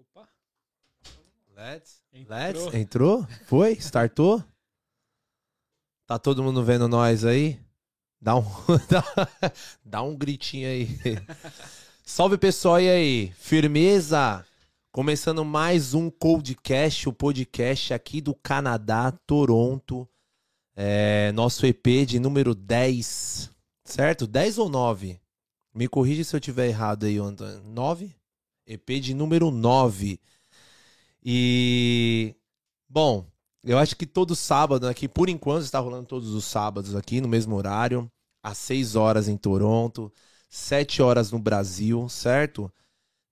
Opa. Let's. Entrou. Let's. Entrou? Foi? Startou? Tá todo mundo vendo nós aí? Dá um, dá, dá um gritinho aí. Salve pessoal, e aí? Firmeza? Começando mais um Codecast, o podcast aqui do Canadá, Toronto. É, nosso EP de número 10. Certo? 10 ou 9? Me corrige se eu tiver errado aí, Antônio. 9? EP de número 9. E. Bom, eu acho que todo sábado aqui, por enquanto, está rolando todos os sábados aqui, no mesmo horário, às 6 horas em Toronto, 7 horas no Brasil, certo?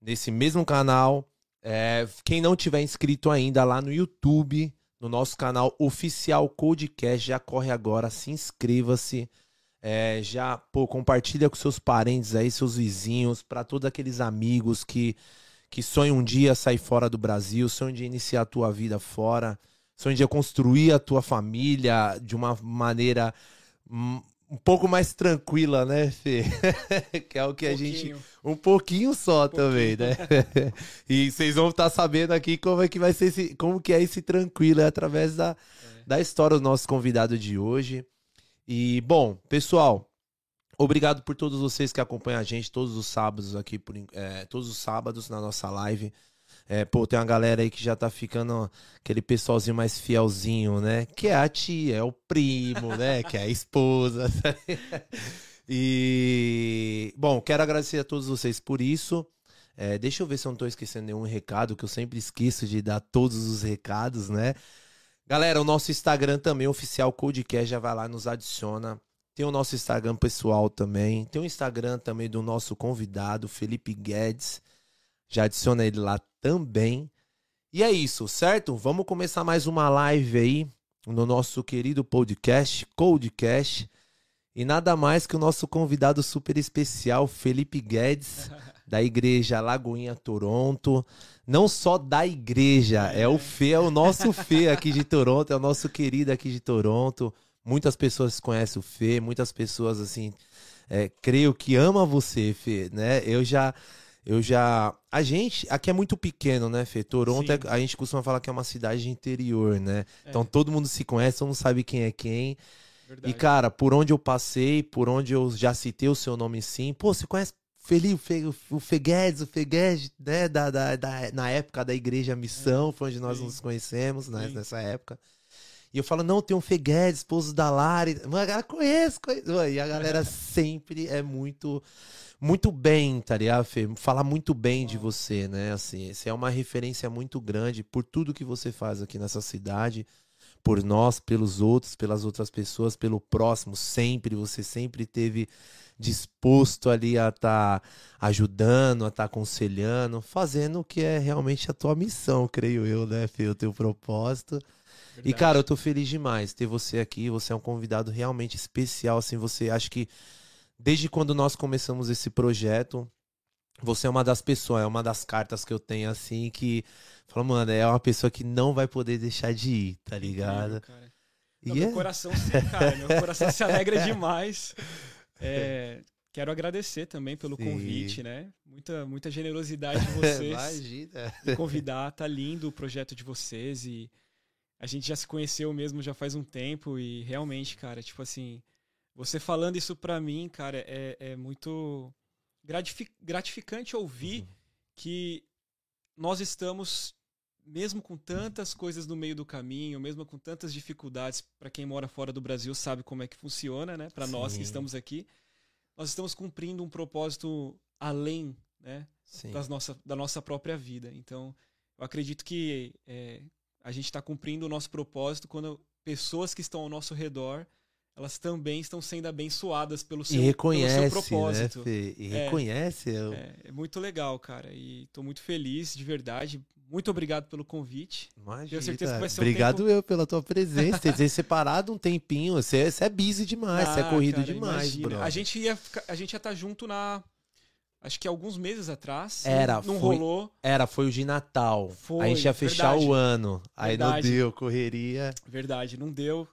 Nesse mesmo canal. É, quem não tiver inscrito ainda lá no YouTube, no nosso canal oficial Codecast, já corre agora, se inscreva-se. É, já, pô, compartilha com seus parentes aí, seus vizinhos, para todos aqueles amigos que, que sonham um dia sair fora do Brasil, sonham de iniciar a tua vida fora, sonham de construir a tua família de uma maneira hum, um pouco mais tranquila, né, Fê? que é o que a gente. Pouquinho. Um pouquinho só também, né? e vocês vão estar sabendo aqui como é que vai ser esse, como que é esse tranquilo, é através da, da história do nosso convidado de hoje. E, bom, pessoal, obrigado por todos vocês que acompanham a gente todos os sábados aqui, por, é, todos os sábados na nossa live. É, pô, tem uma galera aí que já tá ficando aquele pessoalzinho mais fielzinho, né? Que é a tia, é o primo, né? Que é a esposa. tá e, bom, quero agradecer a todos vocês por isso. É, deixa eu ver se eu não tô esquecendo nenhum recado, que eu sempre esqueço de dar todos os recados, né? Galera, o nosso Instagram também, oficial Codecast, já vai lá, nos adiciona. Tem o nosso Instagram pessoal também. Tem o Instagram também do nosso convidado, Felipe Guedes. Já adiciona ele lá também. E é isso, certo? Vamos começar mais uma live aí no nosso querido podcast, Codecast. E nada mais que o nosso convidado super especial, Felipe Guedes, da igreja Lagoinha Toronto. Não só da igreja, é o Fê, é o nosso Fê aqui de Toronto, é o nosso querido aqui de Toronto. Muitas pessoas conhecem o Fê, muitas pessoas, assim, é, creio que ama você, Fê, né? Eu já. Eu já. A gente. Aqui é muito pequeno, né, Fê? Toronto, é- a gente costuma falar que é uma cidade de interior, né? É. Então todo mundo se conhece, todo mundo sabe quem é quem. Verdade. E, cara, por onde eu passei, por onde eu já citei o seu nome sim, pô, você conhece Felipe, o Fe- o Feguedes, o Feguedes, né, da, da, da- na época da Igreja Missão, foi onde nós sim. nos conhecemos, né, nessa época. E eu falo, não, tem um Feguedes, esposo da Lari. Mano, a galera conhece, conhece. E a galera sempre é muito, muito bem, tá ligado, Fê? Fala muito bem de você, né, assim. Você é uma referência muito grande por tudo que você faz aqui nessa cidade por nós, pelos outros, pelas outras pessoas, pelo próximo, sempre. Você sempre teve disposto ali a estar ajudando, a estar aconselhando, fazendo o que é realmente a tua missão, creio eu, né, Fê? O teu propósito. E, Verdade. cara, eu tô feliz demais ter você aqui. Você é um convidado realmente especial, assim. Você acho que desde quando nós começamos esse projeto, você é uma das pessoas, é uma das cartas que eu tenho, assim, que. Fala, mano, é uma pessoa que não vai poder deixar de ir, tá ligado? Incrível. Não, E meu é- coração, se- cara, meu coração se alegra demais. É, quero agradecer também pelo Sim. convite, né? Muita, muita generosidade de vocês. Imagina. me convidar, tá lindo o projeto de vocês e a gente já se conheceu mesmo já faz um tempo e realmente, cara, tipo assim, você falando isso pra mim, cara, é, é muito gratifi- gratificante ouvir Uhum. que nós estamos mesmo com tantas coisas no meio do caminho, mesmo com tantas dificuldades, para quem mora fora do Brasil sabe como é que funciona, né? Para nós que estamos aqui, nós estamos cumprindo um propósito além, né? Sim. das nossa, da nossa própria vida. Então, eu acredito que é, a gente está cumprindo o nosso propósito quando pessoas que estão ao nosso redor, elas também estão sendo abençoadas pelo seu, E reconhece, pelo né, seu propósito. Fê? E É. reconhece. eu- É, é muito legal, cara. E estou muito feliz, de verdade. Muito obrigado pelo convite. Imagina. Tenho certeza que vai ser um Obrigado tempo- eu pela tua presença, ter separado um tempinho. Você, você é busy demais, você é Ah, corrido cara, demais, bro. A gente ia ficar- a gente ia estar junto na acho que alguns meses atrás. Era, não foi- rolou. Era, foi o de Natal. Foi, a gente ia fechar verdade. o ano. Aí Verdade. não deu, correria. Verdade, não deu.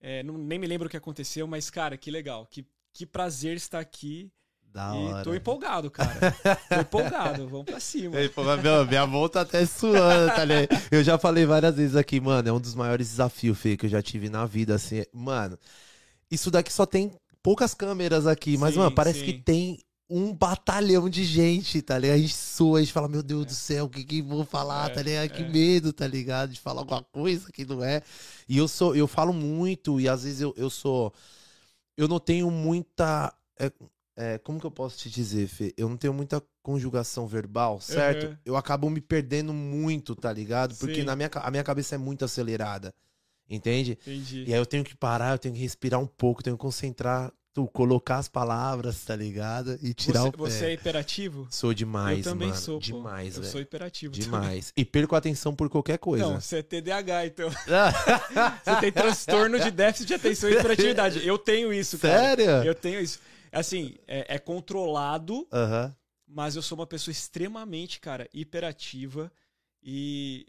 É, não- nem me lembro o que aconteceu, mas, cara, que legal. Que, que prazer estar aqui Da e hora. tô empolgado, cara. tô empolgado, vamos pra cima. Ei, pô, meu, minha mão tá até suando, tá ligado? Eu já falei várias vezes aqui, mano, é um dos maiores desafios, Fê, que eu já tive na vida, assim. Mano, isso daqui só tem poucas câmeras aqui, mas, Sim, mano, parece sim. que tem um batalhão de gente, tá ligado? A gente sua, a gente fala, meu Deus do céu, o que que vou falar, É, tá ligado? Que é. medo, tá ligado? De falar alguma coisa que não é. E eu sou, eu falo muito, e às vezes eu, eu sou. Eu não tenho muita. É, como que eu posso te dizer, Fê? Eu não tenho muita conjugação verbal, certo? Uhum. Eu acabo me perdendo muito, tá ligado? Porque Sim. na minha, a minha cabeça é muito acelerada. Entende? Entendi. E aí eu tenho que parar, eu tenho que respirar um pouco, tenho que concentrar, tu, colocar as palavras, tá ligado? E tirar você, o pé. você é hiperativo? Sou demais, eu também mano. sou, pô. Demais, Eu sou hiperativo. também. Demais. E perco a atenção por qualquer coisa. Não, você é TDAH, então. Você tem transtorno de déficit de atenção e hiperatividade. Eu tenho isso, cara. Sério? Eu tenho isso. Assim, é, é controlado, mas eu sou uma pessoa extremamente, cara, hiperativa e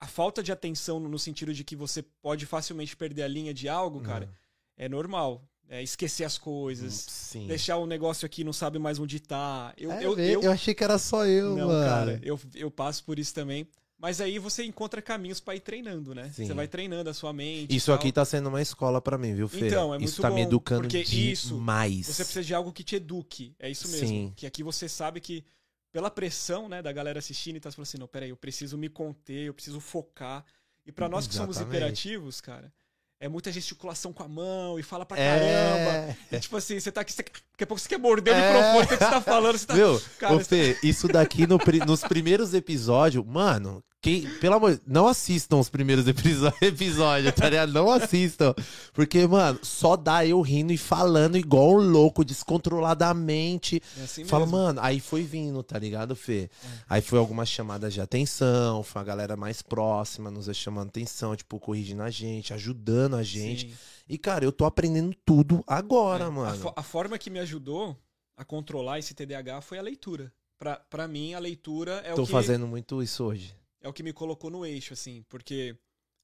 a falta de atenção no sentido de que você pode facilmente perder a linha de algo, cara, é normal. É esquecer as coisas, Sim. deixar o negócio aqui não sabe mais onde tá. Eu, É, eu, eu, eu achei que era só eu, não, mano. cara, eu, eu passo por isso também. Mas aí você encontra caminhos pra ir treinando, né? Sim. Você vai treinando a sua mente. e Isso aqui tá sendo uma escola pra mim, viu, Fê? Então, é Isso muito tá me bom, educando porque isso, demais. Você precisa de algo que te eduque. É isso mesmo. Sim. Que aqui você sabe que, pela pressão né, da galera assistindo, então você fala assim: não, peraí, eu preciso me conter, eu preciso focar. E pra nós que somos Exatamente. hiperativos, cara, é muita gesticulação com a mão e fala pra É. caramba. E, tipo assim, você tá aqui, você, daqui a pouco você quer morder o É. microfone, o que você tá falando? Você tá. Meu, Cara, ô Fê, isso daqui no nos primeiros episódios, mano, quem, pelo amor, não assistam os primeiros episódios, tá ligado? Não assistam. Porque, mano, só dá eu rindo e falando igual um louco, descontroladamente. É assim Fala, mesmo. mano, aí foi vindo, tá ligado, Fê? Aí foi algumas chamadas de atenção, foi a galera mais próxima nos chamando atenção, tipo, corrigindo a gente, ajudando a gente. Sim. E, cara, eu tô aprendendo tudo agora, É, A, mano. fo- a forma que me ajudou a controlar esse TDAH foi a leitura. Pra, pra mim, a leitura é Tô o que fazendo muito isso hoje. É o que me colocou no eixo, assim, porque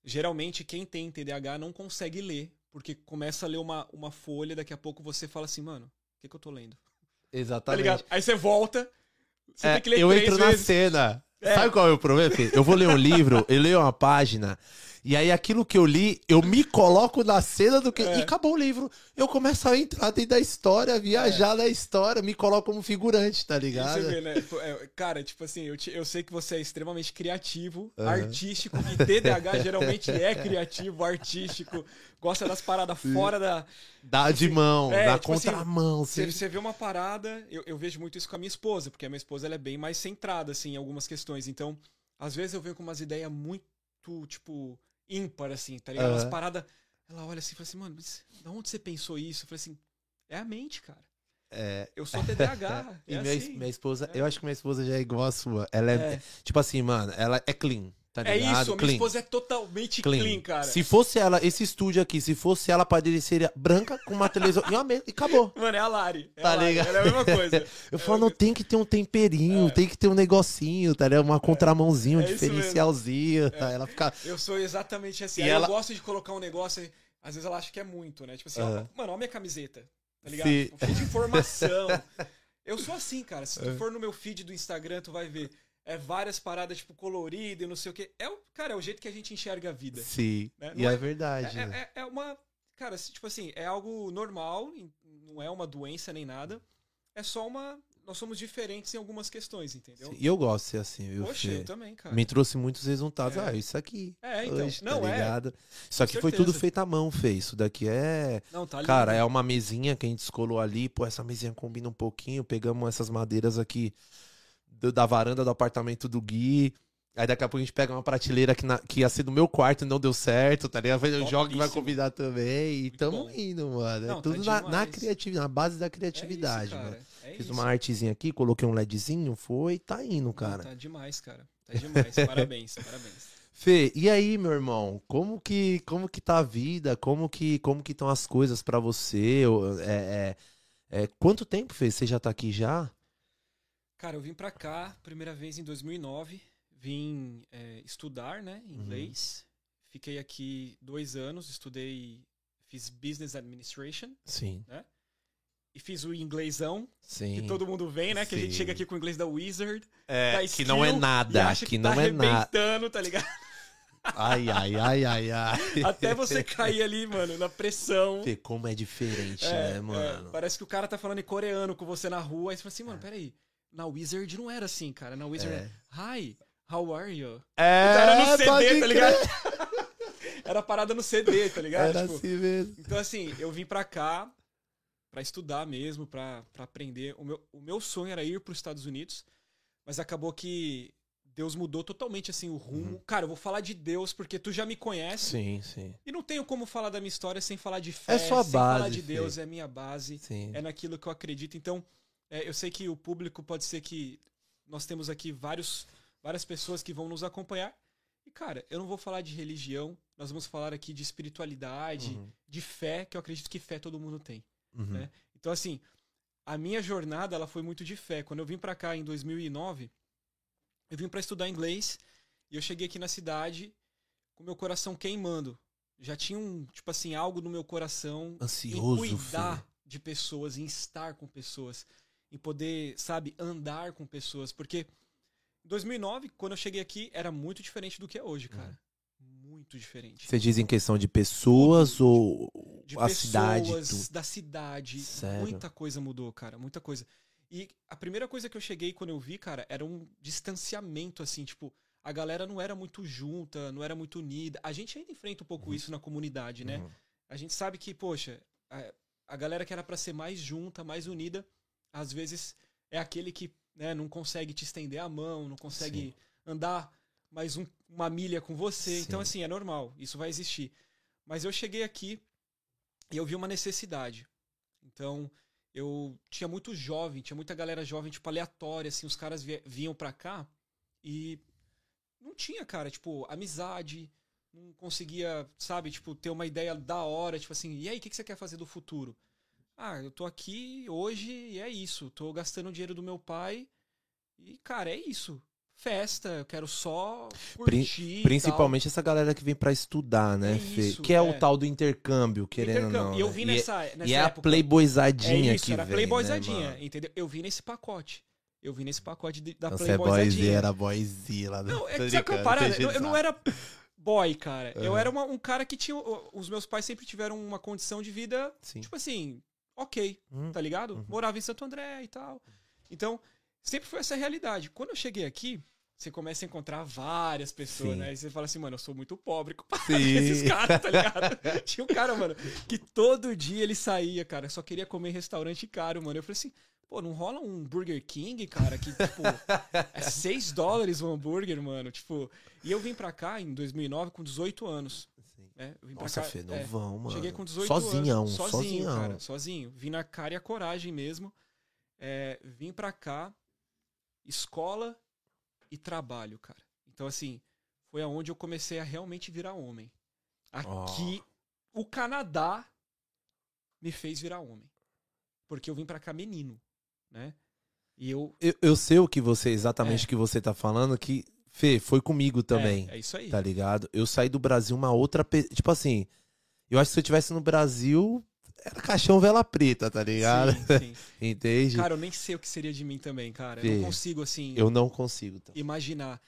geralmente quem tem TDAH não consegue ler, porque começa a ler uma, uma folha, daqui a pouco você fala assim, mano, o que, que eu tô lendo? Tá Exatamente. ligado? Aí você volta, você É, tem que ler eu entro na vezes. cena. É. Sabe qual é o problema, Fê? Eu vou ler um livro, eu leio uma página, e aí aquilo que eu li, eu me coloco na cena do que. É. E acabou o livro. Eu começo a entrar dentro da história, viajar na história, me coloco como figurante, tá ligado? Vê, né? É, Cara, tipo assim, eu, te- eu sei que você é extremamente criativo, Aham. artístico, e TDAH geralmente é criativo, artístico, gosta das paradas fora da. Dá de mão, É, dá tipo assim, contramão. Você, Você... você vê uma parada, eu, eu vejo muito isso com a minha esposa, porque a minha esposa ela é bem mais centrada, assim, em algumas questões. Então, às vezes eu venho com umas ideias muito, tipo, ímpar, assim, tá ligado? Umas Aham. paradas. Ela olha assim e fala assim, mano, mas da onde você pensou isso? Eu falei assim, é a mente, cara. É, Eu sou TDAH. e é minha, assim. minha esposa, É. eu acho que minha esposa já é igual a sua. Ela é, É. tipo assim, mano, ela é clean, tá É ligado? isso, a minha clean. esposa é totalmente clean, cara. Se fosse ela, esse estúdio aqui, se fosse ela, padeceria branca com uma televisão e uma mesa, e acabou. Mano, é a Lari. É Tá a Lari, ligado? É a mesma coisa. Eu falo, não, tem que ter um temperinho, É. tem que ter um negocinho, tá ligado? Uma contramãozinho, um é diferencialzinho, tá? Ela fica... Eu sou exatamente assim. Aí ela- eu gosto de colocar um negócio, e às vezes ela acha que é muito, né? Tipo assim, Aham. ó, mano, ó a minha camiseta. Tá ligado? Tipo, cheio de informação. eu sou assim, cara. Se tu É. for no meu feed do Instagram, tu vai ver. É várias paradas, tipo, coloridas e não sei o quê. É o, cara, é o jeito que a gente enxerga a vida. Sim, Né? e é, é- verdade, né? É, é- é uma. Cara, tipo assim, é algo normal, não é uma doença nem nada. É só uma. Nós somos diferentes em algumas questões, entendeu? E eu gosto de ser assim, viu, Poxa, eu também, cara. Me trouxe muitos resultados. É. Ah, isso aqui. É, então. hoje, não, tá é. ligado? Isso aqui foi tudo feito à mão, Fê. Isso daqui é... Não, tá Cara, lindo. é uma mesinha que a gente descolou ali. Pô, essa mesinha combina um pouquinho. Pegamos essas madeiras aqui do- da varanda do apartamento do Gui. Aí daqui a pouco a gente pega uma prateleira que, na- que ia ser do meu quarto e não deu certo, tá ligado? Eu jogo que vai combinar também. E Muito tamo bom. indo, mano. É Não, tá tudo na, na demais. criatividade, na base da É criatividade, isso, mano. É Fiz isso. uma artezinha aqui, coloquei um LEDzinho, foi, tá indo, Não, cara. Tá demais, cara. Tá demais. Parabéns, parabéns. Fê, e aí, meu irmão? Como que, como que tá a vida? Como que como que estão as coisas pra você? É, é, é, quanto tempo, Fê? Você já tá aqui já? Cara, eu vim pra cá, primeira vez em 2009. Vim é, estudar, né, Uhum. inglês. Fiquei aqui dois anos, estudei, fiz Business Administration. Sim. e fiz o inglêsão, Sim. que todo mundo vem, né? Que a gente Sim. chega aqui com o inglês da Wizard, É, da que Skill, não é nada, acha que, tá não é nada. tá ligado? Ai, ai, ai, ai, ai. Até você cair ali, mano, na pressão. Vê como é diferente, É, né, é, mano? parece que o cara tá falando em coreano com você na rua, aí você fala assim, É. mano, peraí. Na Wizard não era assim, cara. Na Wizard É. era, Hi, how are you? É, Era no CD, tá ligado? era parada no CD, tá ligado? Era Tipo, assim mesmo. Então, assim, eu vim pra cá pra estudar mesmo, pra, pra aprender. O meu, o meu sonho era ir pros Estados Unidos, mas acabou que Deus mudou totalmente, assim, o rumo. Cara, eu vou falar de Deus porque tu já me conhece. Sim, sim. E não tenho como falar da minha história sem falar de fé, É sua sem falar base, de Fê. Deus, é minha base, Sim. é naquilo que eu acredito. Então, é, eu sei que o público pode ser que nós temos aqui vários, várias pessoas que vão nos acompanhar. E, cara, eu não vou falar de religião, nós vamos falar aqui de espiritualidade, Uhum, de fé, que eu acredito que fé todo mundo tem. uhum. né? Então, assim, a minha jornada ela foi muito de fé. Quando eu vim pra cá em 2009, eu vim pra estudar inglês e eu cheguei aqui na cidade com meu coração queimando. Já tinha um, tipo assim, algo no meu coração Ansioso, em cuidar Fê. de pessoas, em estar com pessoas, em poder, sabe, andar com pessoas, porque em 2009, quando eu cheguei aqui, era muito diferente do que é hoje, cara. Muito diferente Você diz em questão de pessoas ou de a cidade? pessoas, tudo? da cidade. Sério? Muita coisa mudou, cara, muita coisa. E a primeira coisa que eu cheguei quando eu vi, cara, era um distanciamento, assim, tipo, a galera não era muito junta, não era muito unida. A gente ainda enfrenta um pouco isso na comunidade, né? Uhum. A gente sabe que, poxa, a, a galera que era pra ser mais junta, mais unida, às vezes é aquele que né, não consegue te estender a mão, não consegue andar mais um- uma milha com você. Sim. Então, assim, é normal, isso vai existir. Mas eu cheguei aqui e eu vi uma necessidade. Então, eu tinha muito jovem, tinha muita galera jovem, tipo, aleatória, assim, os caras vi- vinham pra cá e não tinha, cara, tipo, amizade, não conseguia, sabe, tipo, ter uma ideia da hora, tipo assim, e aí, o que, que você quer fazer do futuro? Ah, eu tô aqui hoje e é isso, tô gastando o dinheiro do meu pai e, cara, é isso. Festa, eu quero só curtir. e Principalmente essa galera que vem pra estudar, né, É Fê? isso, que é, é. o tal do intercâmbio, querendo ou não. E eu né? vim E nessa, é, nessa e é a playboyzadinha é isso, que era vem, playboyzadinha, né, entendeu? Eu vim nesse pacote. Eu vim nesse pacote de- da Então, você é playboyzadinha. boyzinha, era boyzinha lá. Não, é que sabe qual é parada? Eu, eu não era boy, cara. Eu Aham. era uma- um cara que tinha. Os meus pais sempre tiveram uma condição de vida, Sim. tipo assim, ok, Hum, tá ligado? Uhum. Morava em Santo André e tal. Então, sempre foi essa realidade. Quando eu cheguei aqui, você começa a encontrar várias pessoas, Sim. né? E você fala assim, mano, eu sou muito pobre comparado Sim. com esses caras, tá ligado? Tinha um cara, mano, que todo dia ele saía, cara, só queria comer em restaurante caro, mano. Eu falei assim, pô, não rola um Burger King, cara, que, tipo, é 6 dólares o hambúrguer, mano. Tipo, e eu vim pra cá em 2009 com 18 anos. Né? Eu vim pra Nossa, cá- Fê, é, novão, mano. Cheguei com 18 sozinhão, anos. Sozinho, sozinhão. cara. Sozinho. Vim na cara e a coragem mesmo. É, vim pra cá, escola e trabalho, cara. Então, assim, foi aonde eu comecei a realmente virar homem. Aqui, o Canadá me fez virar homem. Porque eu vim pra cá menino, né? E eu... Eu, eu sei o que você, exatamente É. o que você tá falando, que, Fê, foi comigo também, É, é isso aí. tá ligado? Eu saí do Brasil uma outra. pe- Tipo assim, eu acho que se eu tivesse no Brasil, era caixão vela preta, tá ligado? Sim, sim. Entende? Cara, eu nem sei o que seria de mim também, cara. Eu Fê, não consigo, assim... eu não consigo. Tá? imaginar.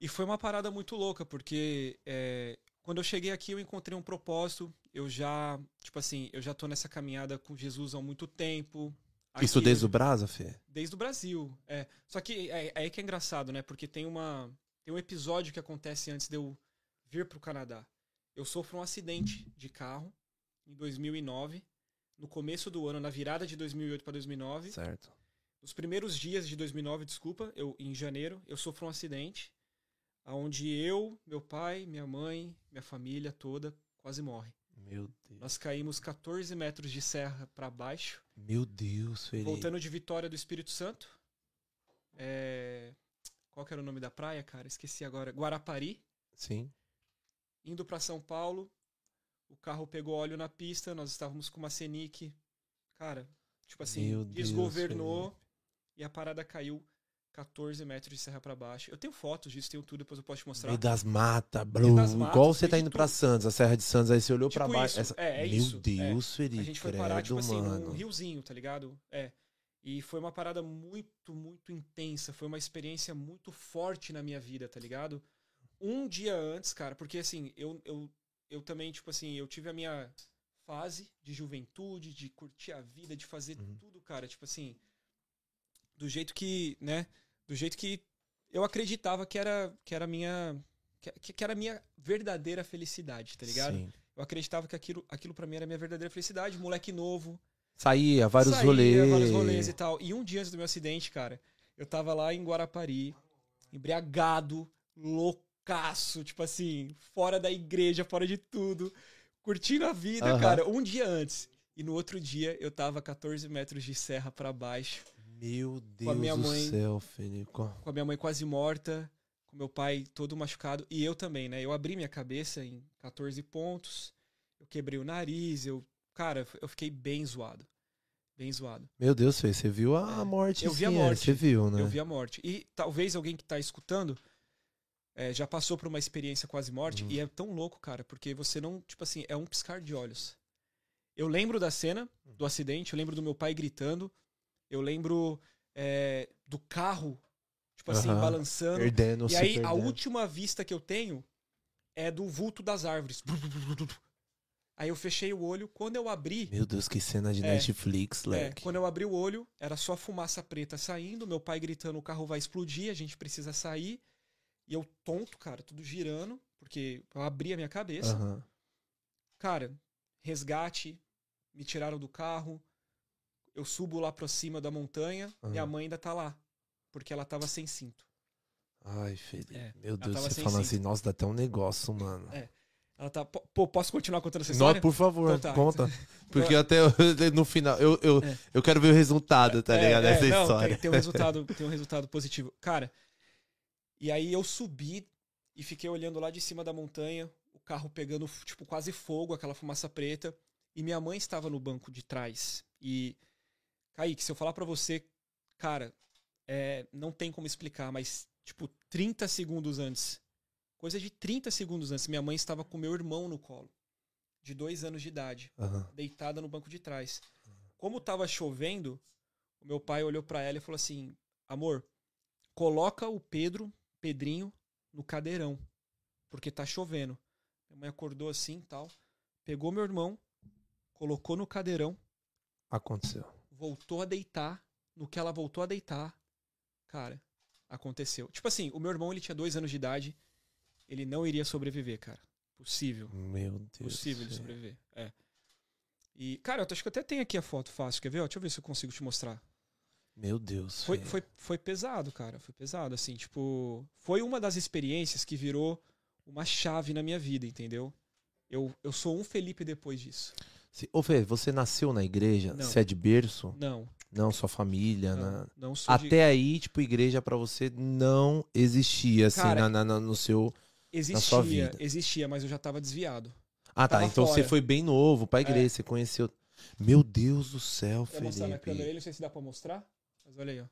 E foi uma parada muito louca, porque é, quando eu cheguei aqui eu encontrei um propósito. Eu já, tipo assim, eu já tô nessa caminhada com Jesus há muito tempo. Isso Aqui- desde o Brasa, Fê? desde o Brasil. É. Só que é, é aí que é engraçado, né? Porque tem uma tem um episódio que acontece antes de eu vir pro Canadá. Eu sofro um acidente de carro em 2009, no começo do ano, na virada de 2008 para 2009. Certo. Nos primeiros dias de 2009, desculpa, eu em janeiro, eu sofro um acidente onde eu, meu pai, minha mãe, minha família toda quase morre. Meu Deus. Nós caímos 14 metros de serra para baixo, Meu Deus, Fê. voltando de Vitória do Espírito Santo. É, Qual que era o nome da praia, cara? Esqueci agora. Guarapari. Sim. Indo para São Paulo, o carro pegou óleo na pista, nós estávamos com uma Senic. Cara, tipo assim, Meu Deus, desgovernou e a parada caiu 14 metros de serra pra baixo. Eu tenho fotos disso, tenho tudo, depois eu posso te mostrar. Meio das matas, bro. Das matas, Igual você tá indo pra tudo. Santos, a Serra de Santos, aí você olhou Tipo pra baixo. isso, é, é Meu isso, Deus, Felipe, A gente foi credo, parar, tipo assim, mano. num riozinho, tá ligado? É. E foi uma parada muito, muito intensa. Foi uma experiência muito forte na minha vida, tá ligado? Um dia antes, cara, porque assim, eu, eu, eu também, tipo assim, eu tive a minha fase de juventude, de curtir a vida, de fazer Uhum. tudo, cara. Tipo assim, do jeito que, né? Do jeito que eu acreditava que era, que era a minha. Que, que era minha verdadeira felicidade, tá ligado? Sim. Eu acreditava que aquilo, aquilo para mim era minha verdadeira felicidade, moleque novo. Saía, vários saía, rolês. vários rolês e tal. E um dia antes do meu acidente, cara, eu tava lá em Guarapari, embriagado, loucaço, tipo assim, fora da igreja, fora de tudo, curtindo a vida, Aham. cara, um dia antes. E no outro dia eu tava 14 metros de serra pra baixo, Meu Com a Deus minha do mãe. céu, Felipe. Co- com a minha mãe quase morta, com meu pai todo machucado, e eu também, né? Eu abri minha cabeça em 14 pontos, eu quebrei o nariz, eu. Cara, eu fiquei bem zoado. Bem zoado. Meu Deus, Fê, você viu a É. morte? Eu vi a é, morte. Você viu, né? Eu vi a morte. E talvez alguém que tá escutando é, já passou por uma experiência quase morte Uhum. e é tão louco, cara, porque você não, tipo assim, é um piscar de olhos. Eu lembro da cena do acidente, eu lembro do meu pai gritando, eu lembro é, do carro, tipo assim, balançando. Perdendo, E aí, a perdendo. última vista que eu tenho é do vulto das árvores. Aí eu fechei o olho, quando eu abri, Meu Deus, que cena de É. Netflix, é, leque. quando eu abri o olho, era só fumaça preta saindo, meu pai gritando, o carro vai explodir, a gente precisa sair. E eu tonto, cara, tudo girando, porque eu abri a minha cabeça. Cara, resgate, me tiraram do carro, eu subo lá pra cima da montanha, Aham. minha mãe ainda tá lá, porque ela tava sem cinto. Ai, Felipe. É, Meu Deus, você falando cinto. assim, nossa, dá até um negócio, mano. É, Ela tá. Pô, posso continuar contando essa Não, história? por favor, Então tá. conta. Porque até no final, eu, eu, É. eu quero ver o resultado, tá É, ligado? é, Dessa não, história. Tem, tem um resultado, tem um resultado positivo. Cara, e aí eu subi e fiquei olhando lá de cima da montanha, o carro pegando, tipo, quase fogo, aquela fumaça preta. E minha mãe estava no banco de trás. E, Kaique, se eu falar pra você, cara, é, não tem como explicar, mas, tipo, 30 segundos antes, coisa de 30 segundos antes, minha mãe estava com meu irmão no colo, de dois anos de idade Aham. deitada no banco de trás. Como tava chovendo, o meu pai olhou pra ela e falou assim: "Amor, coloca o Pedro, Pedrinho no cadeirão, porque tá chovendo". Minha mãe acordou assim, tal, pegou meu irmão, colocou no cadeirão, Aconteceu. Voltou a deitar. No que ela voltou a deitar, cara, aconteceu. Tipo assim, o meu irmão ele tinha dois anos de idade, ele não iria sobreviver, cara. Possível. Meu Deus. Possível de sobreviver. É. E, cara, eu acho que eu até tenho aqui a foto fácil. Quer ver? Ó, deixa eu ver se eu consigo te mostrar. Meu Deus. Foi, foi, foi pesado, cara. Foi pesado, assim. Tipo, foi uma das experiências que virou uma chave na minha vida, entendeu? Eu, eu sou um Felipe depois disso. Se- Ô, Fê, você nasceu na igreja? Não. Você é de berço? Não, Não, sua família, não, na- não sou de... Até aí, tipo, igreja pra você não existia, assim, Cara, na, na- na- no seu... Existia, sua vida. existia, mas eu já tava desviado. Ah, tá. Então você fora. foi bem novo pra igreja, É. você conheceu... Meu Deus do céu, Quer mostrar na câmera? Felipe. Não sei se dá pra mostrar. Mas olha aí, ó.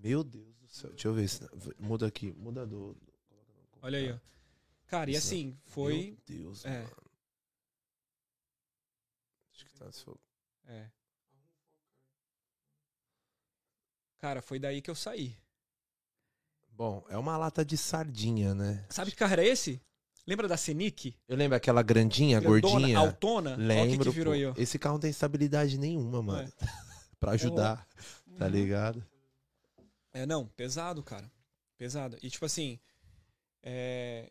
Meu Deus do céu. Deixa eu ver se... Muda aqui. Muda do... Olha aí, ó. Cara, e Isso, assim, foi... Meu Deus, É. mano. Tá. É. Cara, foi daí que eu saí. Bom, é uma lata de sardinha, né? Sabe que carro era esse? Lembra da Senic? Eu lembro aquela grandinha, Grandona, gordinha. Altona? Que Lembro. que virou pô. Esse carro não tem estabilidade nenhuma, mano. pra ajudar, tá Uhum. ligado? É, não, pesado, cara. Pesado. E tipo assim, é,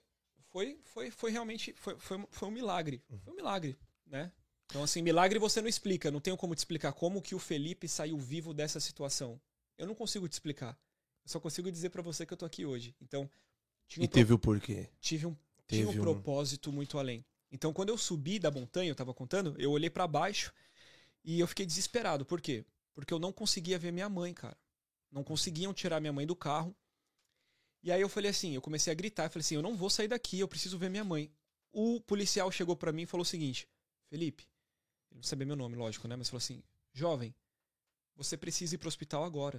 foi, foi, foi realmente, foi, foi, foi um milagre. Foi um milagre, né? Então assim, milagre você não explica. Não tenho como te explicar como que o Felipe saiu vivo dessa situação. Eu não consigo te explicar. Eu só consigo dizer pra você que eu tô aqui hoje. Então, E um pro- teve o porquê. tive um, Teve um um- propósito muito além. Então, quando eu subi da montanha, eu tava contando, eu olhei pra baixo e eu fiquei desesperado. Por quê? Porque eu não conseguia ver minha mãe, cara. Não conseguiam tirar minha mãe do carro. E aí eu falei assim, eu comecei a gritar, eu falei assim, eu não vou sair daqui, eu preciso ver minha mãe. O policial chegou pra mim e falou o seguinte: "Felipe, ele não sabia meu nome, lógico, né, mas falou assim: "Jovem, você precisa ir pro hospital agora".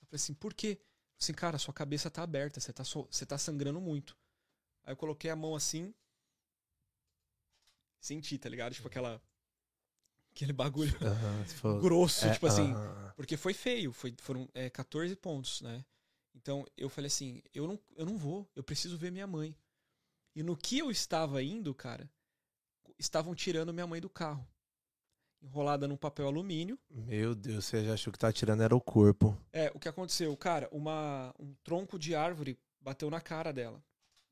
Eu falei assim: "Por quê?" Assim, cara, sua cabeça tá aberta, você tá, so- você tá sangrando muito. Aí eu coloquei a mão assim. Senti, tá ligado? Tipo aquela. Aquele bagulho se for- grosso, é, tipo assim. aham. Porque foi feio, foi, foram é, 14 pontos, né? Então eu falei assim: eu não, eu não vou, eu preciso ver minha mãe. E no que eu estava indo, cara, estavam tirando minha mãe do carro. Enrolada num papel alumínio. Meu Deus, você já achou que tá tirando era o corpo. É, o que aconteceu? Cara, uma, um tronco de árvore bateu na cara dela.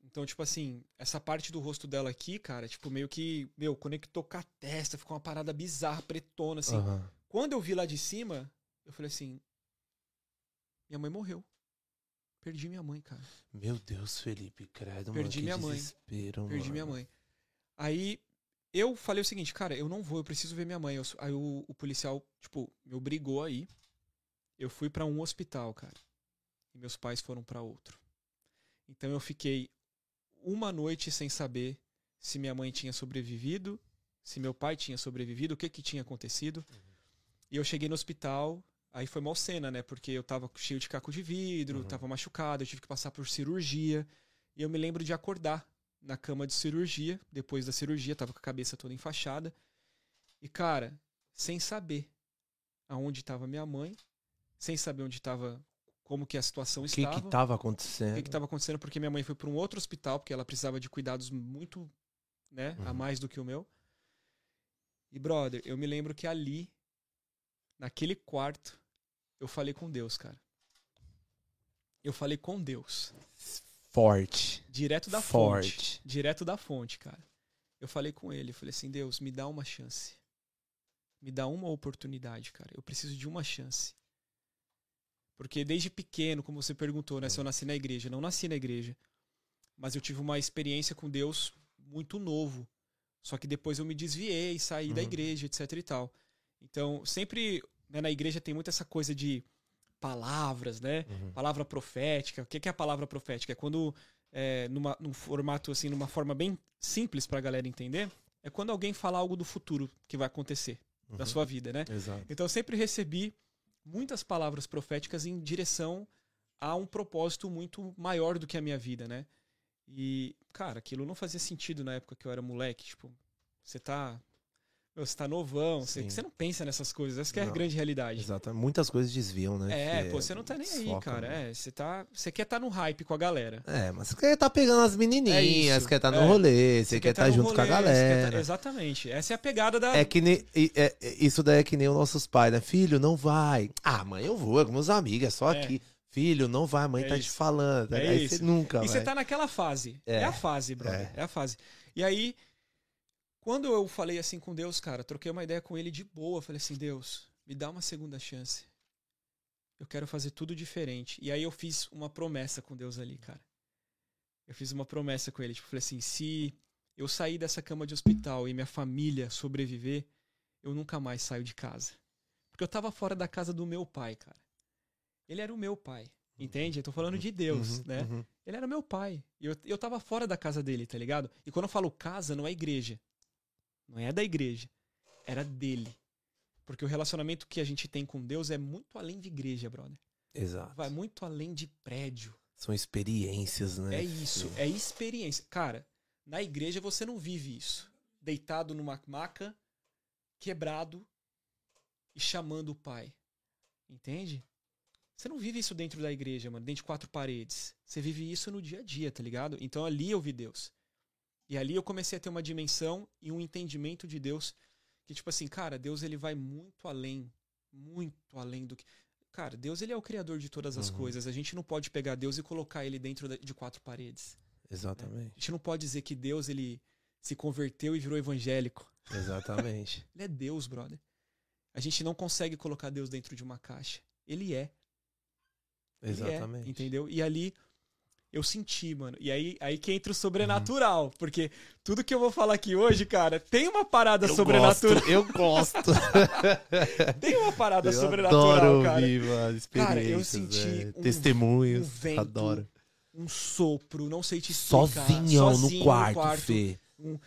Então, tipo assim, essa parte do rosto dela aqui, cara, tipo, meio que, meu, conectou com a testa, ficou uma parada bizarra, pretona, assim. Aham. Quando eu vi lá de cima, eu falei assim: minha mãe morreu. Perdi minha mãe, cara. Meu Deus, Felipe, credo, Perdi mano. minha mãe. Perdi mano. minha mãe. Aí eu falei o seguinte, cara, eu não vou, eu preciso ver minha mãe. Eu- aí o, o policial, tipo, me obrigou aí. Eu fui pra um hospital, cara. E meus pais foram pra outro. Então eu fiquei uma noite sem saber se minha mãe tinha sobrevivido, se meu pai tinha sobrevivido, o que que tinha acontecido. E eu cheguei no hospital, aí foi mal cena, né? Porque eu tava cheio de caco de vidro, Uhum. tava machucado, eu tive que passar por cirurgia. E eu me lembro de acordar na cama de cirurgia, depois da cirurgia, tava com a cabeça toda enfaixada. E, cara, sem saber aonde estava minha mãe, sem saber onde estava, como que a situação O que estava, que tava o acontecendo? que estava acontecendo, porque minha mãe foi para um outro hospital, porque ela precisava de cuidados muito, né, a Uhum. mais do que o meu. E, brother, eu me lembro que ali, naquele quarto, eu falei com Deus, cara. Eu falei com Deus. Forte. Direto da Forte. fonte. Direto da fonte, cara. Eu falei com ele, eu falei assim, Deus, me dá uma chance. Me dá uma oportunidade, cara. Eu preciso de uma chance. Porque desde pequeno, como você perguntou, né, se eu nasci na igreja, não nasci na igreja. Mas eu tive uma experiência com Deus muito novo. Só que depois eu me desviei, saí da Uhum. igreja, etc e tal. Então, sempre né, na igreja tem muito essa coisa de palavras, né? Uhum. Palavra profética. O que é a palavra profética? É quando, é, numa, num formato, assim, numa forma bem simples pra galera entender, é quando alguém fala algo do futuro que vai acontecer da Uhum. sua vida, né? Exato. Então eu sempre recebi muitas palavras proféticas em direção a um propósito muito maior do que a minha vida, né? E, cara, aquilo não fazia sentido na época que eu era moleque. Tipo, você tá. Meu, Você tá novão, você, você não pensa nessas coisas. Essa que é a Não. grande realidade. Exato. Muitas coisas desviam, né? É, pô, você não tá nem aí, desfoca, cara. né? É, você tá. Você quer estar no hype com a galera. É, mas você quer tá pegando as É menininhas, isso. quer tá no É. rolê, você, quer estar tá no junto com a rolê, você quer tá- galera. Exatamente. Essa é a pegada da. É que nem. é- é- isso daí é que nem os nossos pais, né? Filho, não vai. Ah, mãe, eu vou, é com meus amigos, é só É. aqui. Filho, não vai, a mãe É tá te isso. falando. É aí isso. você nunca E você tá naquela fase. É, É. a fase, brother. É. a fase. E aí, quando eu falei assim com Deus, cara, troquei uma ideia com ele de boa. Falei assim, Deus, me dá uma segunda chance. Eu quero fazer tudo diferente. E aí eu fiz uma promessa com Deus ali, cara. Eu fiz uma promessa com ele. Tipo, falei assim, se eu sair dessa cama de hospital e minha família sobreviver, eu nunca mais saio de casa. Porque eu tava fora da casa do meu pai, cara. Ele era o meu pai. Entende? Eu tô falando de Deus, Uhum, né? uhum. Ele era meu pai. E eu, eu tava fora da casa dele, tá ligado? E quando eu falo casa, não é igreja. Não é da igreja. Era dele. Porque o relacionamento que a gente tem com Deus é muito além de igreja, brother. Exato. Vai muito além de prédio. São experiências, né? É isso. É experiência. Cara, na igreja você não vive isso. Deitado numa maca, quebrado e chamando o pai. Entende? Você não vive isso dentro da igreja, mano, dentro de quatro paredes. Você vive isso no dia a dia, tá ligado? Então ali eu vi Deus. E ali eu comecei a ter uma dimensão e um entendimento de Deus que tipo assim, cara, Deus ele vai muito além, muito além do que Cara, Deus ele é o criador de todas as Uhum. coisas. A gente não pode pegar Deus e colocar ele dentro de quatro paredes. A Exatamente. gente não pode dizer que Deus ele se converteu e virou evangélico. Exatamente. Ele é Deus, brother. A gente não consegue colocar Deus dentro de uma caixa. Ele é. Ele Exatamente. É, entendeu? E ali eu senti, mano. E aí, aí que entra o sobrenatural. Porque tudo que eu vou falar aqui hoje, cara, tem uma parada Eu sobrenatural. gosto, eu gosto. Tem uma parada eu sobrenatural, adoro cara. ouvir mano, Cara, eu senti é, um- testemunhos. um vento, adoro. Um sopro, não sei te explicar. Sozinhão, Sozinho no quarto, Fê. Um-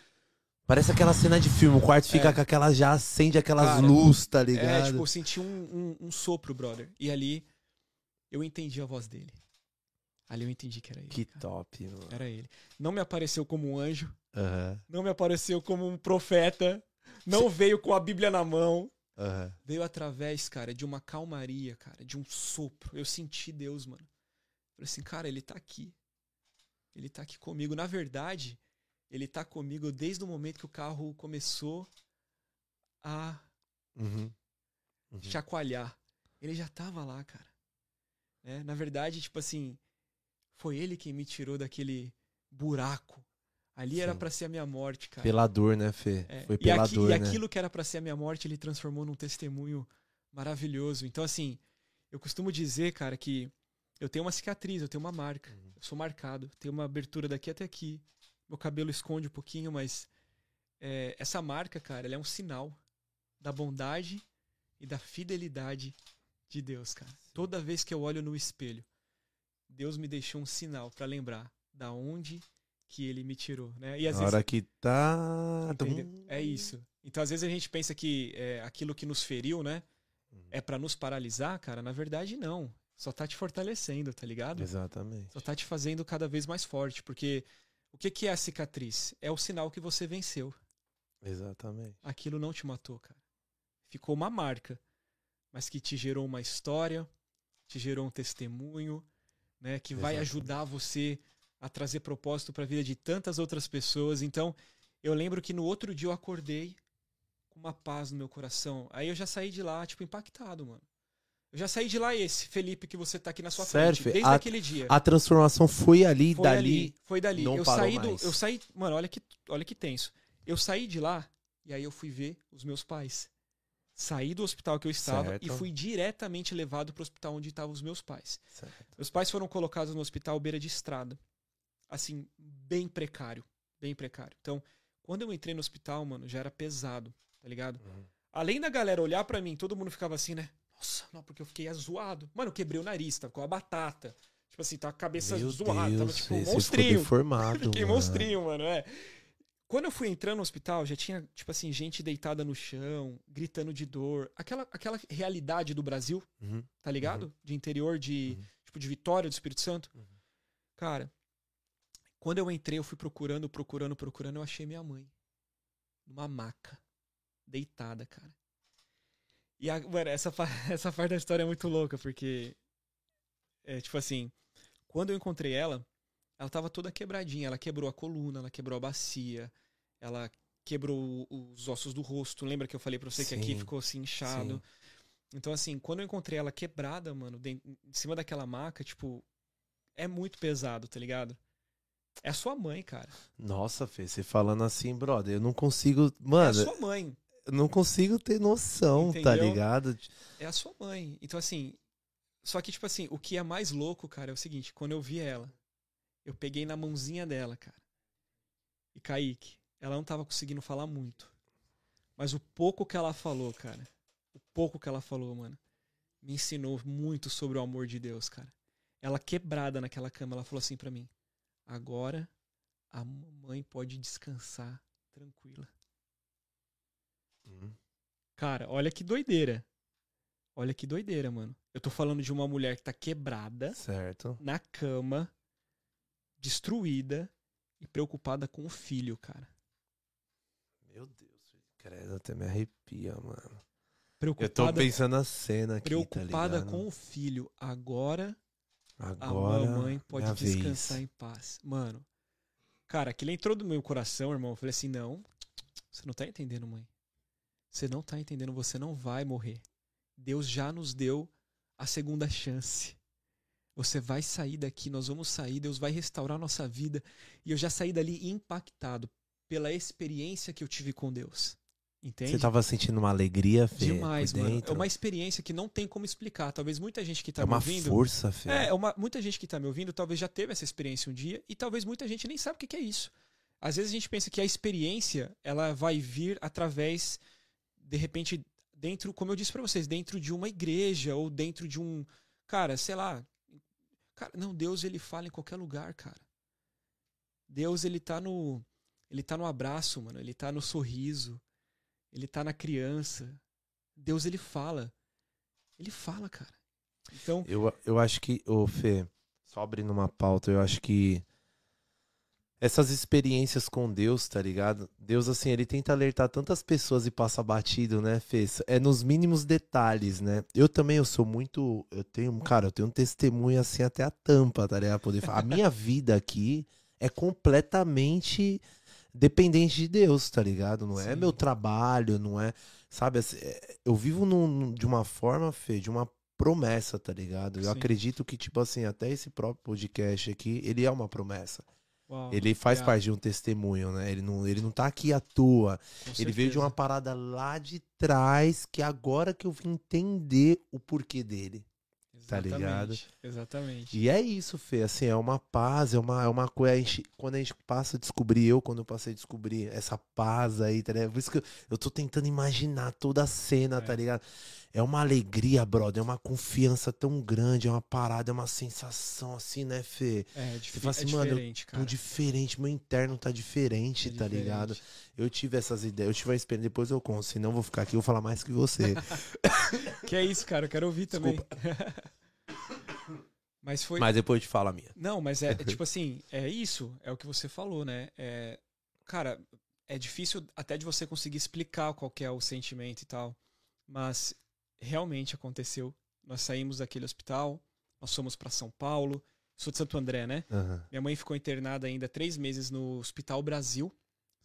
Parece aquela cena de filme, o quarto fica É. com aquela, já acende aquelas Cara, luzes, tá É, ligado? tipo, eu senti um, um, um sopro, brother. E ali eu entendi a voz dele. Ali eu entendi que era ele. Que cara. top, mano. Era ele. Não me apareceu como um anjo, Aham, não me apareceu como um profeta, não veio com a Bíblia na mão. aham. Veio através, cara, de uma calmaria, cara, de um sopro. Eu senti Deus, mano. Falei assim, cara, ele tá aqui. Ele tá aqui comigo. Na verdade, ele tá comigo desde o momento que o carro começou a Uhum. Uhum. chacoalhar. Ele já tava lá, cara. Né? Na verdade, tipo assim, foi ele quem me tirou daquele buraco. Ali era Sim. pra ser a minha morte, cara. Pela dor, né, Fê? É, Foi e, pela aqui- dor, e né? aquilo que era pra ser a minha morte, ele transformou num testemunho maravilhoso. Então, assim, eu costumo dizer, cara, que eu tenho uma cicatriz, eu tenho uma marca. Uhum. Eu sou marcado, tenho uma abertura daqui até aqui. Meu cabelo esconde um pouquinho, mas é, essa marca, cara, ela é um sinal da bondade e da fidelidade de Deus, cara. Toda vez que eu olho no espelho, Deus me deixou um sinal pra lembrar da onde que ele me tirou, né? E às vezes hora que tá. Entendeu? É isso. Então, às vezes a gente pensa que é, aquilo que nos feriu, né, Uhum. é pra nos paralisar, cara. Na verdade, não. Só tá te fortalecendo, tá ligado? Exatamente. Só tá te fazendo cada vez mais forte. Porque o que, que é a cicatriz? É o sinal que você venceu. Exatamente. Aquilo não te matou, cara. Ficou uma marca, mas que te gerou uma história, te gerou um testemunho, né, que vai ajudar você a trazer propósito para a vida de tantas outras pessoas. Então, eu lembro que no outro dia eu acordei com uma paz no meu coração. Aí eu já saí de lá, tipo, impactado, mano. Eu já saí de lá esse Felipe que você tá aqui na sua Sério, frente, desde A- aquele dia. A transformação foi ali, Foi dali. ali, foi dali. não eu saí do, mais. eu saí, mano, olha que, olha que tenso. Eu saí de lá e aí eu fui ver os meus pais. Saí do hospital que eu estava Certo. e fui diretamente levado pro hospital onde estavam os meus pais. Certo. Meus pais foram colocados no hospital beira de estrada. Assim, bem precário, bem precário. Então, quando eu entrei no hospital, mano, já era pesado, tá ligado? Uhum. Além da galera olhar pra mim, todo mundo ficava assim, né? Nossa, não, porque eu fiquei zoado. Mano, eu quebrei o nariz, tava com a batata. Tipo assim, tá com a cabeça Meu zoada, tava Deus, tipo um você ficou monstrinho. deformado. Fiquei mano. monstrinho, mano, é. Quando eu fui entrando no hospital, já tinha, tipo assim, gente deitada no chão, gritando de dor. Aquela, aquela realidade do Brasil, Uhum. tá ligado? De interior, de, Uhum. tipo, de Vitória, do Espírito Santo. Uhum. Cara, quando eu entrei, eu fui procurando, procurando, procurando, eu achei minha mãe. Numa maca. Deitada, cara. E, a, mano, essa, essa parte da história é muito louca, porque... É, tipo assim, quando eu encontrei ela, ela tava toda quebradinha. Ela quebrou a coluna, ela quebrou a bacia, ela quebrou os ossos do rosto. Lembra que eu falei pra você que aqui Sim, ficou assim inchado? Então, assim, quando eu encontrei ela quebrada, mano, em cima daquela maca, tipo, é muito pesado, tá ligado? É a sua mãe, cara. Nossa, Fê, você falando assim, brother, eu não consigo. É a Mano, sua mãe. eu não consigo ter noção, tá Entendeu? ligado? É a sua mãe. Então, assim. Só que, tipo assim, o que é mais louco, cara, é o seguinte: quando eu vi ela, eu peguei na mãozinha dela, cara. E Kaique, ela não tava conseguindo falar muito. Mas o pouco que ela falou, cara, o pouco que ela falou, mano, me ensinou muito sobre o amor de Deus, cara. Ela quebrada naquela cama, ela falou assim pra mim: agora a mamãe pode descansar tranquila. Uhum. Cara, olha que doideira. Olha que doideira, mano. Eu tô falando de uma mulher que tá quebrada, Certo. na cama, destruída e preocupada com o filho, cara. Meu Deus, credo, até me arrepia, mano. Eu tô Preocupada, pensando na cena aqui, preocupada tá com o filho. Agora a Agora, mamãe pode descansar vez. em paz. Mano, cara, aquilo entrou do meu coração, irmão. Eu falei assim: não, você não tá entendendo, mãe. Você não tá entendendo, você não vai morrer. Deus já nos deu a segunda chance. Você vai sair daqui, nós vamos sair, Deus vai restaurar a nossa vida. E eu já saí dali impactado pela experiência que eu tive com Deus. Entende? Você tava sentindo uma alegria, Fê? Demais, mano. É uma experiência que não tem como explicar. Talvez muita gente que tá É me uma ouvindo. força, Fê. É, uma, muita gente que tá me ouvindo talvez já teve essa experiência um dia e talvez muita gente nem sabe o que é isso. Às vezes a gente pensa que a experiência ela vai vir através, de repente, dentro, como eu disse pra vocês, dentro de uma igreja ou dentro de um, cara, sei lá. Cara, não, Deus ele fala em qualquer lugar, cara. Deus ele tá no, ele tá no abraço, mano. Ele tá no sorriso. Ele tá na criança. Deus ele fala. Ele fala, cara. Então, Eu, eu acho que, ô Fê, só abrindo uma pauta, eu acho que essas experiências com Deus, tá ligado? Deus, assim, ele tenta alertar tantas pessoas e passa batido, né, Fê? É nos mínimos detalhes, né? Eu também, eu sou muito. Eu tenho, cara, eu tenho um testemunho assim até a tampa, tá ligado? Poder falar. A minha vida aqui é completamente dependente de Deus, tá ligado? Não é Sim. é meu trabalho, não é. Sabe, assim, é, eu vivo num, de uma forma, Fê, de uma promessa, tá ligado? Eu Sim. acredito que, tipo assim, até esse próprio podcast aqui, ele é uma promessa. Uau, ele faz parte de um testemunho, né? Ele não, ele não tá aqui à toa. Com ele certeza. veio de uma parada lá de trás que agora que eu vim entender o porquê dele. Tá exatamente, tá ligado? Exatamente. E é isso, Fê. Assim, é uma paz, é uma, é uma coisa. A gente, quando a gente passa a descobrir, eu, quando eu passei a descobrir essa paz aí, tá ligado? Por isso que eu, eu tô tentando imaginar toda a cena, é. tá ligado? É uma alegria, brother. É uma confiança tão grande. É uma parada, é uma sensação assim, né, Fê? É, dif Você assim, é mano, diferente, cara. Tô diferente, meu interno tá diferente, é tá diferente. ligado? Eu tive essas ideias, eu tive a experiência, depois eu conto. Senão eu vou ficar aqui e vou falar mais que você. que é isso, cara. Eu quero ouvir também. Mas foi. Mas depois eu te falo a minha. Não, mas é, é tipo assim, é isso, é o que você falou, né? É, cara, é difícil até de você conseguir explicar qual é o sentimento e tal. Mas realmente aconteceu. Nós saímos daquele hospital, nós fomos para São Paulo. Sou de Santo André, né? Uhum. Minha mãe ficou internada ainda três meses no Hospital Brasil.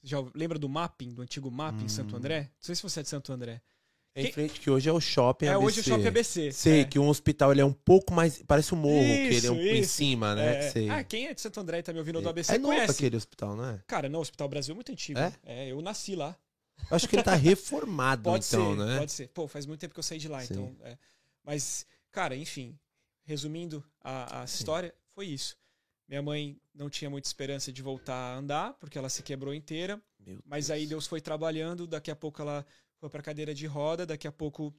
Já lembra do mapping, do antigo mapping hum. Santo André? Não sei se você é de Santo André. É em frente, que hoje é o shopping é, ABC. É, hoje o shopping ABC. Sei, é. que um hospital ele é um pouco mais. Parece um morro, isso, que ele é um, em cima, né? É. Ah, quem é de Santo André e tá me ouvindo do ABC é novo conhece. aquele hospital, não é? Cara, não, o Hospital Brasil é muito antigo. É? é eu nasci lá. Acho que ele tá reformado, pode então, ser, né? Pode ser. Pô, faz muito tempo que eu saí de lá, Sim. então. É. Mas, cara, enfim, resumindo a, a história, foi isso. Minha mãe não tinha muita esperança de voltar a andar, porque ela se quebrou inteira. Meu mas Deus. aí Deus foi trabalhando, daqui a pouco ela foi para cadeira de roda, daqui a pouco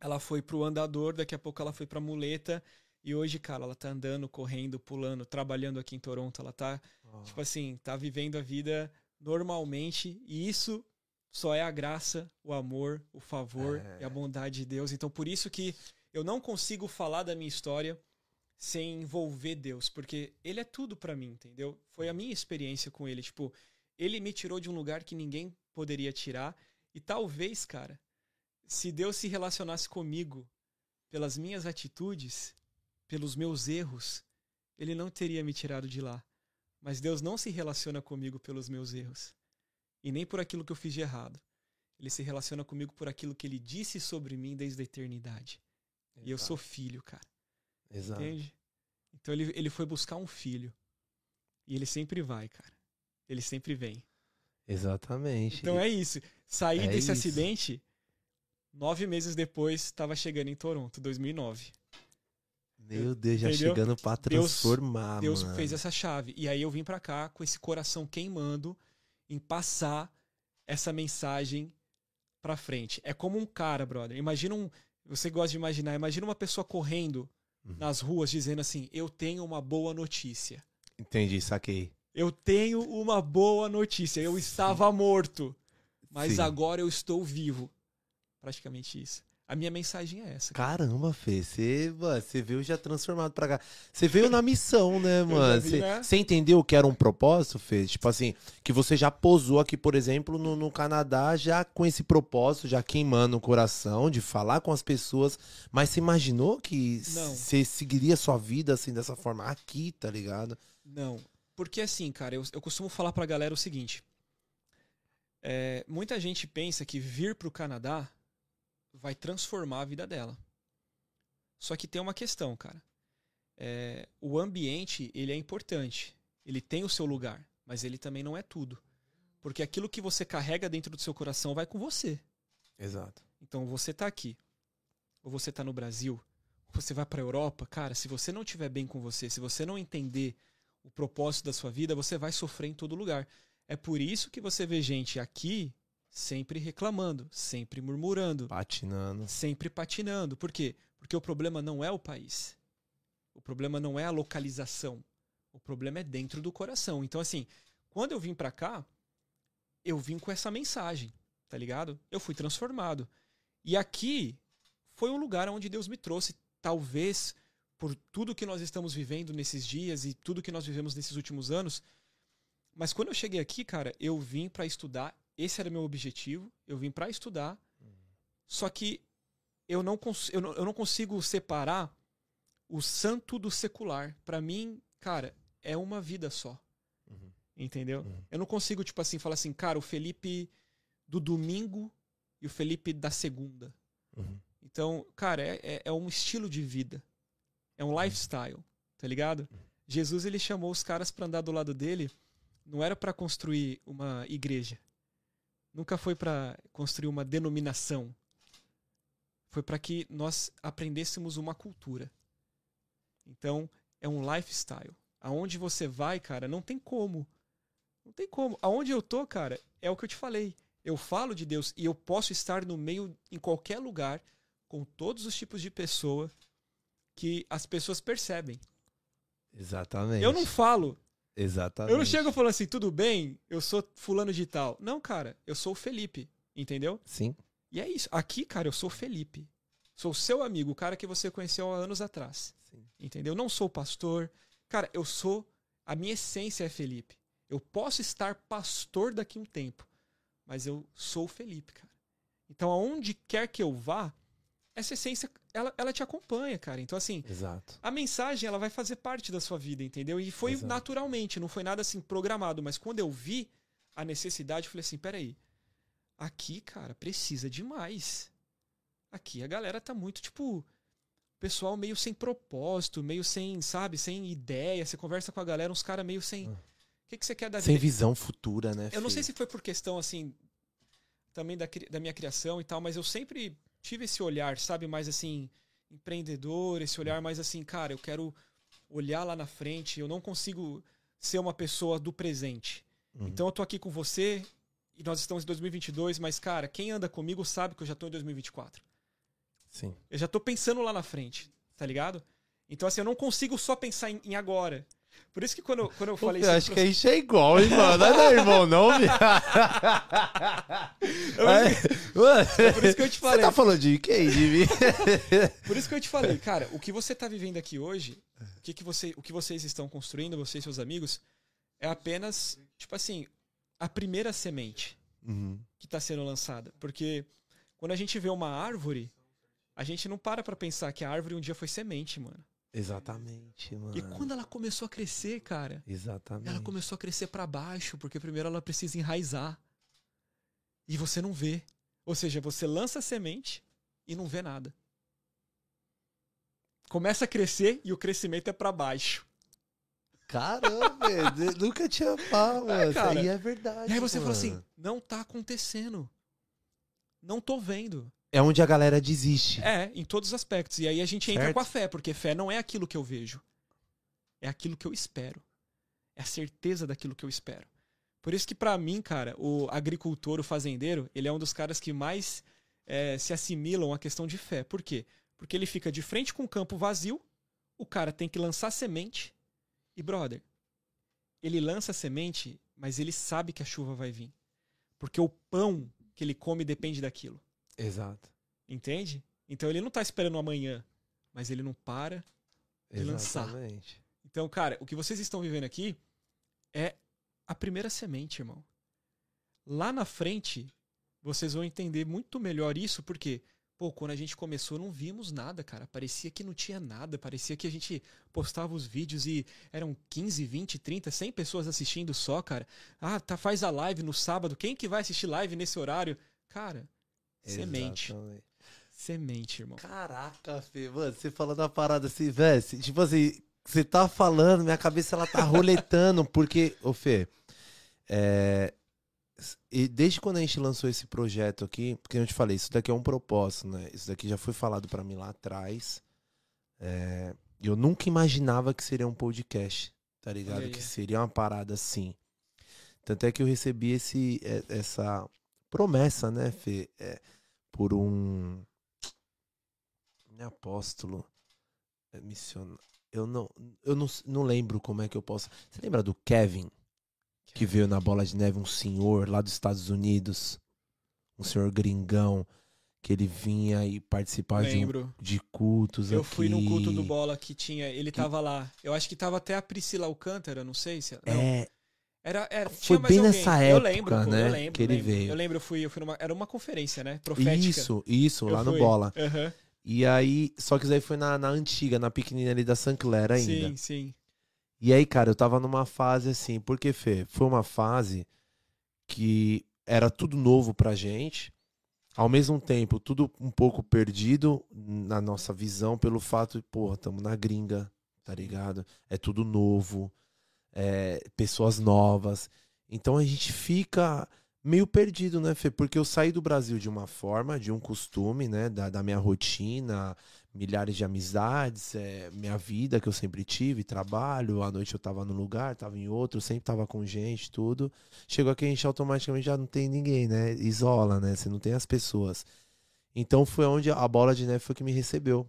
ela foi pro andador, daqui a pouco ela foi pra muleta. E hoje, cara, ela tá andando, correndo, pulando, trabalhando aqui em Toronto. Ela tá, oh. tipo assim, tá vivendo a vida normalmente. E isso só é a graça, o amor, o favor é. e a bondade de Deus. Então, por isso que eu não consigo falar da minha história sem envolver Deus, porque ele é tudo para mim, entendeu? Foi a minha experiência com ele, tipo, ele me tirou de um lugar que ninguém poderia tirar e talvez, cara, se Deus se relacionasse comigo pelas minhas atitudes, pelos meus erros, ele não teria me tirado de lá. Mas Deus não se relaciona comigo pelos meus erros e nem por aquilo que eu fiz de errado. Ele se relaciona comigo por aquilo que ele disse sobre mim desde a eternidade. Exato. E eu sou filho, cara. Exato. Entende? Então ele, ele foi buscar um filho. E ele sempre vai, cara. Ele sempre vem. Exatamente. Então é isso. Sair é desse isso. acidente, nove meses depois, estava chegando em Toronto, 2009. Meu Deus, já Entendeu? chegando pra transformar, Deus, Deus fez essa chave. E aí eu vim pra cá com esse coração queimando em passar essa mensagem pra frente. É como um cara, brother. Imagina um. Você gosta de imaginar, imagina uma pessoa correndo uhum. nas ruas dizendo assim: Eu tenho uma boa notícia. Entendi, saquei. Eu tenho uma boa notícia. Eu Sim. estava morto, mas Sim. agora eu estou vivo. Praticamente isso. A minha mensagem é essa. Cara. Caramba, Fê, você, você veio já transformado pra cá. Você veio na missão, né, mano? Você, né? você entendeu que era um propósito, Fê? Tipo assim, que você já posou aqui, por exemplo, no, no Canadá, já com esse propósito, já queimando o coração, de falar com as pessoas. Mas você imaginou que Não. você seguiria sua vida assim, dessa forma aqui, tá ligado? Não. Porque assim, cara, eu, eu costumo falar pra galera o seguinte. É, muita gente pensa que vir pro Canadá vai transformar a vida dela. Só que tem uma questão, cara. É, o ambiente, ele é importante. Ele tem o seu lugar, mas ele também não é tudo. Porque aquilo que você carrega dentro do seu coração vai com você. Exato. Então você tá aqui, ou você tá no Brasil, ou você vai para a Europa, cara, se você não estiver bem com você, se você não entender o propósito da sua vida, você vai sofrer em todo lugar. É por isso que você vê gente aqui sempre reclamando, sempre murmurando, patinando, sempre patinando. Por quê? Porque o problema não é o país. O problema não é a localização. O problema é dentro do coração. Então assim, quando eu vim para cá, eu vim com essa mensagem, tá ligado? Eu fui transformado. E aqui foi um lugar onde Deus me trouxe, talvez por tudo que nós estamos vivendo nesses dias e tudo que nós vivemos nesses últimos anos. Mas quando eu cheguei aqui, cara, eu vim para estudar. Esse era meu objetivo. Eu vim para estudar. Só que eu não, eu, não, eu não consigo separar o santo do secular. Para mim, cara, é uma vida só. Uhum. Entendeu? Uhum. Eu não consigo, tipo assim, falar assim, cara, o Felipe do domingo e o Felipe da segunda. Uhum. Então, cara, é, é, é, um estilo de vida. É um lifestyle, tá ligado? Uhum. Jesus, ele chamou os caras para andar do lado dele. Não era para construir uma igreja. Nunca foi para construir uma denominação. Foi para que nós aprendêssemos uma cultura. Então, é um lifestyle. Aonde você vai, cara, não tem como. Não tem como. Aonde eu tô, cara, é o que eu te falei. Eu falo de Deus e eu posso estar no meio, em qualquer lugar, com todos os tipos de pessoa que as pessoas percebem. Exatamente. Eu não falo. Exatamente. Eu não chego falando assim, tudo bem, eu sou fulano de tal. Não, cara, eu sou o Felipe, entendeu? Sim. E é isso. Aqui, cara, eu sou o Felipe. Sou seu amigo, o cara que você conheceu há anos atrás. Sim. Entendeu? Não sou pastor. Cara, eu sou. A minha essência é Felipe. Eu posso estar pastor daqui a um tempo, mas eu sou Felipe, cara. Então, aonde quer que eu vá, essa essência, ela, ela te acompanha, cara. Então, assim, Exato. a mensagem, ela vai fazer parte da sua vida, entendeu? E foi Exato. naturalmente, não foi nada assim programado. Mas quando eu vi a necessidade, eu falei assim: peraí, aqui, cara, precisa demais. Aqui a galera tá muito, tipo, pessoal meio sem propósito, meio sem, sabe, sem ideia. Você conversa com a galera, uns caras meio sem. Ah. O que, que você quer da Sem visão futura, né? Eu filho? não sei se foi por questão, assim, também da, da minha criação e tal, mas eu sempre tive esse olhar, sabe, mais assim, empreendedor, esse olhar mais assim, cara, eu quero olhar lá na frente, eu não consigo ser uma pessoa do presente. Uhum. Então eu tô aqui com você e nós estamos em 2022, mas, cara, quem anda comigo sabe que eu já tô em 2024. Sim. Eu já tô pensando lá na frente, tá ligado? Então, assim, eu não consigo só pensar em, em agora. Por isso que quando, quando eu falei isso. Eu acho que a gente é igual, hein, mano? Não é irmão, não, viado. é por isso que eu te falei. Você tá falando de quem? De mim? por isso que eu te falei, cara, o que você tá vivendo aqui hoje, o que, que, você, o que vocês estão construindo, você e seus amigos, é apenas, tipo assim, a primeira semente uhum. que está sendo lançada. Porque quando a gente vê uma árvore, a gente não para pra pensar que a árvore um dia foi semente, mano. Exatamente, mano. E quando ela começou a crescer, cara, Exatamente. ela começou a crescer para baixo, porque primeiro ela precisa enraizar. E você não vê. Ou seja, você lança a semente e não vê nada. Começa a crescer e o crescimento é para baixo. Caramba, nunca tinha pau, é, cara. E é verdade. E aí você mano. fala assim: não tá acontecendo. Não tô vendo. É onde a galera desiste. É, em todos os aspectos. E aí a gente entra certo. com a fé, porque fé não é aquilo que eu vejo. É aquilo que eu espero. É a certeza daquilo que eu espero. Por isso que para mim, cara, o agricultor, o fazendeiro, ele é um dos caras que mais é, se assimilam à questão de fé. Por quê? Porque ele fica de frente com o campo vazio, o cara tem que lançar semente, e brother, ele lança semente, mas ele sabe que a chuva vai vir. Porque o pão que ele come depende daquilo. Exato. Entende? Então ele não está esperando amanhã, mas ele não para de Exatamente. lançar. Então, cara, o que vocês estão vivendo aqui é a primeira semente, irmão. Lá na frente, vocês vão entender muito melhor isso, porque Pô, quando a gente começou não vimos nada, cara. Parecia que não tinha nada. Parecia que a gente postava os vídeos e eram 15, 20, 30, 100 pessoas assistindo só, cara. Ah, tá, faz a live no sábado. Quem que vai assistir live nesse horário? Cara, Semente. Semente, irmão. Caraca, Fê, mano, você falando uma parada assim, velho, tipo assim, você tá falando, minha cabeça ela tá roletando, porque, ô Fê, é, e desde quando a gente lançou esse projeto aqui, porque eu te falei, isso daqui é um propósito, né? Isso daqui já foi falado para mim lá atrás. É, eu nunca imaginava que seria um podcast, tá ligado? Que seria uma parada assim. Tanto é que eu recebi esse, é, essa promessa, né, Fê? É, por um apóstolo é, missionário. Eu não, eu não, não lembro como é que eu posso. Você lembra do Kevin? Que veio na bola de neve, um senhor lá dos Estados Unidos, um senhor gringão, que ele vinha e participar de, de cultos Eu aqui. fui no culto do Bola que tinha. Ele tava lá. Eu acho que tava até a Priscila Alcântara, não sei se. Não, É, era, era, foi bem nessa eu época, lembro, pô, né, Eu lembro, que ele lembro. veio. Eu lembro, eu fui, eu fui numa. Era uma conferência, né? Profética. isso, isso, Eu lá no fui. Bola. Aham. E aí, só que isso aí foi na, na antiga, na pequenina ali da Sancler ainda. Sim, sim. E aí, cara, eu tava numa fase assim, porque, Fê, foi uma fase que era tudo novo pra gente, ao mesmo tempo, tudo um pouco perdido na nossa visão, pelo fato de, porra, tamo na gringa, tá ligado? É tudo novo, é, pessoas novas. Então a gente fica meio perdido, né, Fê? Porque eu saí do Brasil de uma forma, de um costume, né, da, da minha rotina, milhares de amizades, é, minha vida que eu sempre tive, trabalho, à noite eu tava num lugar, tava em outro, sempre tava com gente, tudo. Chegou aqui a gente automaticamente já não tem ninguém, né? Isola, né? Você não tem as pessoas. Então foi onde a bola de neve foi que me recebeu.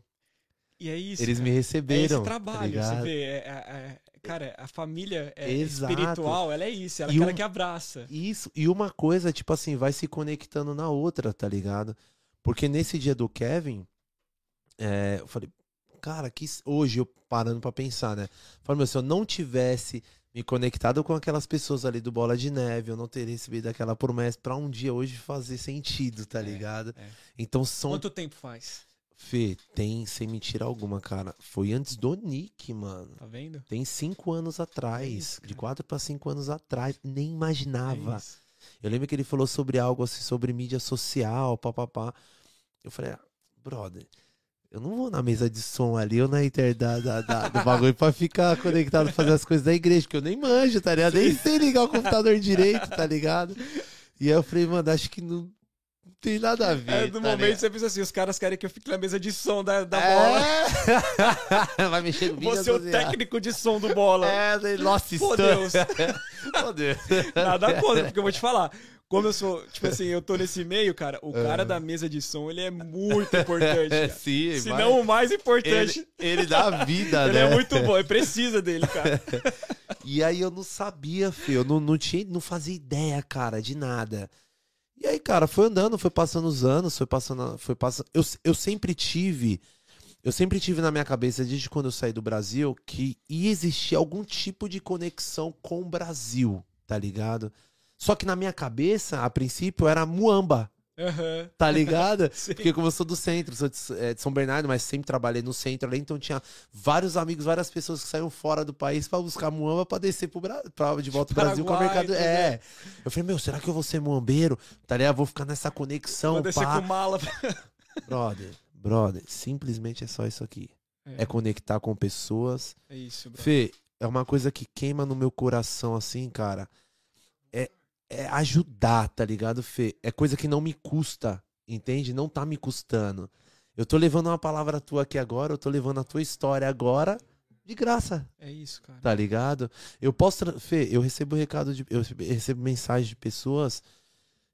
E é isso. Eles cara. me É receberam. esse tá trabalho, você ligado? vê. é- é- é- cara, a família é Exato. espiritual, ela é isso. Ela é aquela um- que abraça. Isso, e uma coisa, tipo assim, vai se conectando na outra, tá ligado? Porque nesse dia do Kevin, é, eu falei, cara, que hoje eu parando pra pensar, né? Falei, meu, se eu não tivesse me conectado com aquelas pessoas ali do Bola de Neve, eu não teria recebido aquela promessa pra um dia hoje fazer sentido, tá É, ligado? é. Então são. Quanto tempo faz? Fê, tem, sem mentira alguma, cara. Foi antes do Nick, mano. Tá vendo? Tem cinco anos atrás. isso, de quatro pra cinco anos atrás. Nem É imaginava. isso. Eu lembro que ele falou sobre algo assim, sobre mídia social, papapá. Eu falei, ah, brother, eu não vou na mesa de som ali ou na inter da, da- da- do bagulho pra ficar conectado, fazer as coisas da igreja, que eu nem manjo, tá ligado? Nem sei ligar o computador direito, tá ligado? E aí eu falei, mano, acho que não, não tem nada a ver. É, no tá momento ligado? você pensa assim, os caras querem que eu fique na mesa de som da, da bola. É. Vai mexer no vídeo. Vou ser o social. técnico de som do bola. É, nossa, Pô, história. Deus. Deus. Nada contra, porque eu vou te falar. Como eu sou, tipo assim, eu tô nesse meio, cara, o cara da mesa de som, ele é muito importante. É, Cara. sim, Se vai. não o mais importante. ele, ele dá a vida, Ele né? é muito bom, ele precisa dele, cara. E aí eu não sabia, filho. Eu não, não, tinha, não fazia ideia, cara, de nada. E aí, cara, foi andando, foi passando os anos, foi passando. Foi passando. Eu, eu sempre tive. Eu sempre tive na minha cabeça, desde quando eu saí do Brasil, que ia existir algum tipo de conexão com o Brasil, tá ligado? Só que na minha cabeça, a princípio, era Muamba, Aham. tá ligado? Porque como eu sou do centro, sou de, é, de São Bernardo, mas sempre trabalhei no centro ali, então tinha vários amigos, várias pessoas que saíam fora do país pra buscar muamba pra descer pro Bra... pra, de volta pro Brasil com o mercado. tudo, É. Eu falei, meu, será que eu vou ser muambeiro? Tá ligado? Vou ficar nessa conexão, Vou descer pá. com mala. Brother, brother, simplesmente é só isso aqui. É É, conectar com pessoas. é isso, bro. Fê, é uma coisa que queima no meu coração, assim, cara. É, ajudar, tá ligado, Fê? É coisa que não me custa, entende? Não tá me custando. Eu tô levando uma palavra tua aqui agora, eu tô levando a tua história agora de graça, É isso, cara. tá ligado? Eu posso. Fê, eu recebo recado de. Eu recebo- recebo mensagem de pessoas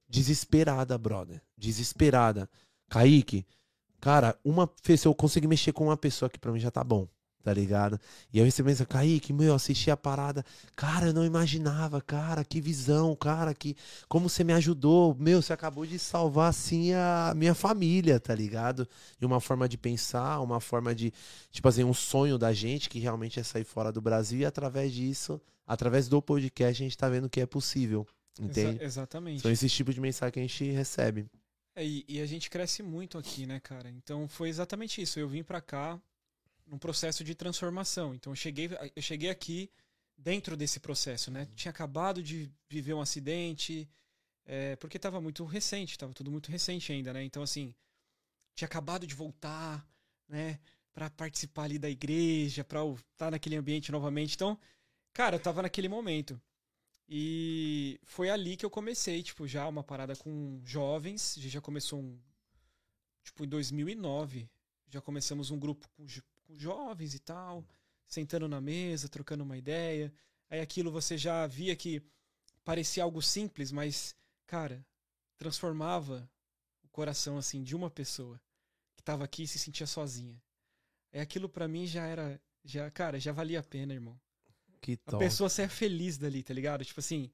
desesperada, brother. Desesperada. Kaique, cara, uma. Fê, se eu conseguir mexer com uma pessoa aqui pra mim já tá bom. Tá ligado? E aí eu recebi mensagem, Kaique, meu, eu assisti a parada. Cara, eu não imaginava, cara, que visão, cara, que. Como você me ajudou. Meu, você acabou de salvar, assim, a minha família, tá ligado? E uma forma de pensar, uma forma de. Tipo assim, um sonho da gente que realmente é sair fora do Brasil. E através disso, através do podcast, a gente tá vendo que é possível. Entende? Exa- exatamente. São esses tipos de mensagem que a gente recebe. É, e, e a gente cresce muito aqui, né, cara? Então foi exatamente isso. Eu vim pra cá num processo de transformação. Então eu cheguei, eu cheguei aqui dentro desse processo, né? Tinha acabado de viver um acidente, é, porque tava muito recente, tava tudo muito recente ainda, né? Então assim, tinha acabado de voltar, né? Pra participar ali da igreja, pra estar tá naquele ambiente novamente. Então, cara, eu tava naquele momento. E foi ali que eu comecei, tipo, já uma parada com jovens. A gente já começou um. Tipo, em 2009. Já começamos um grupo com, com jovens e tal. Sentando na mesa, trocando uma ideia. Aí aquilo você já via que parecia algo simples, mas, cara, transformava o coração, assim, de uma pessoa que tava aqui e se sentia sozinha. Aí aquilo pra mim já era. Já, cara, já valia a pena, irmão. Que A top. pessoa ser feliz dali, tá ligado? Tipo assim,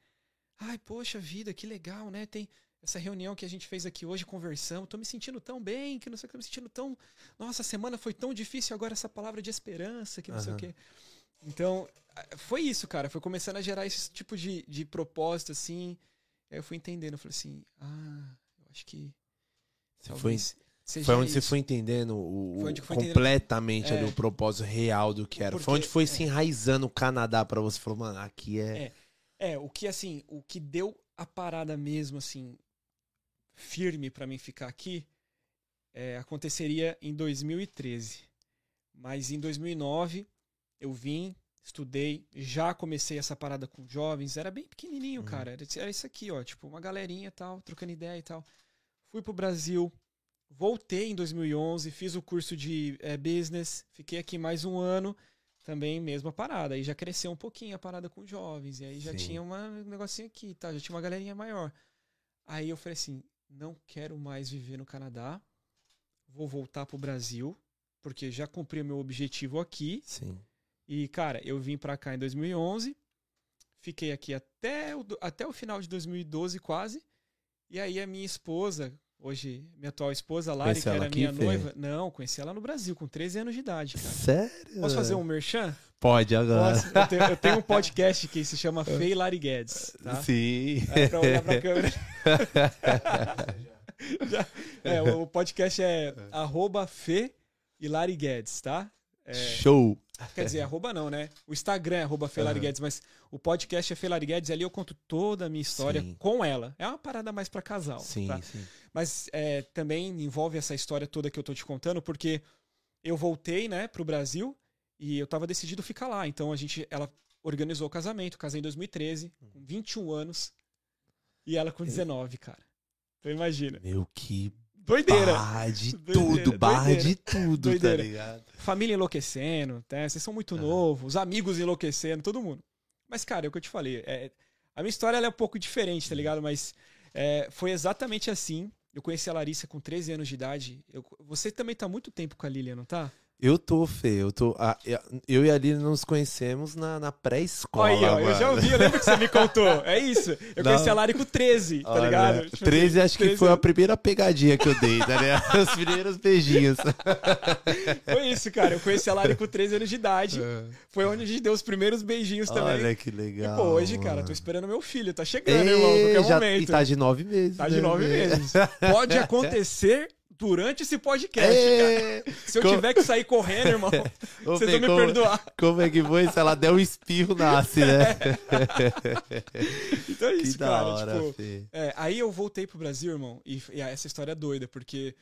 ai, poxa vida, que legal, né? Tem. Essa reunião que a gente fez aqui hoje, conversamos, tô me sentindo tão bem, que não sei o que, tô me sentindo tão. Nossa, a semana foi tão difícil, agora essa palavra de esperança, que não sei o quê. Então, foi isso, cara. Foi começando a gerar esse tipo de, de propósito, assim. Aí eu fui entendendo, eu falei assim, ah, eu acho que. Você foi, foi onde você isso. foi entendendo o, Foi entendendo. completamente ali É. o propósito real do que era. Porque- foi onde foi é. se enraizando o Canadá pra você. Falou, mano, aqui é. É. É, o que assim, o que deu a parada mesmo, assim, firme pra mim ficar aqui, é, aconteceria em 2013. Mas em 2009 eu vim, estudei, já comecei essa parada com jovens, era bem pequenininho, Uhum. cara. Era, era isso aqui, ó, tipo, uma galerinha e tal, trocando ideia e tal. Fui pro Brasil, voltei em 2011, fiz o curso de eh, business, fiquei aqui mais um ano, também mesma parada. Aí já cresceu um pouquinho a parada com jovens, e aí já Sim. tinha uma- um negocinho aqui, tá? Já tinha uma galerinha maior. Aí eu falei assim, não quero mais viver no Canadá, vou voltar pro Brasil, porque já cumpri o meu objetivo aqui. Sim. E, cara, eu vim pra cá em 2011, fiquei aqui até o, até o final de 2012 quase. E aí a minha esposa, hoje minha atual esposa, Lari, Conheceu que era minha noiva. Não, conheci ela no Brasil, com 13 anos de idade, cara. Sério? Posso fazer um merchan? Pode agora. Posso? Eu, tenho, eu tenho um podcast que se chama e Lari Guedes. Tá? Sim. É pra olhar pra câmera. Já- é, o podcast é arroba Fê e Lari Guedes, tá? É, Show. Quer dizer, arroba não, né? O Instagram é arroba Felari Aham. Guedes, mas o podcast é Felari Guedes. Ali eu conto toda a minha história Sim. com ela. É uma parada mais pra casal. Sim, tá? sim. Mas é, também envolve essa história toda que eu tô te contando, porque eu voltei, né, pro Brasil e eu tava decidido ficar lá. Então a gente, ela organizou o casamento, casei em 2013, com 21 anos, e ela com 19, cara. Então imagina. Meu, que Doideira. barra de Doideira, tudo, barra doideira. de tudo, Doideira. tá ligado? família enlouquecendo, né? Vocês são muito Aham. novos, os amigos enlouquecendo, todo mundo. Mas, cara, é o que eu te falei. é- a minha história é um pouco diferente, tá ligado? Mas é, foi exatamente assim. Eu conheci a Larissa com 13 anos de idade. Eu- você também tá muito tempo com a Lilian, não tá? Eu tô, Fê, eu tô. a- eu e a Lili nos conhecemos na, na pré-escola. Ó, eu mano. já ouvi, eu lembro que você me contou. É isso. Eu Não. conheci a Lari com 13, tá Olha, ligado? Tipo 13 assim, acho que 13 foi a primeira pegadinha que eu dei, tá ligado? Os primeiros beijinhos. Foi isso, cara. Eu conheci a Lari com 13 anos de idade. Foi onde a gente deu os primeiros beijinhos também. Olha que E, legal. pô, hoje, cara, mano. tô esperando meu filho. Tá chegando, irmão, Ei, qualquer já, momento. e tá de nove meses. Tá de né, nove meses. Pode acontecer durante esse podcast, cara. Ei, Se eu como- tiver que sair correndo, irmão, ô, vocês vão me como- perdoar. Como é que foi? Se ela der um espirro, nasce, né? Então é que isso, da cara. hora, tipo, é, aí eu voltei pro Brasil, irmão, e, e essa história é doida, porque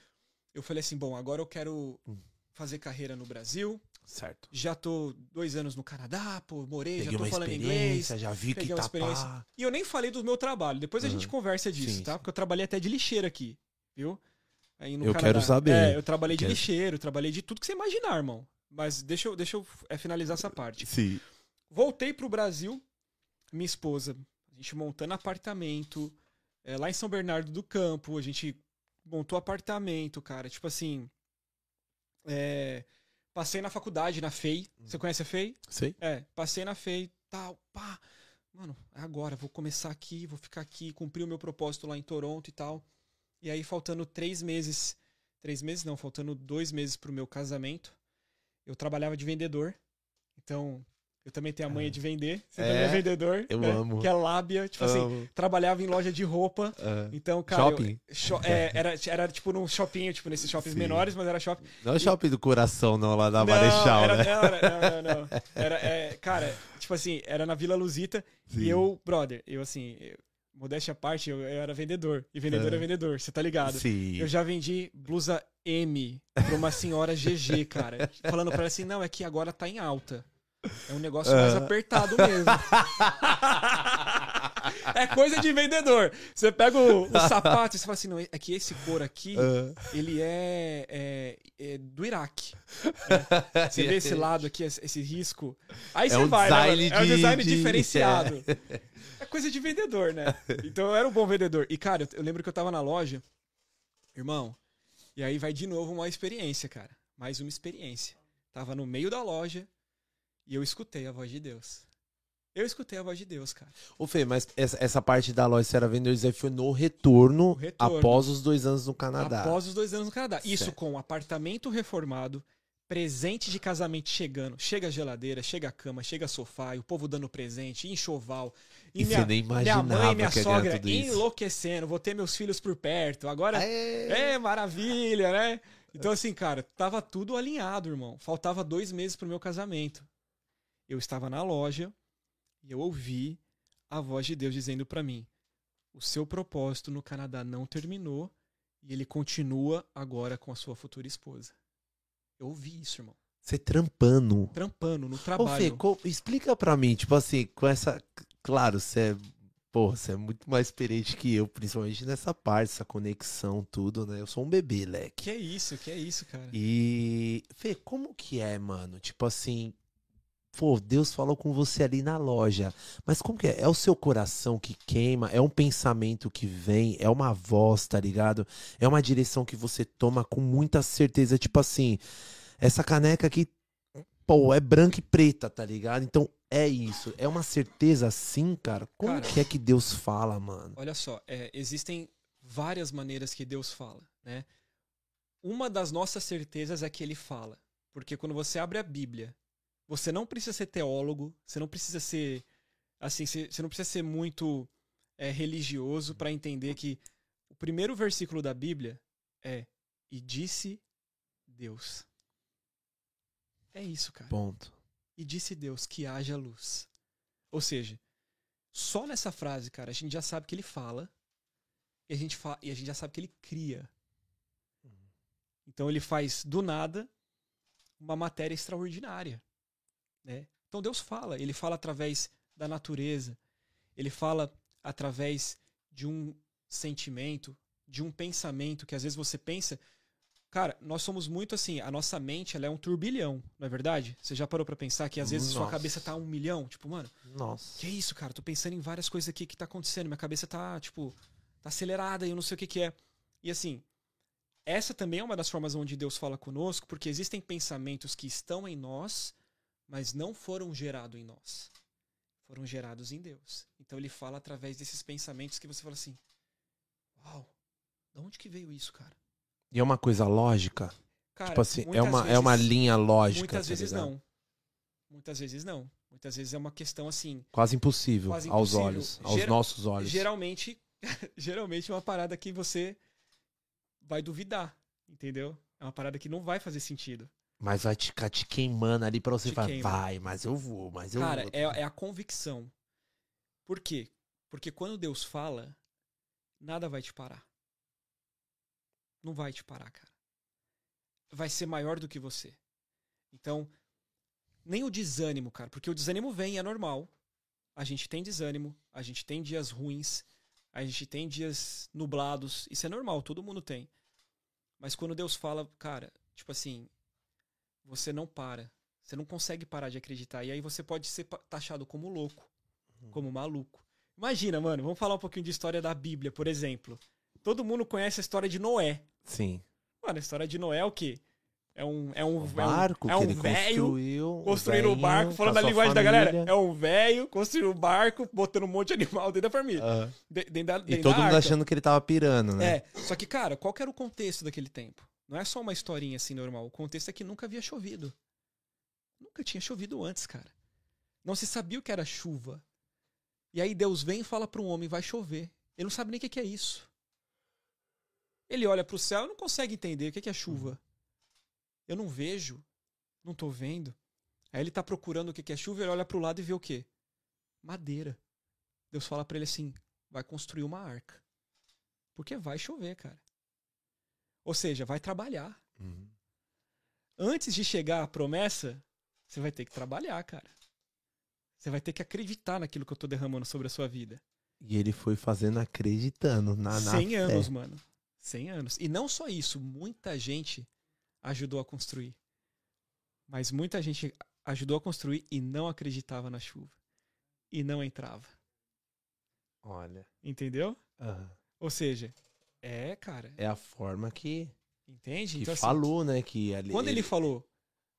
eu falei assim, bom, agora eu quero Hum. fazer carreira no Brasil. Certo. Já tô dois anos no Canadá, pô, morei, Peguei já tô falando inglês. já vi que tá. E eu nem falei do meu trabalho. Depois a Uhum. gente conversa disso, Sim, tá? Porque eu trabalhei até de lixeira aqui, viu? Aí no Eu Canadá. quero saber. É, eu trabalhei de Quero- lixeiro, trabalhei de tudo que você imaginar, irmão. Mas deixa eu, deixa eu é, finalizar essa parte. Sim. Voltei pro Brasil, minha esposa, a gente montando apartamento, é, lá em São Bernardo do Campo, a gente montou apartamento, cara. Tipo assim. é, passei na faculdade, na FEI. Você conhece a FEI? Sei. É, passei na FEI, tal, pá. Mano, é agora, vou começar aqui, vou ficar aqui, cumprir o meu propósito lá em Toronto e tal. E aí, faltando três meses, três meses não, faltando dois meses pro meu casamento, eu trabalhava de vendedor. Então, eu também tenho a manha de vender. Você É, também é vendedor. eu né? amo. Que é lábia. Tipo assim, Amo. trabalhava em loja de roupa. Ah. Então, cara. eu- Shopping? sho- é, era, era tipo num shopping, tipo nesses shoppings Sim. menores, mas era shopping. Não é shopping do coração, não, lá da Não, Marechal, era, né? não, era- não, não, não. Era, é, cara, tipo assim, era na Vila Luzita Sim. e eu, brother, eu assim, eu- modéstia à parte, eu, eu era vendedor. E vendedor É. é vendedor, você tá ligado? Sim. Eu já vendi blusa M pra uma senhora GG, cara. Falando pra ela assim, não, é que agora tá em alta. É um negócio mais Ah. apertado mesmo. é coisa de vendedor. Você pega o, o sapato e você fala assim, não, é que esse cor aqui, Ah. ele é, é- é do Iraque. né? Você vê esse lado aqui, esse risco. Aí É você um vai, né, mano? É um de- design de- diferenciado. Coisa de vendedor, né? Então eu era um bom vendedor. E, cara, eu- lembro que eu tava na loja, irmão, e aí vai de novo uma experiência, cara. Mais uma experiência. Tava no meio da loja e eu escutei a voz de Deus. Eu escutei a voz de Deus, cara. Ô, Fê, mas essa, essa parte da loja Serra Vendors aí foi no retorno, retorno. após os dois anos no Canadá. Após os dois anos no Canadá. Isso Certo. com apartamento reformado, presente de casamento chegando. Chega a geladeira, chega a cama, chega sofá, e o povo dando presente, enxoval. E minha, você nem minha imaginava mãe e minha sogra enlouquecendo. Vou ter meus filhos por perto. Agora É. É, maravilha, né? Então, assim, cara, tava tudo alinhado, irmão. Faltava dois meses pro meu casamento. Eu estava na loja e eu ouvi a voz de Deus dizendo pra mim: o seu propósito no Canadá não terminou e ele continua agora com a sua futura esposa. Eu ouvi isso, irmão. Você trampando. Trampando no Ô, Fê, trabalho. co- explica pra mim, tipo assim, com essa. Claro, você é. Porra, você é muito mais experiente que eu, principalmente nessa parte, essa conexão, tudo, né? Eu sou um bebê, leque. Que é isso, que é isso, cara. E. Fê, como que é, mano? Tipo assim. Pô, Deus falou com você ali na loja. Mas como que é? É o seu coração que queima? É um pensamento que vem? É uma voz, tá ligado? É uma direção que você toma com muita certeza. Tipo assim, essa caneca aqui, pô, é branca e preta, tá ligado? Então é isso. É uma certeza assim, cara? Como Cara. que é que Deus fala, mano? Olha só, é, existem várias maneiras que Deus fala, né? Uma das nossas certezas é que ele fala. Porque quando você abre a Bíblia, você não precisa ser teólogo, você não precisa ser. Assim, você não precisa ser muito é, religioso para entender que o primeiro versículo da Bíblia é: E disse Deus. É isso, cara. Ponto. E disse Deus que haja luz. Ou seja, só nessa frase, cara, a gente já sabe que ele fala e a gente, fa e a gente já sabe que ele cria. Então ele faz do nada uma matéria extraordinária. Né? Então Deus fala, ele fala através da natureza, ele fala através de um sentimento, de um pensamento que às vezes você pensa. Cara, nós somos muito assim, a nossa mente ela é um turbilhão, não é verdade? Você já parou pra pensar que às vezes sua Nossa. cabeça tá um milhão? Tipo, mano, Nossa. que isso, cara? Tô pensando em várias coisas aqui que tá acontecendo. Minha cabeça tá, tipo, tá acelerada e eu não sei o que que é. E assim, essa também é uma das formas onde Deus fala conosco, porque existem pensamentos que estão em nós, mas não foram gerados em nós. Foram gerados em Deus. Então ele fala através desses pensamentos que você fala assim: Uau, da onde que veio isso, cara? E é uma coisa lógica? Cara, tipo assim, é uma, é uma vezes- linha lógica. Muitas tá vezes ligado? não. Muitas vezes não. Muitas vezes é uma questão assim, Quase impossível Quase aos impossível. olhos, aos nossos olhos. geralmente, geralmente é uma parada que você vai duvidar, entendeu? É uma parada que não vai fazer sentido. Mas vai te ficar te queimando ali pra você Te falar, queima. vai, mas eu vou, mas eu Cara, vou. é, é a convicção. Por quê? Porque quando Deus fala, nada vai te parar. Não vai te parar, cara. Vai ser maior do que você. Então, nem o desânimo, cara, porque o desânimo vem, é normal. A gente tem desânimo, a gente tem dias ruins, a gente tem dias nublados, isso é normal, todo mundo tem. Mas quando Deus fala, cara, tipo assim, você não para. Você não consegue parar de acreditar. E aí você pode ser taxado como louco, como maluco. Imagina, mano, vamos falar um pouquinho de história da Bíblia, por exemplo. Todo mundo conhece a história de Noé. Sim. Mano, a história de Noé é o quê? É um é um O barco é um, é um velho construiu. construindo o velhinho, barco, falando a a sua linguagem da família. galera. É um velho construindo o barco, botando um monte de animal dentro da família. Ah. De- Dentro da, E dentro todo da mundo arca. achando que ele tava pirando, né? É, só que, cara, qual que era o contexto daquele tempo? Não é só uma historinha assim normal. O contexto é que nunca havia chovido. Nunca tinha chovido antes, cara. Não se sabia o que era chuva. E aí Deus vem e fala para um homem, vai chover. Ele não sabe nem o que é isso. Ele olha para o céu e não consegue entender o que que é chuva. Eu não vejo, não tô vendo. Aí ele tá procurando o que que é chuva, ele olha para o lado e vê o quê? Madeira. Deus fala para ele assim, vai construir uma arca. Porque vai chover, cara. Ou seja, vai trabalhar. Uhum. Antes de chegar a promessa, você vai ter que trabalhar, cara. Você vai ter que acreditar naquilo que eu tô derramando sobre a sua vida. E ele foi fazendo acreditando na, na 100 fé. anos, mano. 100 anos. E não só isso, muita gente ajudou a construir. Mas muita gente ajudou a construir e não acreditava na chuva. E não entrava. Olha. Entendeu? aham. Ou seja, é, cara. É a forma que, Entende? que Então, assim, falou, né? Que ali, Quando ele falou,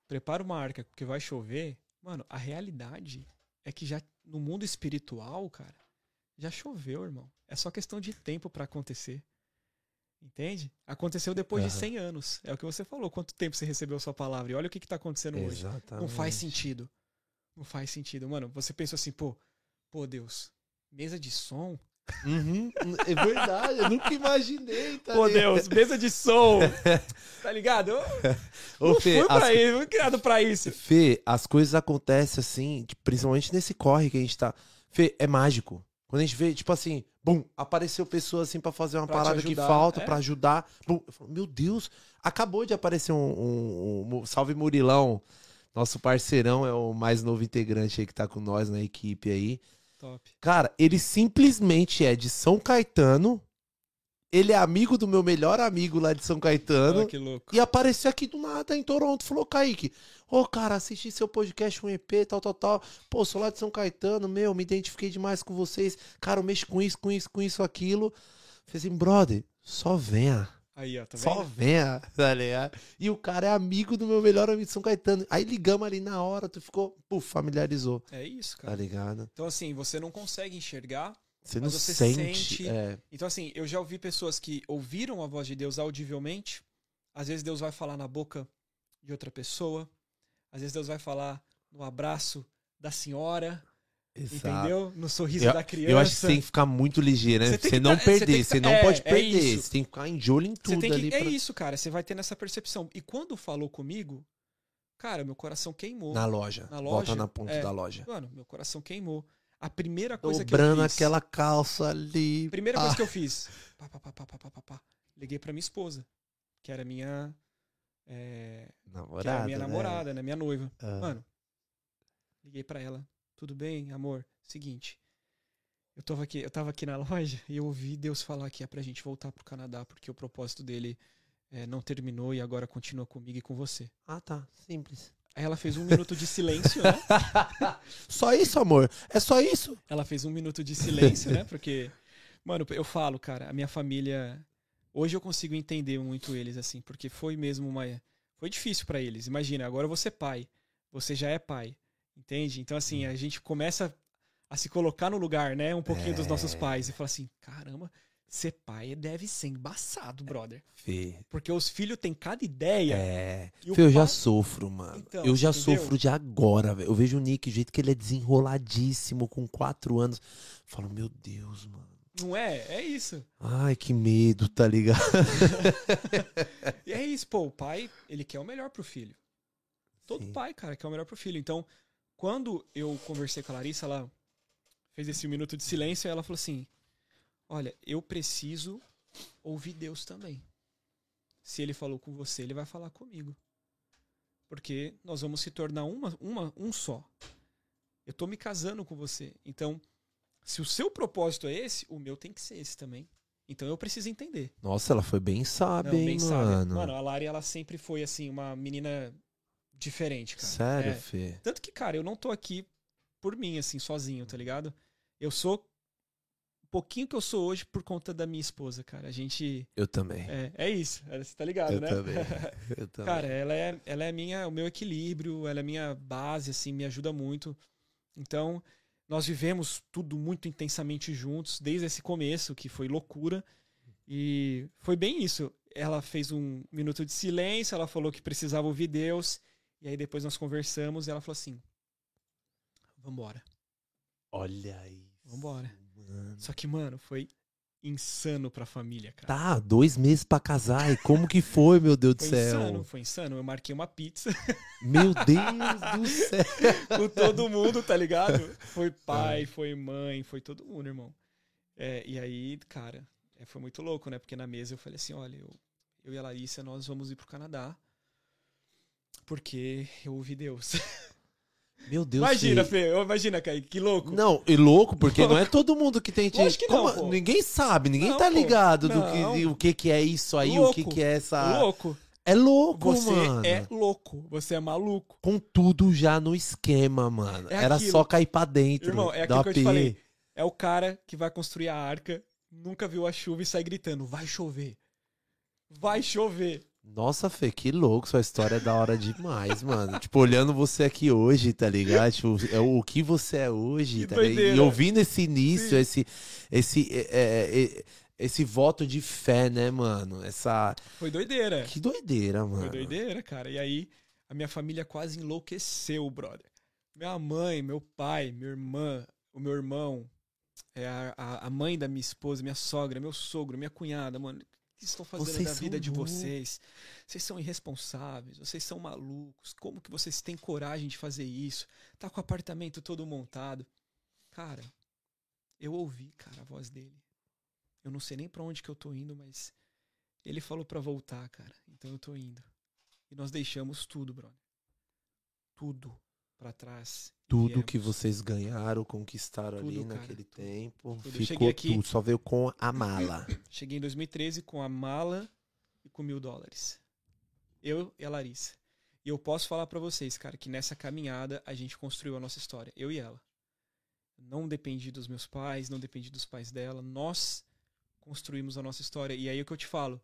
prepara uma arca porque vai chover, mano, a realidade é que já no mundo espiritual, cara, já choveu, irmão. É só questão de tempo para acontecer. Entende? Aconteceu depois Aham. de 100 anos. É o que você falou. Quanto tempo você recebeu a sua palavra? E olha o que, que tá acontecendo hoje. Exatamente. Não faz sentido. Não faz sentido. Mano, você pensa assim, pô, pô, Deus, mesa de som? Uhum, é verdade, eu nunca imaginei, tá Pô? Deus, mesa de som! tá ligado? Ô, não Fê, fui pra as- isso, fui criado pra isso. Fê, as coisas acontecem assim, principalmente nesse corre que a gente tá. Fê, é mágico. Quando a gente vê, tipo assim, bum, apareceu pessoa assim pra fazer uma Pra parada que falta, é. pra ajudar. Bum, eu falo, meu Deus, acabou de aparecer um, um- um- Salve Murilão, nosso parceirão, é o mais novo integrante aí que tá com nós na equipe aí. Top. Cara, ele simplesmente é de São Caetano. Ele é amigo do meu melhor amigo lá de São Caetano. Olha que louco. E apareceu aqui do nada em Toronto. Falou, Kaique, ô cara, assisti seu podcast, um EP, tal, tal, tal. Pô, sou lá de São Caetano, meu, me identifiquei demais com vocês. Cara, eu mexo com isso, com isso, com isso, aquilo. Falei assim, brother, só venha. Aí, ó, tá só vendo? venha, tá ligado? E o cara é amigo do meu melhor amigo de São Caetano. Aí ligamos ali na hora, tu ficou, puf, familiarizou. É isso, Tá cara. ligado? Então, assim, você não consegue enxergar. Você não você sente. sente- É, Então, assim, eu já ouvi pessoas que ouviram a voz de Deus audivelmente. Às vezes Deus vai falar na boca de outra pessoa. Às vezes Deus vai falar no abraço da senhora. exato. Entendeu? No sorriso Eu, da criança. eu acho que você tem que ficar muito ligeiro, né? Você Você, não tá- você perder, você tá- não é, pode é perder. isso. Você tem que ficar em de olho em Você tudo que- ali. É pra- isso, cara. Você vai ter nessa percepção. E quando falou comigo, cara, meu coração queimou. Na loja. Na Volta loja, na ponta é. da loja. Mano, meu coração queimou. A primeira coisa que eu Dobrando fiz. aquela calça ali. Primeira pá. coisa que eu fiz. Pá, pá, pá, pá, pá, pá. Liguei pra minha esposa, que era minha. é, que Namorada, era minha né? namorada, né? Minha noiva. Ah. Mano, liguei pra ela. Tudo bem, amor? Seguinte. Eu tava aqui, eu tava aqui na loja e eu ouvi Deus falar que é pra gente voltar pro Canadá, porque o propósito dele é, não terminou e agora continua comigo e com você. Ah, tá. Simples. Aí ela fez um minuto de silêncio, né? Só isso, amor. É só isso. Ela fez um minuto de silêncio, né? Porque, mano, eu falo, cara, a minha família. Hoje eu consigo entender muito eles, assim, porque foi mesmo uma. Foi difícil pra eles. Imagina, agora você é pai. Você já é pai. Entende? Então, assim, a gente começa a se colocar no lugar, né? Um pouquinho dos nossos É. pais. E fala assim: caramba, ser pai deve ser embaçado, brother. Fê. Porque os filhos têm cada ideia. É. Fê, eu já pai- sofro, mano. Então, eu já entendeu? sofro de agora, velho. Eu vejo o Nick, o jeito que ele é desenroladíssimo, com quatro anos. Falo, meu Deus, mano. Não é? É isso. Ai, que medo, tá ligado? E é isso, pô, o pai, ele quer o melhor pro filho. Todo Sim. pai, cara, quer o melhor pro filho. Então, quando eu conversei com a Larissa, ela fez esse minuto de silêncio e ela falou assim: Olha, eu preciso ouvir Deus também. Se ele falou com você, ele vai falar comigo. Porque nós vamos se tornar uma, uma, um só. Eu tô me casando com você. Então, se o seu propósito é esse, o meu tem que ser esse também. Então eu preciso entender. Nossa, ela foi bem sábia, Não, hein, bem sábia. mano. Mano, a Lari, ela sempre foi, assim, uma menina diferente, cara. Sério, É. Fê? Tanto que, cara, eu não tô aqui por mim, assim, sozinho, tá ligado? Eu sou pouquinho que eu sou hoje por conta da minha esposa, cara. A gente. Eu também. É, é isso, é, você tá ligado, eu né? também. Eu também. Cara, ela é, ela é minha, o meu equilíbrio, ela é minha base, assim, me ajuda muito. Então, nós vivemos tudo muito intensamente juntos, desde esse começo, que foi loucura. E foi bem isso. Ela fez um minuto de silêncio, ela falou que precisava ouvir Deus. E aí depois nós conversamos e ela falou assim: Vambora, Olha aí. vambora. Mano. Só que, mano, foi insano pra família, cara. Tá, dois meses pra casar. E como que foi, meu Deus do Foi céu? insano, foi insano. Eu marquei uma pizza Meu Deus do céu. com todo mundo, tá ligado? Foi pai, foi mãe, foi todo mundo, irmão. É, e aí, cara, é, foi muito louco, né? Porque na mesa eu falei assim: olha, eu, eu e a Larissa, nós vamos ir pro Canadá. Porque eu ouvi Deus. Meu Deus imagina, Fê. Fê, imagina, Kaique, que louco. Não, e louco, porque não é todo mundo que tem. Lógico que não, Como-. Ninguém sabe, ninguém Não, tá pô. ligado do que, o que, que é isso aí, Louco. o que, que é essa. Louco. É louco, Você mano. é louco. Você é maluco. Com tudo já no esquema, mano. É Era aquilo. só cair pra dentro. Irmão, é aquilo que eu te falei. É o cara que vai construir a arca, nunca viu a chuva e sai gritando: vai chover. Vai chover. Nossa, Fê, que louco, sua história é da hora demais, mano. tipo, olhando você aqui hoje, tá ligado? Tipo, é o que você é hoje, tá ligado? E ouvindo esse início, Sim. esse, esse, é, é, é, esse voto de fé, né, mano? Essa. Foi doideira. Que doideira, mano. Foi doideira, cara. E aí, a minha família quase enlouqueceu, brother. Minha mãe, meu pai, minha irmã, o meu irmão, é a, a mãe da minha esposa, minha sogra, meu sogro, minha cunhada, mano. Que estão fazendo Vocês da vida de vocês? Vocês são irresponsáveis, vocês são malucos. Como que vocês têm coragem de fazer isso? Tá com o apartamento todo montado. Cara, eu ouvi, cara, a voz dele. Eu não sei nem pra onde que eu tô indo, mas ele falou pra voltar, cara. Então eu tô indo. E nós deixamos tudo, brother. Tudo pra trás. Tudo que vocês ganharam, conquistaram ali Tudo, cara, naquele tempo. Tudo. Ficou aqui- tudo, só veio com a mala. Cheguei em 2013 com a mala e com mil dólares. Eu e a Larissa. E eu posso falar pra vocês, cara, que nessa caminhada a gente construiu a nossa história. Eu e ela. Não dependi dos meus pais, não dependi dos pais dela. Nós construímos a nossa história. E aí é o que eu te falo.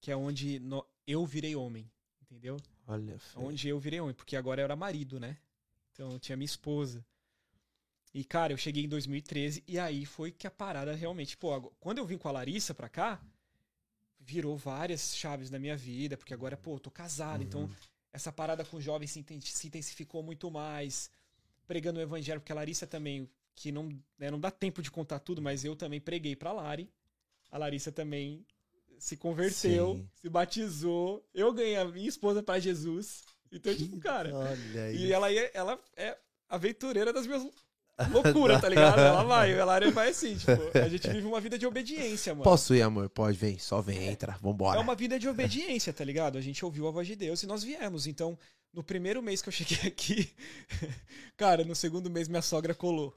Que é onde no- eu virei homem. Entendeu? Olha, Fê. Onde eu virei homem, porque agora eu era marido, né? Então eu tinha minha esposa. E, cara, eu cheguei em 2013 e aí foi que a parada realmente. Pô, quando eu vim com a Larissa pra cá, virou várias chaves na minha vida, porque agora, pô, eu tô casado, então essa parada com jovens se, inten- se intensificou muito mais. Pregando o evangelho, porque a Larissa também, que não, né, não dá tempo de contar tudo, mas eu também preguei pra Lari. A Larissa também se converteu, Sim. se batizou. Eu ganhei a minha esposa pra Jesus. Então, tipo, cara. Olha E aí. ela, ia- ela é aventureira das minhas loucuras, tá ligado? Ela vai, ela vai assim, tipo, a gente vive uma vida de obediência, mano. Posso ir, amor? Pode, vem. Só vem, entra. Vambora. É uma vida de obediência, tá ligado? A gente ouviu a voz de Deus e nós viemos. Então, no primeiro mês que eu cheguei aqui, cara, no segundo mês minha sogra colou.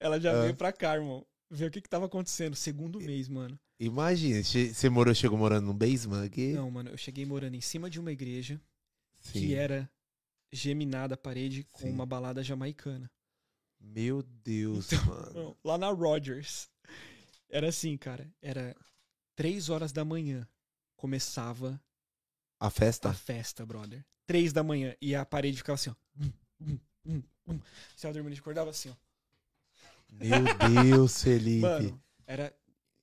Ela já Ah. veio pra cá, irmão. Ver o que que tava acontecendo. Segundo mês, mano. Imagina, você morou, chegou morando num basement aqui? Não, mano, eu cheguei morando em cima de uma igreja Sim. que era geminada a parede com Sim. uma balada jamaicana. Meu Deus, Então, mano. Lá na Rogers. Era assim, cara. Era três horas da manhã. Começava A festa? a festa, brother. Três da manhã. E a parede ficava assim, ó. Hum, hum, hum, hum. Tava dormindo acordava assim, ó. Meu Deus, Felipe. Mano, era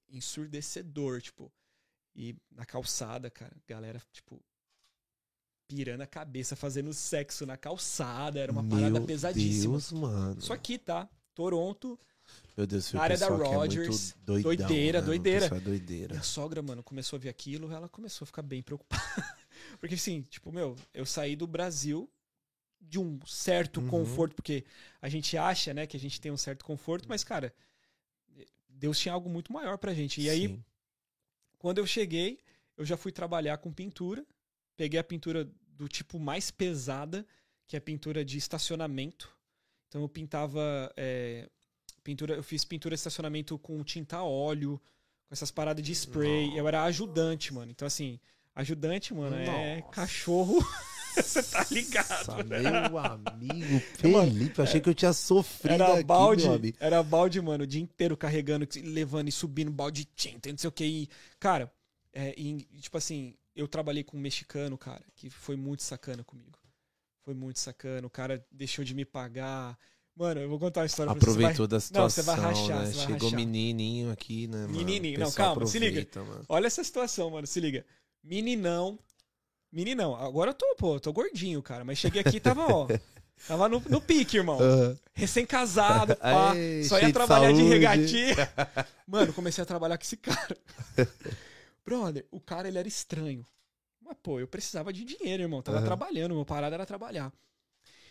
ensurdecedor, tipo. E na calçada, cara, galera, tipo, pirando a cabeça, fazendo sexo na calçada. Era uma parada Meu pesadíssima. Deus, mano. Isso aqui, tá? Toronto. Meu Deus, área da é Rogers, doidão, doideira, mano. Doideira. é doideira. Minha sogra, mano, começou a ver aquilo, ela começou a ficar bem preocupada. Porque assim, tipo, meu, eu saí do Brasil de um certo Uhum. conforto, porque a gente acha, né, que a gente tem um certo conforto, mas, cara, Deus tinha algo muito maior pra gente. E aí, Sim. quando eu cheguei, eu já fui trabalhar com pintura. Peguei a pintura do tipo mais pesada, que é pintura de estacionamento. Então eu pintava. é, pintura, eu fiz pintura de estacionamento com tinta a óleo, com essas paradas de spray. Eu era ajudante, mano. Então, assim, ajudante, mano, é Nossa. cachorro. Você tá ligado? Nossa, né? meu amigo Felipe, eu achei que eu tinha sofrido Era aqui, balde, era balde, mano, o dia inteiro carregando, levando e subindo balde de tinta, não sei o que. E, cara, é, e, tipo assim, eu trabalhei com um mexicano, cara, que foi muito sacana comigo. Foi muito sacana. O cara deixou de me pagar. Mano, eu vou contar uma história pra você. Aproveitou da Não, situação, você vai rachar, né? você vai Chegou rachar. menininho aqui, né, mano? Menininho, não, calma, se liga. mano. Olha essa situação, mano. Se liga. Meninão. Meninão. Agora eu tô, pô, eu tô gordinho, cara. Mas cheguei aqui e tava, ó. Tava no, no pique, irmão. Aham. Recém-casado, pá. Aê, só ia de trabalhar de, saúde. regatinha. Mano, comecei a trabalhar com esse cara. Brother, o cara, ele era estranho. Mas, pô, eu precisava de dinheiro, irmão. Tava Aham. trabalhando, meu parada era trabalhar.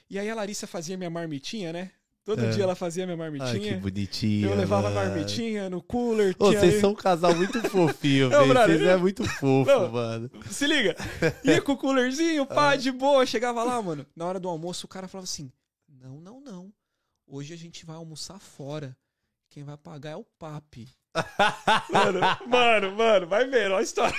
E aí a Larissa fazia minha marmitinha, né? Todo É. dia ela fazia minha Ai, que marmitinha. bonitinho. eu levava a mano. marmitinha no cooler. Ô, vocês aí- são um casal muito fofinho, velho. Vocês é muito fofo, Não. mano. Se liga. Ia com o coolerzinho, pá, de boa. Chegava lá, mano. Na hora do almoço, o cara falava assim: Não, não, não. Hoje a gente vai almoçar fora. Quem vai pagar é o papi. Mano, mano, mano, vai ver, olha a história.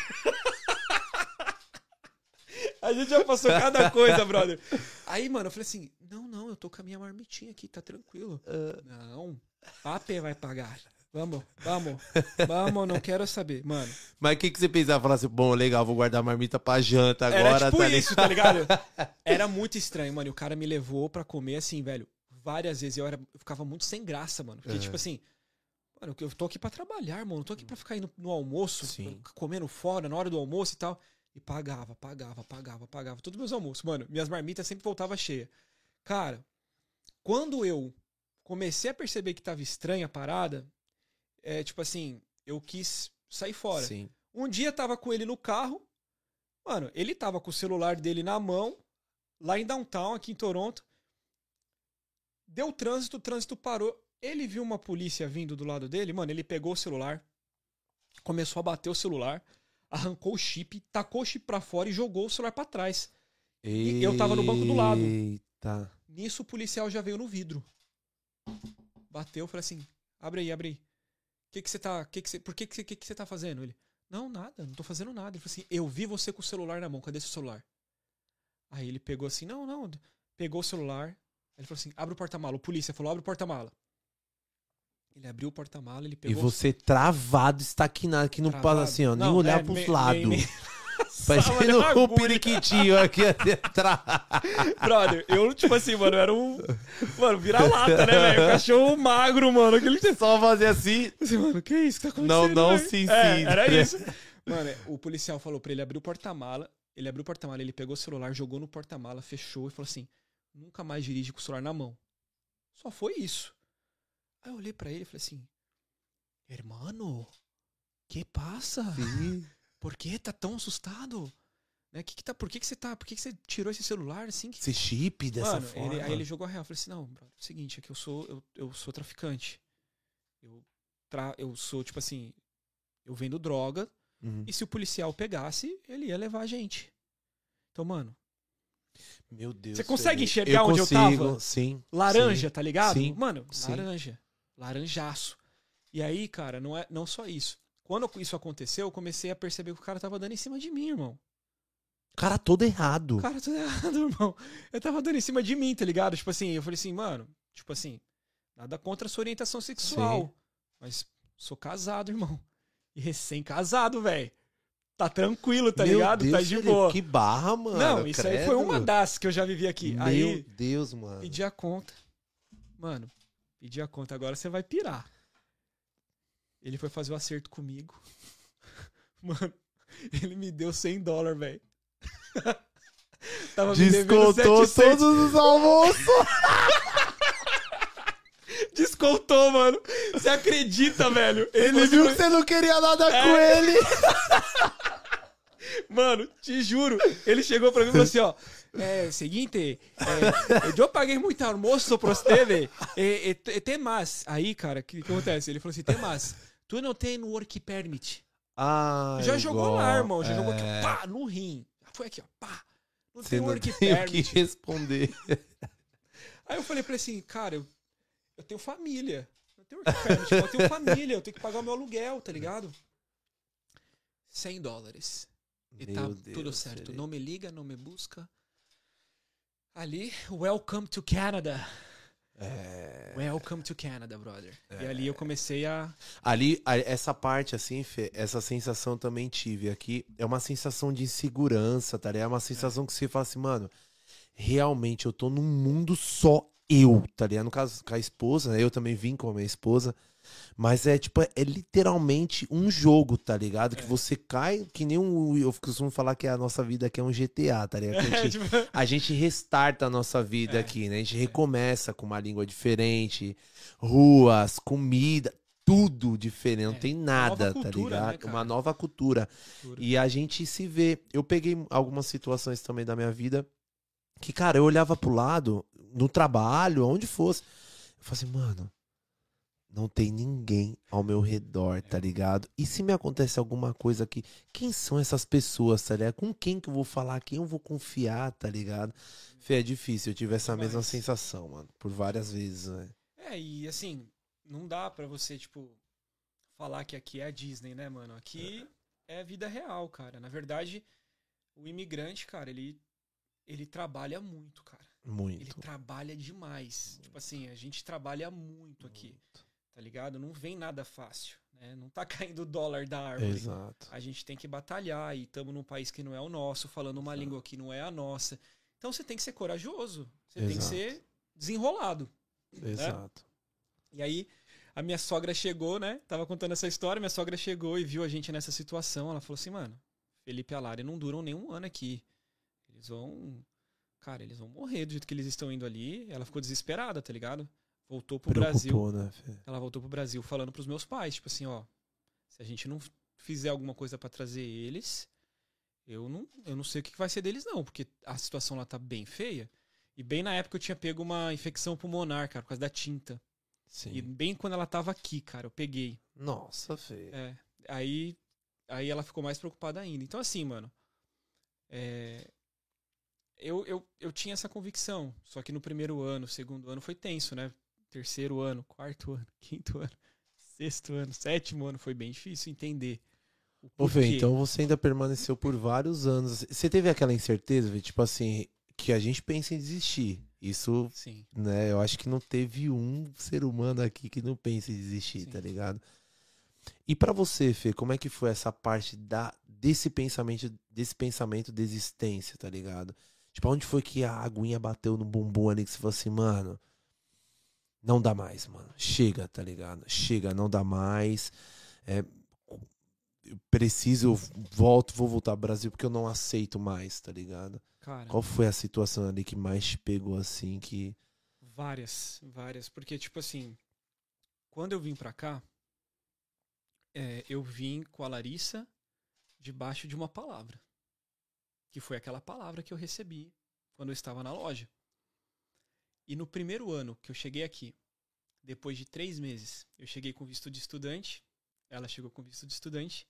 A gente já passou cada coisa, brother. Aí, mano, eu falei assim: Não, não, eu tô com a minha marmitinha aqui, tá tranquilo. Ah. Não, papi vai pagar. Vamos, vamos, vamos, não quero saber, mano. Mas o que, que você pensava? Falar assim, bom, legal, vou guardar a marmita pra janta agora, Era tipo tá isso, tá ligado? Era muito estranho, mano. E o cara me levou pra comer assim, velho, várias vezes. Eu, era, eu ficava muito sem graça, mano. Porque, tipo assim, mano, eu tô aqui pra trabalhar, mano. Não tô aqui pra ficar indo no almoço, Sim. comendo fora, na hora do almoço e tal. E pagava, pagava, pagava, pagava. Todos meus almoços, mano. Minhas marmitas sempre voltavam cheia. Cara, quando eu comecei a perceber que tava estranha a parada, é tipo assim, eu quis sair fora. Sim. Um dia tava com ele no carro. Mano, ele tava com o celular dele na mão, lá em downtown, aqui em Toronto. Deu trânsito, o trânsito parou. Ele viu uma polícia vindo do lado dele, mano, ele pegou o celular, começou a bater o celular, arrancou o chip, tacou o chip pra fora e jogou o celular pra trás. E eu tava no banco do lado. Eita. Nisso o policial já veio no vidro. Bateu, falei assim: abre aí, abre aí. Que que você tá. Que que você, por que, que, você, que, que você tá fazendo? Ele. Não, nada, não tô fazendo nada. Ele falou assim: eu vi você com o celular na mão, cadê seu celular? Aí ele pegou assim: não, não. Pegou o celular. Ele falou assim: abre o porta-mala. O polícia falou: abre o porta-mala. Ele abriu o porta-mala, ele E pegou. você travado, estaquinado, que não passa assim, ó, nem Não, olhar é, pros nem- lados. nem- nem- Parecendo um periquitinho aqui atrás. Brother, eu, tipo assim, mano, era um. Mano, vira-lata, né, velho? Cachorro magro, mano. Aquele. Só fazer assim. Assim, mano, que isso que tá Não, acontecendo? não velho? se É, incide. era isso. Mano, o policial falou pra ele abrir o porta-mala. Ele abriu o porta-mala, ele pegou o celular, jogou no porta-mala, fechou e falou assim: nunca mais dirige com o celular na mão. Só foi isso. Aí eu olhei pra ele e falei assim: Hermano, que passa? Por que tá tão assustado? Né? Que que tá, por que, que você tá. Por que, que você tirou esse celular assim? Esse chip dessa Mano, forma. ele- aí ele jogou a real. Eu falei assim, não, brother, é o seguinte, é que eu sou, eu, eu sou traficante. Eu, tra, eu sou, tipo assim, eu vendo droga, Uhum. e se o policial pegasse, ele ia levar a gente. Então, mano, Meu Deus. Você consegue enxergar onde eu consigo, tava? Sim. laranja, sim. tá ligado? sim, Mano, sim. laranja. Laranjaço. E aí, cara, não é não só isso. Quando isso aconteceu, eu comecei a perceber que o cara tava dando em cima de mim, irmão. Cara todo errado. Cara tudo errado, irmão. Eu tava dando em cima de mim, tá ligado? Tipo assim, eu falei assim, mano, tipo assim, nada contra a sua orientação sexual. Sim. Mas sou casado, irmão. E recém-casado, velho. Tá tranquilo, tá Meu ligado? Deus, tá de boa. Que barra, mano. Não, isso aí foi credo. uma das que eu já vivi aqui. Meu aí, Deus, mano. pedi a conta. Mano, pedi a conta, agora você vai pirar. Ele foi fazer o acerto comigo. Mano, ele me deu 100 dólares, velho. Tava Descontou 700. todos os almoços. Descontou, mano. Você acredita, velho? Ele viu que você não queria nada É. com ele. Mano, te juro. Ele chegou pra mim e falou assim, ó. É, seguinte, é, eu paguei muito almoço pra você. E, e, e tem mais. Aí, cara, o que, que acontece? Ele falou assim, tem mais. Tu não tem work permit. Ah, Já jogou lá, irmão. Já jogou aqui, É, pá, no rim. Foi aqui, ó, pá. Não Você tem não work tem o que permit. responder. Aí eu falei pra ele assim, cara, eu, eu tenho família. Eu tenho work permit, eu tenho família, eu tenho que pagar o meu aluguel, tá ligado? 100 dólares. E tá Meu Deus, tudo certo. Felipe. Não me liga, não me busca. Ali, welcome to Canada. É. Welcome to Canada, brother. E ali eu comecei a. Ali, essa parte, assim, Fê, essa sensação também tive aqui. É uma sensação de insegurança, tá? É uma sensação que você fala assim, mano, realmente eu tô num mundo só eu, tá ligado? No caso, com a esposa, né? Eu também vim com a minha esposa. Mas é tipo, é literalmente um jogo, tá ligado? Que É. você cai, que nem um. Eu costumo falar que a nossa vida aqui é um GTA, tá ligado? A gente tipo, a gente restarta a nossa vida É. aqui, né? A gente recomeça com uma língua diferente, ruas, comida, tudo diferente, não É, tem uma nada, tá cultura, ligado? né, uma nova cultura. cultura. E a gente se vê. Eu peguei algumas situações também da minha vida que, cara, eu olhava pro lado, no trabalho, onde fosse. Eu falei assim, mano, não tem ninguém ao meu redor, tá ligado? E se me acontece alguma coisa aqui, quem são essas pessoas, tá ligado? Com quem que eu vou falar, quem eu vou confiar, tá ligado? Fê, é difícil, eu tive essa mesma Demais. sensação, mano, por várias vezes, né? É, e assim, não dá pra você, tipo, falar que aqui é a Disney, né, mano? Aqui é vida real, cara. Na verdade, o imigrante, cara, ele, ele trabalha muito, cara. Ele Muito. trabalha demais. Tipo assim, a gente trabalha muito aqui. Tá ligado? Não vem nada fácil, né? Não tá caindo o dólar da árvore. Exato. A gente tem que batalhar e estamos num país que não é o nosso, falando uma Exato. língua que não é a nossa. Então você tem que ser corajoso, você Exato. tem que ser desenrolado. Exato. E aí a minha sogra chegou, né? Tava contando essa história, minha sogra chegou e viu a gente nessa situação. Ela falou assim, mano, Felipe e a Lari não duram nem um ano aqui. Eles vão. Cara, eles vão morrer do jeito que eles estão indo ali. Ela ficou desesperada, tá ligado? Voltou pro Brasil. Preocupou, né, Fê? Ela voltou pro Brasil falando pros meus pais, tipo assim, ó, se a gente não fizer alguma coisa pra trazer eles, eu não, eu não sei o que vai ser deles não, porque a situação lá tá bem feia. E bem na época eu tinha pego uma infecção pulmonar, cara, por causa da tinta. Sim. E bem quando ela tava aqui, cara, eu peguei. Nossa, Fê. É, aí, aí ela ficou mais preocupada ainda. Então, assim, mano. é, eu, eu, eu tinha essa convicção. Só que no primeiro ano, segundo ano foi tenso, né? Terceiro ano, quarto ano, quinto ano, sexto ano, sétimo ano. Foi bem difícil entender. O Ô, Fê, então você ainda permaneceu por vários anos. Você teve aquela incerteza, Fê, tipo assim, que a gente pensa em desistir. Isso, Sim, né, eu acho que não teve um ser humano aqui que não pense em desistir, Sim. tá ligado? E pra você, Fê, como é que foi essa parte da, desse pensamento, desse pensamento de existência, tá ligado? Tipo, onde foi que a aguinha bateu no bumbum ali que você falou assim, mano, não dá mais, mano. Chega, tá ligado? Chega, não dá mais. É, eu preciso, eu volto, vou voltar ao Brasil porque eu não aceito mais, tá ligado? cara. Qual foi a situação ali que mais te pegou assim que. Várias, várias. Porque, tipo assim, quando eu vim pra cá, é, eu vim com a Larissa debaixo de uma palavra. Que foi aquela palavra que eu recebi quando eu estava na loja. E no primeiro ano que eu cheguei aqui, depois de três meses, eu cheguei com visto de estudante, ela chegou com visto de estudante,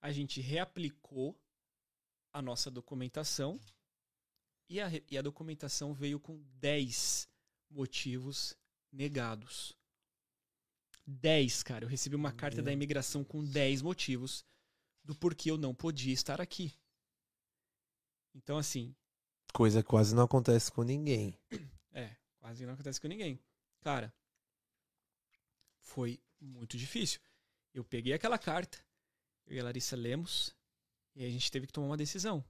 a gente reaplicou a nossa documentação e a, e a documentação veio com 10 motivos negados. 10, cara. Eu recebi uma carta da imigração com 10 motivos do porquê eu não podia estar aqui. Então, assim, Coisa quase não acontece com ninguém. é, quase não acontece com ninguém. Cara, foi muito difícil. Eu peguei aquela carta, eu e a Larissa lemos, e a gente teve que tomar uma decisão.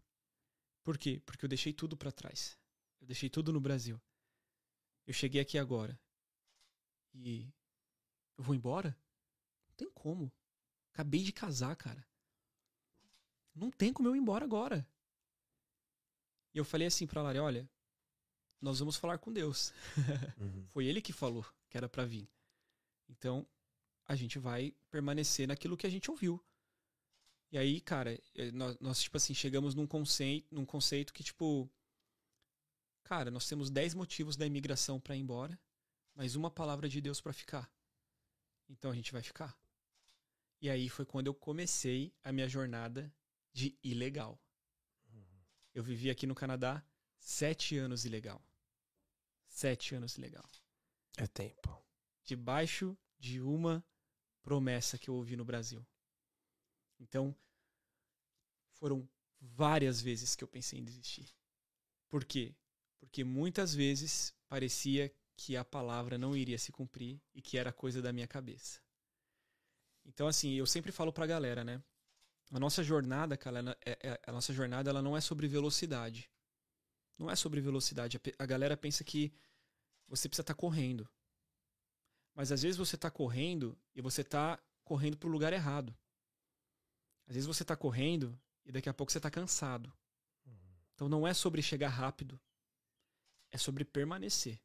Por quê? Porque eu deixei tudo pra trás. Eu deixei tudo no Brasil. Eu cheguei aqui agora. E eu vou embora? Não tem como. Acabei de casar, cara. Não tem como eu ir embora agora. E eu falei assim pra Lari, olha, nós vamos falar com Deus. Uhum. Foi ele que falou que era pra vir. Então, a gente vai permanecer naquilo que a gente ouviu. E aí, cara, eh, nós, nós, tipo assim, chegamos num conceito, num conceito que, tipo, cara, nós temos 10 motivos da imigração pra ir embora, mas uma palavra de Deus pra ficar. Então a gente vai ficar. E aí foi quando eu comecei a minha jornada de ilegal. Eu vivi aqui no Canadá sete anos ilegal. Sete anos ilegal. É tempo. Debaixo de uma promessa que eu ouvi no Brasil. Então, foram várias vezes que eu pensei em desistir. Por quê? Porque muitas vezes parecia que a palavra não iria se cumprir e que era coisa da minha cabeça. Então, assim, eu sempre falo pra galera, né? A nossa jornada, cara, é- é- a nossa jornada ela não é sobre velocidade. Não é sobre velocidade. A galera pensa que você precisa estar correndo. Mas às vezes você tá correndo e você tá correndo pro lugar errado. Às vezes você tá correndo e daqui a pouco você tá cansado. Então não é sobre chegar rápido. É sobre permanecer.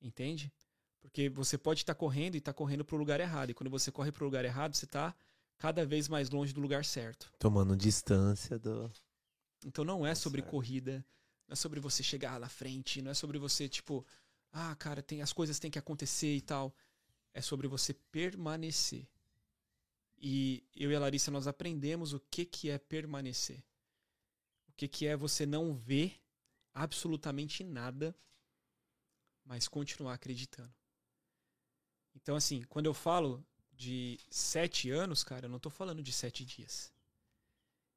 Entende? Porque você pode estar correndo e tá correndo pro lugar errado. E quando você corre pro lugar errado, você tá cada vez mais longe do lugar certo. Tomando distância do. Então não é Tá sobre corrida, não é sobre você chegar na frente, não é sobre você, tipo, ah, cara, tem, as coisas têm que acontecer e tal. É sobre você permanecer. E eu e a Larissa, nós aprendemos o que, que é permanecer. O que, que é você não ver absolutamente nada, mas continuar acreditando. Então, assim, quando eu falo de sete anos, cara, eu não tô falando de sete dias.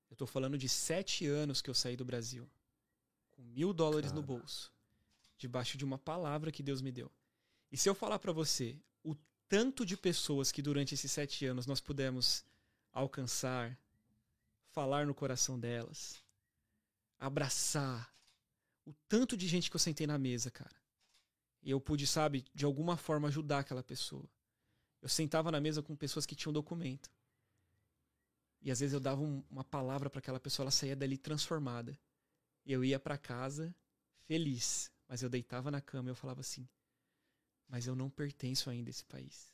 Eu tô falando de sete anos que eu saí do Brasil. Com mil dólares no Cara. bolso. Debaixo de uma palavra que Deus me deu. E se eu falar pra você o tanto de pessoas que durante esses sete anos nós pudemos alcançar, falar no coração delas, abraçar. O tanto de gente que eu sentei na mesa, cara. E eu pude, sabe, de alguma forma ajudar aquela pessoa. Eu sentava na mesa com pessoas que tinham documento. E às vezes eu dava um, uma palavra para aquela pessoa, ela saía dali transformada. Eu ia para casa feliz, mas eu deitava na cama e eu falava assim: "Mas eu não pertenço ainda a esse país.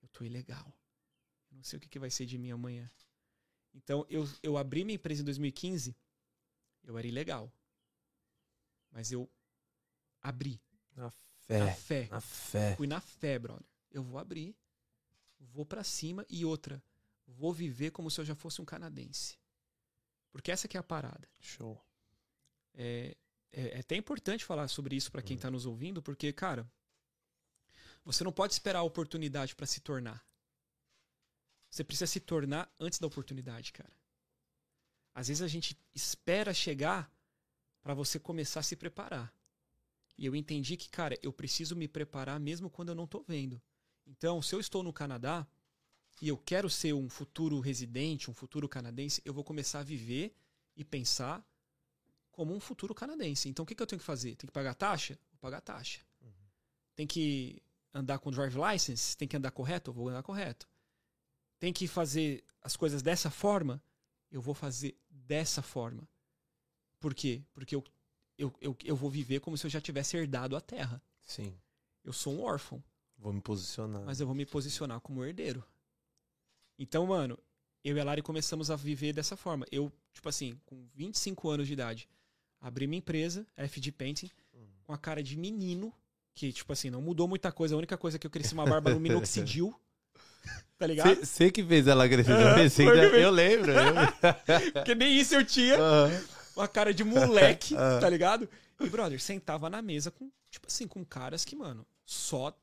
Eu tô ilegal. Eu não sei o que, que vai ser de mim amanhã." Então eu, eu abri minha empresa em 2015, eu era ilegal. Mas eu abri. Na fé. Na fé. Na fé. Fui na fé, brother. Eu vou abrir, vou para cima e outra, vou viver como se eu já fosse um canadense. Porque essa que é a parada. Show. É, é, é até importante falar sobre isso para quem Hum. tá nos ouvindo, porque, cara, você não pode esperar a oportunidade para se tornar. Você precisa se tornar antes da oportunidade, cara. Às vezes a gente espera chegar para você começar a se preparar. E eu entendi que, cara, eu preciso me preparar mesmo quando eu não tô vendo. Então, se eu estou no Canadá e eu quero ser um futuro residente, um futuro canadense, eu vou começar a viver e pensar como um futuro canadense. Então, o que, que eu tenho que fazer? Tem que pagar taxa? Vou pagar taxa. Tem que andar com drive license? Tem que andar correto? Eu vou andar correto. Tem que fazer as coisas dessa forma? Eu vou fazer dessa forma. Por quê? Porque eu, eu, eu, eu vou viver como se eu já tivesse herdado a terra. Sim. Eu sou um órfão, Vou me posicionar. mas eu vou me posicionar como herdeiro. Então, mano, eu e a Lari começamos a viver dessa forma. Eu, tipo assim, com 25 anos de idade, abri minha empresa, FD Painting, com a cara de menino, que, tipo assim, não mudou muita coisa. A única coisa que eu cresci uma barba no minoxidil. tá ligado? Você que fez ela crescer. Ah, também, cê eu lembro. eu lembro. Porque nem isso eu tinha. Aham. Uma cara de moleque, Ah. tá ligado? E, brother, sentava na mesa com, tipo assim, com caras que, mano, só.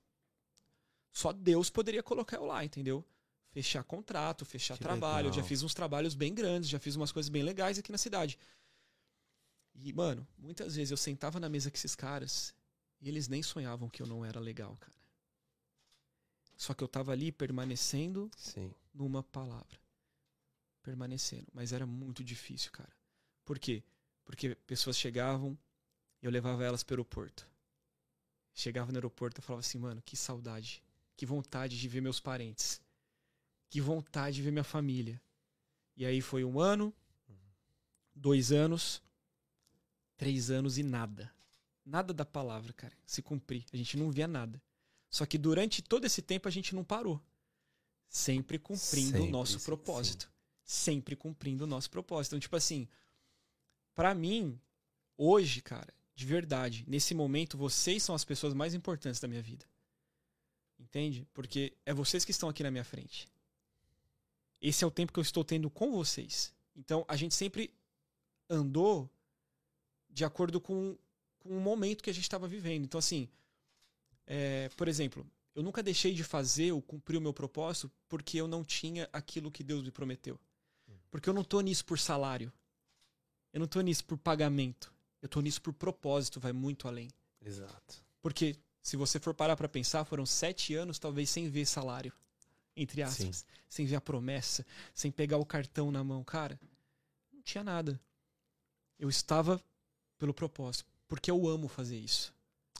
Só Deus poderia colocar eu lá, entendeu? Fechar contrato, fechar Que trabalho. Eu já legal. fiz uns trabalhos bem grandes, já fiz umas coisas bem legais aqui na cidade. E, mano, muitas vezes eu sentava na mesa com esses caras e eles nem sonhavam que eu não era legal, cara. Só que eu tava ali permanecendo Sim. numa palavra. Permanecendo. Mas era muito difícil, cara. Por quê? Porque pessoas chegavam eu levava elas para o aeroporto. Chegava no aeroporto e falava assim, mano, que saudade. Que vontade de ver meus parentes. Que vontade de ver minha família. E aí foi um ano, dois anos, três anos e nada. Nada da palavra, cara, se cumprir. A gente não via nada. Só que durante todo esse tempo a gente não parou. Sempre cumprindo o Sempre, nosso sim, propósito. Sempre cumprindo o nosso propósito. Então, tipo assim, pra mim, hoje, cara, de verdade, nesse momento, vocês são as pessoas mais importantes da minha vida. Entende? Porque é vocês que estão aqui na minha frente. Esse é o tempo que eu estou tendo com vocês. Então, a gente sempre andou de acordo com, com o momento que a gente estava vivendo. Então, assim, é, por exemplo, eu nunca deixei de fazer ou cumprir o meu propósito porque eu não tinha aquilo que Deus me prometeu. Porque eu não tô nisso por salário. Eu não tô nisso por pagamento. Eu tô nisso por propósito, vai muito além. Exato. Porque se você for parar pra pensar, foram sete anos talvez sem ver salário. Entre aspas. Sem ver a promessa, sem pegar o cartão na mão. Cara, não tinha nada. Eu estava pelo propósito. Porque eu amo fazer isso.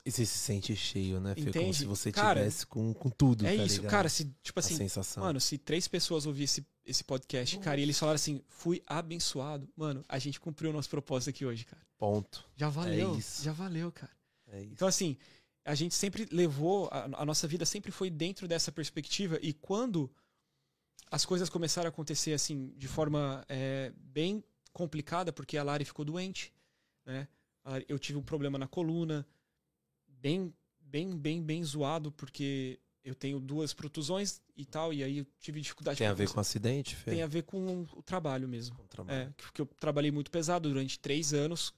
E você se sente cheio, né, Fê? Como se você Cara, tivesse com, com tudo, é tá isso, ligado? cara. Se, tipo A assim, sensação. Mano, se três pessoas ouvissem esse, esse podcast, cara, e eles falaram assim, fui abençoado, mano, a gente cumpriu o nosso propósito aqui hoje, cara. Ponto. Já valeu. isso. Já valeu, cara. É isso. Então, assim, a gente sempre levou, a, a nossa vida sempre foi dentro dessa perspectiva, e quando as coisas começaram a acontecer, assim, de forma é, bem complicada, porque a Lari ficou doente, né? A Lari- Eu tive um problema na coluna, bem, bem, bem, bem zoado, porque eu tenho duas protusões e tal, e aí eu tive dificuldade Tem a ver com acidente, Fê? Tem a ver com o trabalho mesmo. O trabalho. É, porque eu trabalhei muito pesado durante três anos.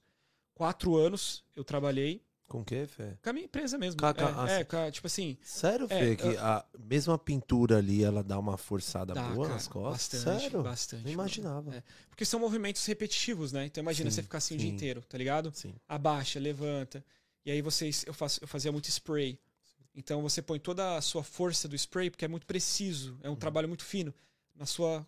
Quatro anos eu trabalhei Com o quê, Fê? com a minha empresa mesmo. É, ah, é, sim. tipo assim, Sério, É, Fê? que a, mesmo a pintura ali, ela dá uma forçada dá, boa cara, nas costas? bastante, Sério? bastante. Não imaginava. É. Porque são movimentos repetitivos, né? Então imagina Sim, você ficar assim o dia sim. inteiro, tá ligado? Sim. Abaixa, levanta. E aí vocês, eu, faço, eu fazia muito spray. Então você põe toda a sua força do spray, porque é muito preciso, é um trabalho muito fino, na sua,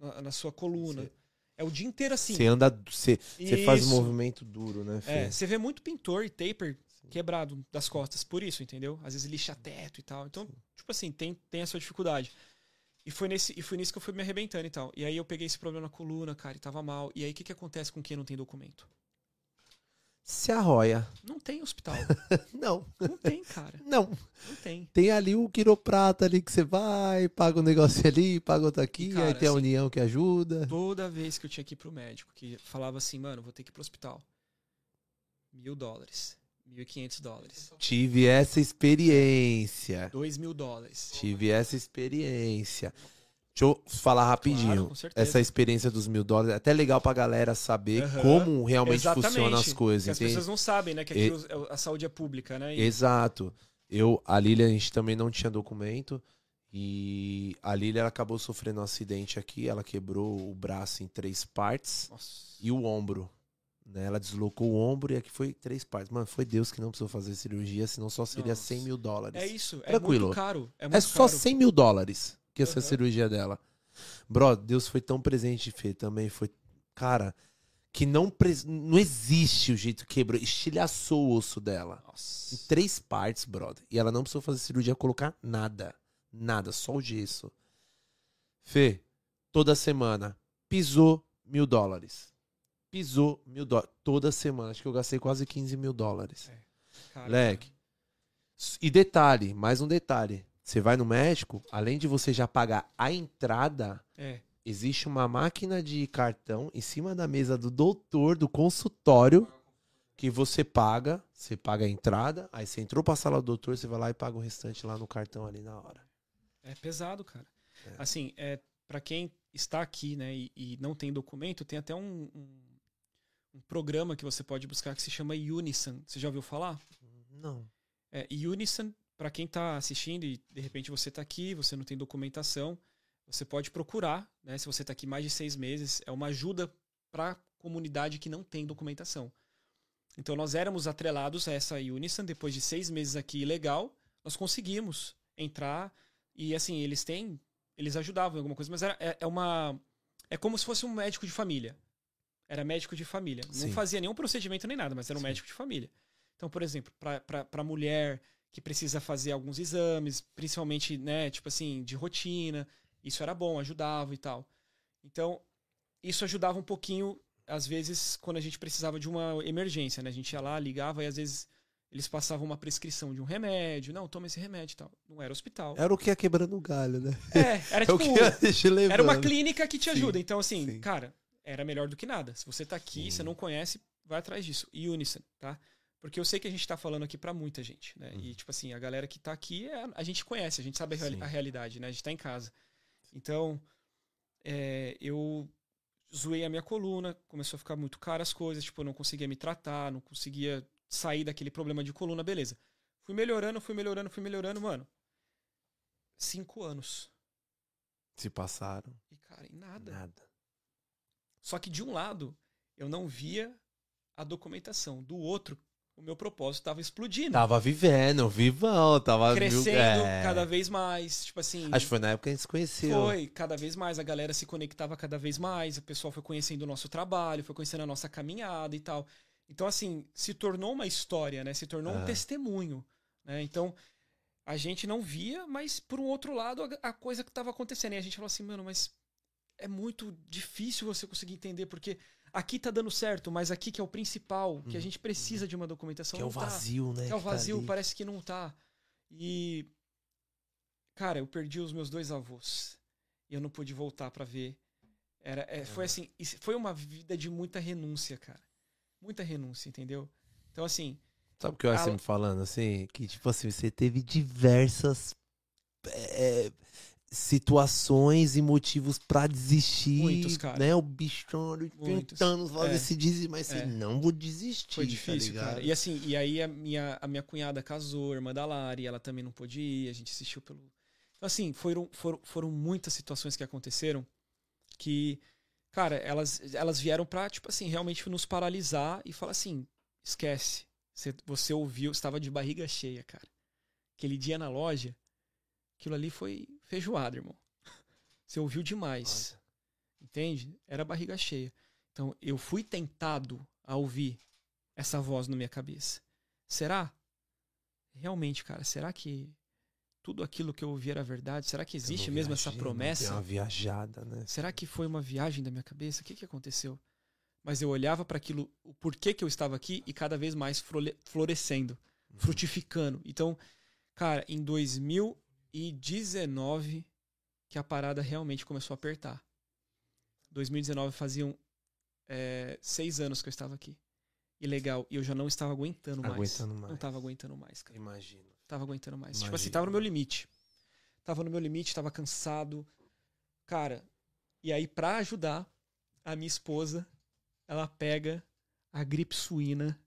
na, na sua coluna. Você- É o dia inteiro assim. Você anda. Você, você faz um movimento duro, né, Fê? É, você vê muito pintor e taper quebrado das costas, por isso, entendeu? Às vezes lixa teto e tal. Então, tipo assim, tem, tem a sua dificuldade. E foi, nesse, e foi nisso que eu fui me arrebentando e tal. E aí eu peguei esse problema na coluna, cara, e tava mal. E aí o que, que acontece com quem não tem documento? Se arroia. Não tem hospital. Não, Não tem, cara. não. Não tem. Tem ali o quiroprata ali que você vai, paga um negócio ali, paga outro aqui, cara, aí tem a assim, União que ajuda. Toda vez que eu tinha que ir pro médico, que falava assim, mano, vou ter que ir pro hospital. Mil dólares. Mil e quinhentos dólares. Tive essa experiência. Dois mil dólares. Tive essa experiência. Deixa eu falar rapidinho. Claro, essa experiência dos mil dólares é até legal pra galera saber Aham. como realmente Exatamente. funcionam as coisas. Porque as pessoas não sabem, né? Que aqui E- os- a saúde é pública, né? E- Exato. Eu, a Lilia, a gente também não tinha documento. E a Lilia ela acabou sofrendo um acidente aqui. Ela quebrou o braço em três partes Nossa. e o ombro. Né? Ela deslocou o ombro e aqui foi três partes. Mano, foi Deus que não precisou fazer cirurgia, senão só seria Nossa. 100 mil dólares. É isso. É Tranquilo. muito caro. É, É muito só caro. 100 mil dólares que essa Aham. cirurgia dela. Bro, Deus foi tão presente, Fê, também foi. Cara, que não, pres- não existe o jeito que quebrou. Estilhaçou o osso dela. Em Nossa. três partes, brother. E ela não precisou fazer cirurgia, colocar nada. Nada, só o gesso. Fê, toda semana, pisou mil dólares. Pisou mil dólares. Toda semana. Acho que eu gastei quase 15 mil dólares. Cara, Leque. E detalhe, mais um detalhe. Você vai no médico, além de você já pagar a entrada, É. existe uma máquina de cartão em cima da mesa do doutor, do consultório, que você paga. Você paga a entrada, aí você entrou pra sala do doutor, você vai lá e paga o restante lá no cartão ali na hora. É pesado, cara. É. Assim, é, para quem está aqui, né, e, e não tem documento, tem até um, um, um programa que você pode buscar que se chama Unison. Você já ouviu falar? Não. É, Unison, para quem está assistindo e de repente você está aqui, você não tem documentação, você pode procurar, né? Se você está aqui mais de seis meses, é uma ajuda para a comunidade que não tem documentação. Então nós éramos atrelados a essa Unison, depois de seis meses aqui legal, nós conseguimos entrar e assim eles têm, eles ajudavam em alguma coisa, mas era, é, é uma, é como se fosse um médico de família. Era médico de família. Não Sim. fazia nenhum procedimento nem nada, mas era um Sim. médico de família. Então, por exemplo, para mulher que precisa fazer alguns exames, principalmente, né, tipo assim, de rotina, isso era bom, ajudava e tal. Então, isso ajudava um pouquinho, às vezes, quando a gente precisava de uma emergência, né? A gente ia lá, ligava e às vezes eles passavam uma prescrição de um remédio. Não, toma esse remédio e tal. Não era hospital. Era o que ia quebrando o galho, né? É, era É tipo. levando. Era uma clínica que te Sim, ajuda. Então, assim, sim. cara, era melhor do que nada. Se você tá aqui, Sim. você não conhece, vai atrás disso. E Unison, tá? Porque eu sei que a gente tá falando aqui pra muita gente, né? E, tipo assim, a galera que tá aqui, é- a gente conhece, a gente sabe a, reali- a realidade, né? A gente tá em casa. Então, é, eu zoei a minha coluna, começou a ficar muito cara as coisas, tipo, eu não conseguia me tratar, não conseguia sair daquele problema de coluna, beleza. Fui melhorando, fui melhorando, fui melhorando, mano. Cinco anos. Se passaram. E, cara, e nada. Nada. Só que de um lado, eu não via a documentação. Do outro, o meu propósito estava explodindo. Tava vivendo, vivão, tava crescendo é. cada vez mais. Tipo assim. Acho que foi na época que a gente se conheceu. Foi, cada vez mais. A galera se conectava cada vez mais. O pessoal foi conhecendo o nosso trabalho, foi conhecendo a nossa caminhada e tal. Então, assim, se tornou uma história, né? Se tornou um Ah. testemunho. Né? Então, a gente não via, mas por um outro lado, a, a coisa que estava acontecendo. E a gente falou assim, mano, mas é muito difícil você conseguir entender, porque aqui tá dando certo, mas aqui que é o principal, que a Uhum. gente precisa de uma documentação. Que é o tá. vazio, né? Que é o que tá vazio, ali. parece que não tá. E. Cara, eu perdi os meus dois avós. E eu não pude voltar pra ver. Era, é, foi assim, foi uma vida de muita renúncia, cara. Muita renúncia, entendeu? Então, assim, Sabe o que eu acho A- sempre falando assim? Que, tipo assim, você teve diversas é, situações e motivos pra desistir. Muitos, cara. Né? O bichão tentando fazer É. esse desistir, mas É. assim, não vou desistir. foi tá difícil, ligado? cara. E assim, e aí a minha, a minha cunhada casou, irmã da Lari, ela também não pôde ir, a gente assistiu pelo. Então, assim, foram, foram, foram muitas situações que aconteceram que, cara, elas, elas vieram pra, tipo assim, realmente nos paralisar e falar assim: esquece. Você, você ouviu, estava de barriga cheia, cara. aquele dia na loja, aquilo ali foi feijoada, irmão. Você ouviu demais. Nossa. Entende? Era barriga cheia. Então eu fui tentado a ouvir essa voz na minha cabeça. Será? Realmente, cara, será que tudo aquilo que eu ouvi era verdade? Será que existe mesmo essa viajei, promessa? Uma viajada, né? Será que foi uma viagem da minha cabeça? O que, que aconteceu? Mas eu olhava para aquilo, o porquê que eu estava aqui e cada vez mais flore- florescendo, Uhum. frutificando. Então, cara, em 2019 que a parada realmente começou a apertar. 2019 faziam é, seis anos que eu estava aqui. E legal, e eu já não estava aguentando mais. Aguentando mais. Não estava aguentando mais, cara. Imagino. Tava aguentando mais. Tipo Imagino. assim, tava no meu limite. Tava no meu limite, tava cansado. Cara, e aí pra ajudar, a minha esposa, ela pega a gripe suína,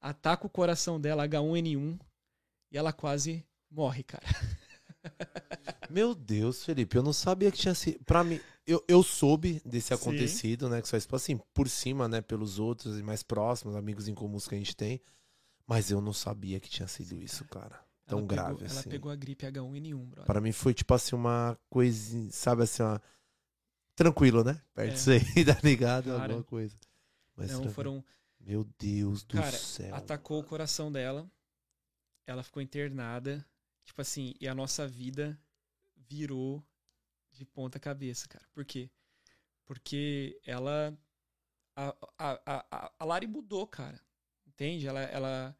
ataca o coração dela, H1N1, e ela quase morre, cara. Meu Deus, Felipe, eu não sabia que tinha sido. Pra mim, eu, eu soube desse Sim. acontecido, né? Que esposa, assim, por cima, né? Pelos outros e mais próximos, amigos em comuns que a gente tem. Mas eu não sabia que tinha sido isso, cara. Tão Ela grave pegou, Ela assim. pegou a gripe H1N1, brother. Pra mim foi tipo assim, uma coisinha, sabe assim, uma... tranquilo, né? Perto É. disso aí, tá ligado? Cara, Alguma coisa. Mas tranquilo. foram Meu Deus do Cara, céu. atacou o coração dela. Ela ficou internada. Tipo assim, e a nossa vida virou de ponta cabeça, cara. Por quê? Porque ela. A, a, a, a- Lari mudou, cara. Entende? Ela, ela,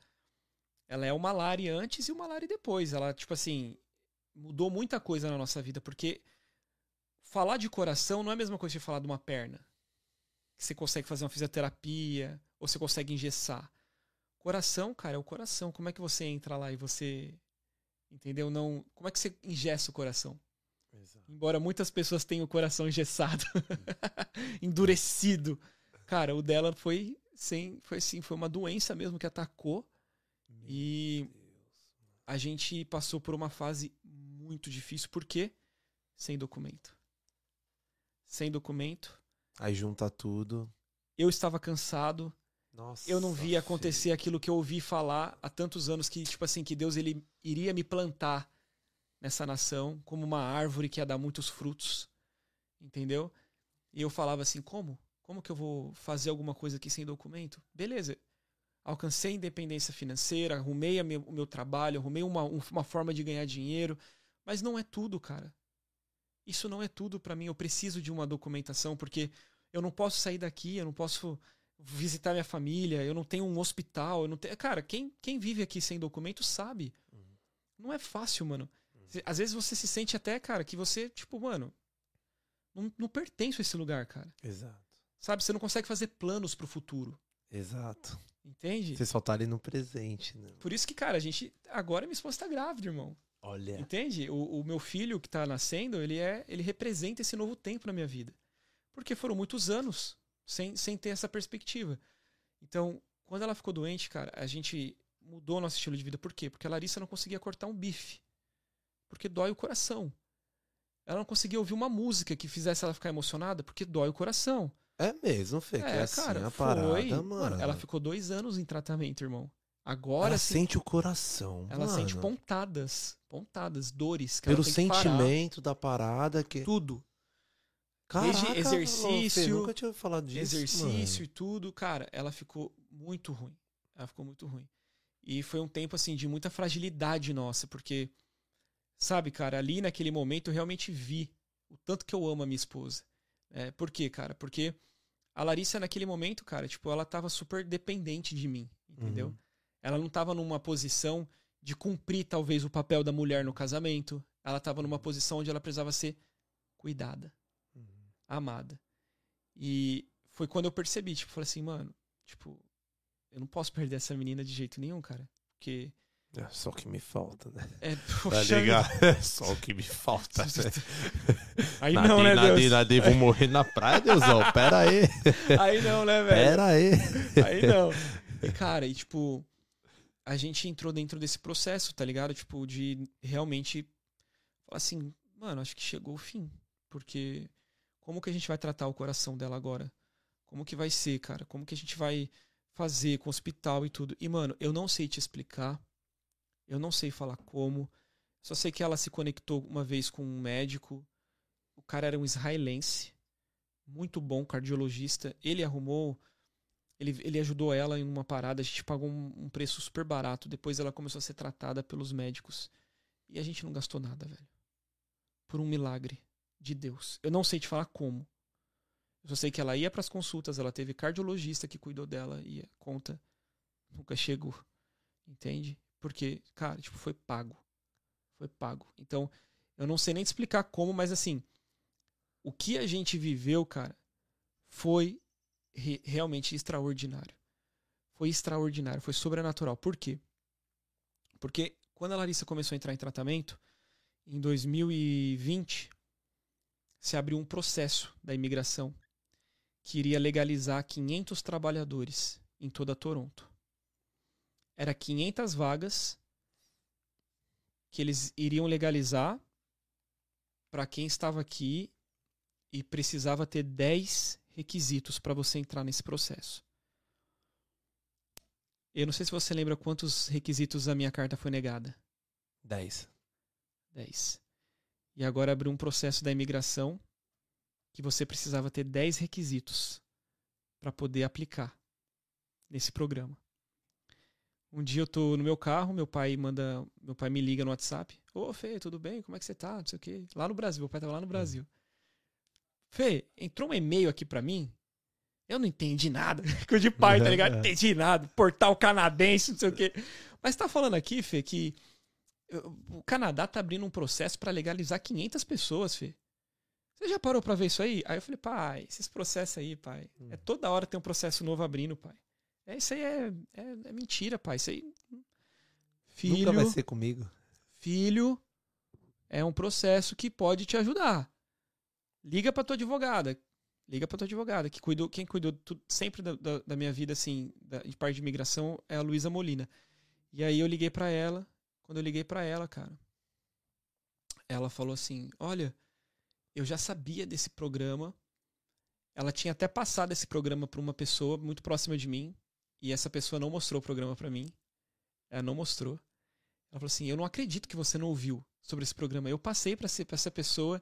ela é uma Lari antes e uma Lari depois. Ela, tipo assim, mudou muita coisa na nossa vida. Porque falar de coração não é a mesma coisa que falar de uma perna. Que você consegue fazer uma fisioterapia, ou você consegue engessar. Coração, cara, é o coração. Como é que você entra lá e você. Entendeu? Não. Como é que você engessa o coração? Exato. Embora muitas pessoas tenham o coração engessado, endurecido. Cara, o dela foi sem, foi assim, foi uma doença mesmo que atacou e Meu Deus. a gente passou por uma fase muito difícil porque sem documento. Sem documento. Aí junta tudo. Eu estava cansado, Nossa. eu não via acontecer aquilo que eu ouvi falar há tantos anos que tipo assim que Deus ele iria me plantar nessa nação como uma árvore que ia dar muitos frutos entendeu? E eu falava assim como? Como que eu vou fazer alguma coisa aqui sem documento? Beleza alcancei independência financeira arrumei a meu- o meu trabalho arrumei uma, um- uma forma de ganhar dinheiro mas não é tudo cara. Isso não é tudo pra mim eu preciso de uma documentação porque eu não posso sair daqui eu não posso visitar minha família, eu não tenho um hospital, eu não tenho. Cara, quem, quem vive aqui sem documento sabe. Uhum. Não é fácil, mano. Cê- Às vezes você se sente até, cara, que você, tipo, mano, não, não pertence a esse lugar, cara. Exato. Sabe? Você não consegue fazer planos pro futuro. Exato. Entende? Você só tá ali no presente, né? Por isso que, cara, a gente. Agora minha esposa tá grávida, irmão. Olha. Entende? O, o meu filho que tá nascendo, ele é. Ele representa esse novo tempo na minha vida. Porque foram muitos anos sem, sem ter essa perspectiva. Então, quando ela ficou doente, cara, a gente mudou nosso estilo de vida. Por quê? Porque a Larissa não conseguia cortar um bife. Porque dói o coração. Ela não conseguia ouvir uma música que fizesse ela ficar emocionada, porque dói o coração. É mesmo, Fê, que é, assim a parada, foi. mano. Ela ficou dois anos em tratamento, irmão. Agora Ela sente o coração, ela mano. sente pontadas. Pontadas, dores. Pelo sentimento da parada que... Tudo. Caraca, exercício, Fê, nunca tinha falado disso, exercício e tudo, cara, ela ficou muito ruim. Ela ficou muito ruim. E foi um tempo assim de muita fragilidade nossa, porque sabe, cara, ali naquele momento eu realmente vi o tanto que eu amo a minha esposa. É, por quê, cara? Porque a Larissa naquele momento, cara, tipo, ela tava super dependente de mim, entendeu? Uhum. Ela não tava numa posição de cumprir talvez o papel da mulher no casamento. Ela tava numa posição onde ela precisava ser cuidada Uhum. Amada. E foi quando eu percebi, tipo, falei assim, mano, tipo, eu não posso perder essa menina de jeito nenhum, cara. Porque É só o que me falta, né? é, Tá poxa ligado? vida. É só o que me falta. né? Aí Nadei, não, né, nadei, Deus? nadei, vou morrer na praia, Deusão. Pera aí. Aí não, né, velho? Pera aí. Aí não. E, cara, e tipo, a gente entrou dentro desse processo, tá ligado? Tipo, de realmente falar assim, mano, acho que chegou o fim. Porque como que a gente vai tratar o coração dela agora? Como que vai ser, cara? Como que a gente vai fazer com o hospital e tudo? E, mano, eu não sei te explicar. Eu não sei falar como. Só sei que ela se conectou uma vez com um médico. O cara era um israelense, muito bom cardiologista. Ele arrumou, ele, ele ajudou ela em uma parada. A gente pagou um, um preço super barato. Depois ela começou a ser tratada pelos médicos. E a gente não gastou nada, velho. Por um milagre de Deus. Eu não sei te falar como. Eu só sei que ela ia para as consultas, ela teve cardiologista que cuidou dela e a conta nunca chegou. Entende? Porque, cara, tipo, foi pago. Foi pago. Então, eu não sei nem te explicar como, mas assim, o que a gente viveu, cara, foi re realmente extraordinário. Foi extraordinário, foi sobrenatural. Por quê? Porque quando a Larissa começou a entrar em tratamento, em 2020, se abriu um processo da imigração que iria legalizar 500 trabalhadores em toda Toronto. Era 500 vagas que eles iriam legalizar para quem estava aqui e precisava ter 10 requisitos para você entrar nesse processo. Eu não sei se você lembra quantos requisitos a minha carta foi negada. 10. 10. E agora abriu um processo da imigração que você precisava ter 10 requisitos para poder aplicar nesse programa. Um dia eu tô no meu carro, meu pai manda, meu pai me liga no WhatsApp. Ô, Fê, tudo bem? Como é que você tá? Não sei o quê. Lá no Brasil, meu pai tava lá no Brasil. Fê, entrou um e-mail aqui para mim. Eu não entendi nada. Coisa de pai, tá ligado? Não entendi nada. Portal canadense, não sei o quê. Mas tá falando aqui, Fê, que o Canadá tá abrindo um processo para legalizar 500 pessoas, Fê. Você já parou para ver isso aí? Aí eu falei, pai, esses processos aí, pai. É hum. toda hora tem um processo novo abrindo, pai. É, isso aí é, é, é mentira, pai. Isso aí. Filho. Nunca vai ser comigo. Filho é um processo que pode te ajudar. Liga pra tua advogada. Liga pra tua advogada. Que cuidou, quem cuidou tudo, sempre da, da, da, minha vida, assim, da, de parte de imigração, é a Luísa Molina. E aí eu liguei para ela. Quando eu liguei para ela, cara, ela falou assim: Olha, eu já sabia desse programa. Ela tinha até passado esse programa para uma pessoa muito próxima de mim. E essa pessoa não mostrou o programa para mim. Ela não mostrou. Ela falou assim: Eu não acredito que você não ouviu sobre esse programa. Eu passei para essa pessoa.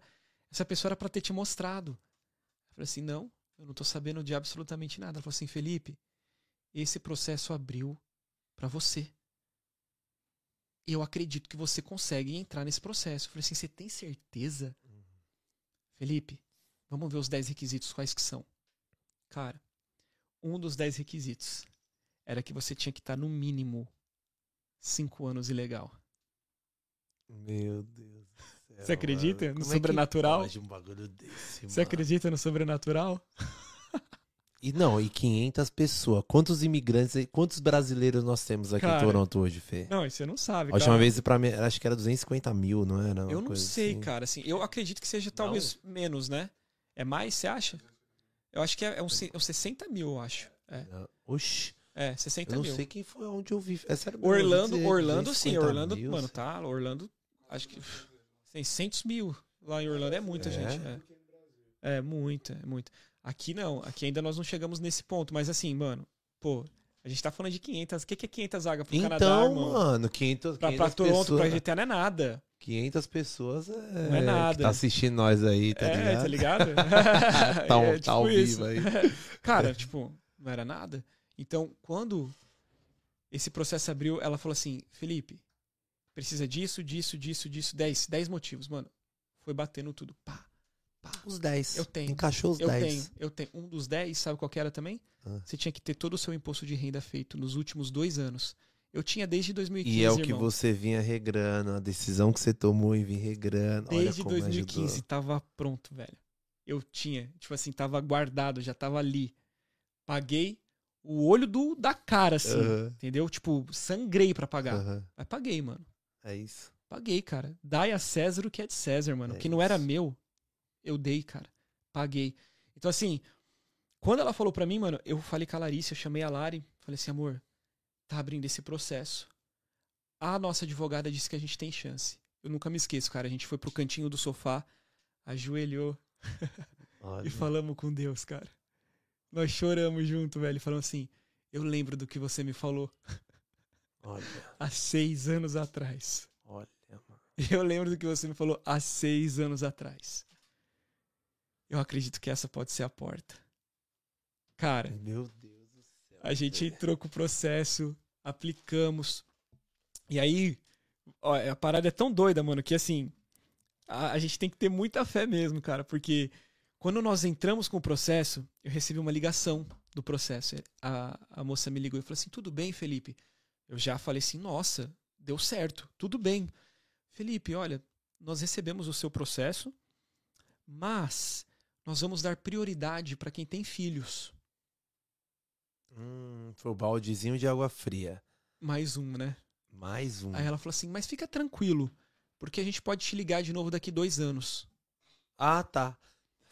Essa pessoa era para ter te mostrado. Eu falei assim: Não, eu não tô sabendo de absolutamente nada. Ela falou assim: Felipe, esse processo abriu para você. Eu acredito que você consegue entrar nesse processo. Eu falei assim: Você tem certeza? Felipe, vamos ver os 10 requisitos quais que são. Cara, um dos 10 requisitos era que você tinha que estar no mínimo 5 anos ilegal. Meu Deus do céu. Você acredita no sobrenatural? É um bagulho desse, Você acredita no sobrenatural? E não, e 500 pessoas. Quantos imigrantes, quantos brasileiros nós temos aqui cara, em Toronto hoje, Fê? Não, isso você não sabe. A última vez pra mim, acho que era 250 mil, não era? eu não sei, assim. cara. Assim, eu acredito que seja talvez não. menos, né? É mais, você acha? Eu acho que é, é uns, é uns 60 mil, eu acho. É. Oxi. É, 60 mil. Eu não sei quem foi onde eu vi. É sério, Orlando, dizer, Orlando sim. Orlando, mil, mano, tá. Orlando, acho que 600 mil lá em Orlando é muita é? gente. É, é muita, é muita. Aqui não, aqui ainda nós não chegamos nesse ponto, mas assim, mano, pô, a gente tá falando de 500. O que, que é 500 vagas pro então, Canadá, irmão? mano, 500, 500 pra, pra Toronto, pessoas, pra GTA não é nada. 500 pessoas é, não é nada. Tá assistindo nós aí, tá é, ligado? tá ligado? tá, é, tipo tá ao vivo aí. Cara, tipo, não era nada. Então, quando esse processo abriu, ela falou assim, Felipe, precisa disso, disso, disso, disso, 10, 10 motivos, mano. Foi batendo tudo, pá, Pá, os 10. Eu tenho. Encaixou os eu 10. Tenho, eu tenho. Um dos 10, sabe qual que era também? Ah. Você tinha que ter todo o seu imposto de renda feito nos últimos dois anos. Eu tinha desde 2015. E é o irmão. que você vinha regrando, a decisão que você tomou e vinha regrando. Desde 2015 ajudou. tava pronto, velho. Eu tinha, tipo assim, tava guardado, já tava ali. Paguei o olho do, da cara, assim, entendeu? Tipo, sangrei para pagar. Mas paguei, mano. É isso. Paguei, cara. Dai a César o que é de César, mano. É que não era meu, eu dei, cara. Paguei. Então, assim, quando ela falou pra mim, mano, eu falei com a Larissa, eu chamei a Lari, falei assim, amor, tá abrindo esse processo. A nossa advogada disse que a gente tem chance. Eu nunca me esqueço, cara. A gente foi pro cantinho do sofá, ajoelhou e falamos com Deus, cara. Nós choramos junto, velho. Falamos assim: Eu lembro do que você me falou. Olha, Há seis anos atrás. olha, mano. Eu lembro do que você me falou há seis anos atrás. Eu acredito que essa pode ser a porta. Cara, Meu Deus do céu. a gente velho. entrou com o processo, aplicamos. E aí, ó, a parada é tão doida, mano, que assim, a, a gente tem que ter muita fé mesmo, cara, porque quando nós entramos com o processo, eu recebi uma ligação do processo. A, a moça me ligou e falou assim: tudo bem, Felipe? Eu já falei assim: nossa, deu certo, tudo bem. Felipe, olha, nós recebemos o seu processo, mas nós vamos dar prioridade para quem tem filhos. Hum, foi o baldezinho de água fria. Mais um, né? Mais um. Aí ela falou assim: Mas fica tranquilo, porque a gente pode te ligar de novo daqui dois anos. Ah, tá.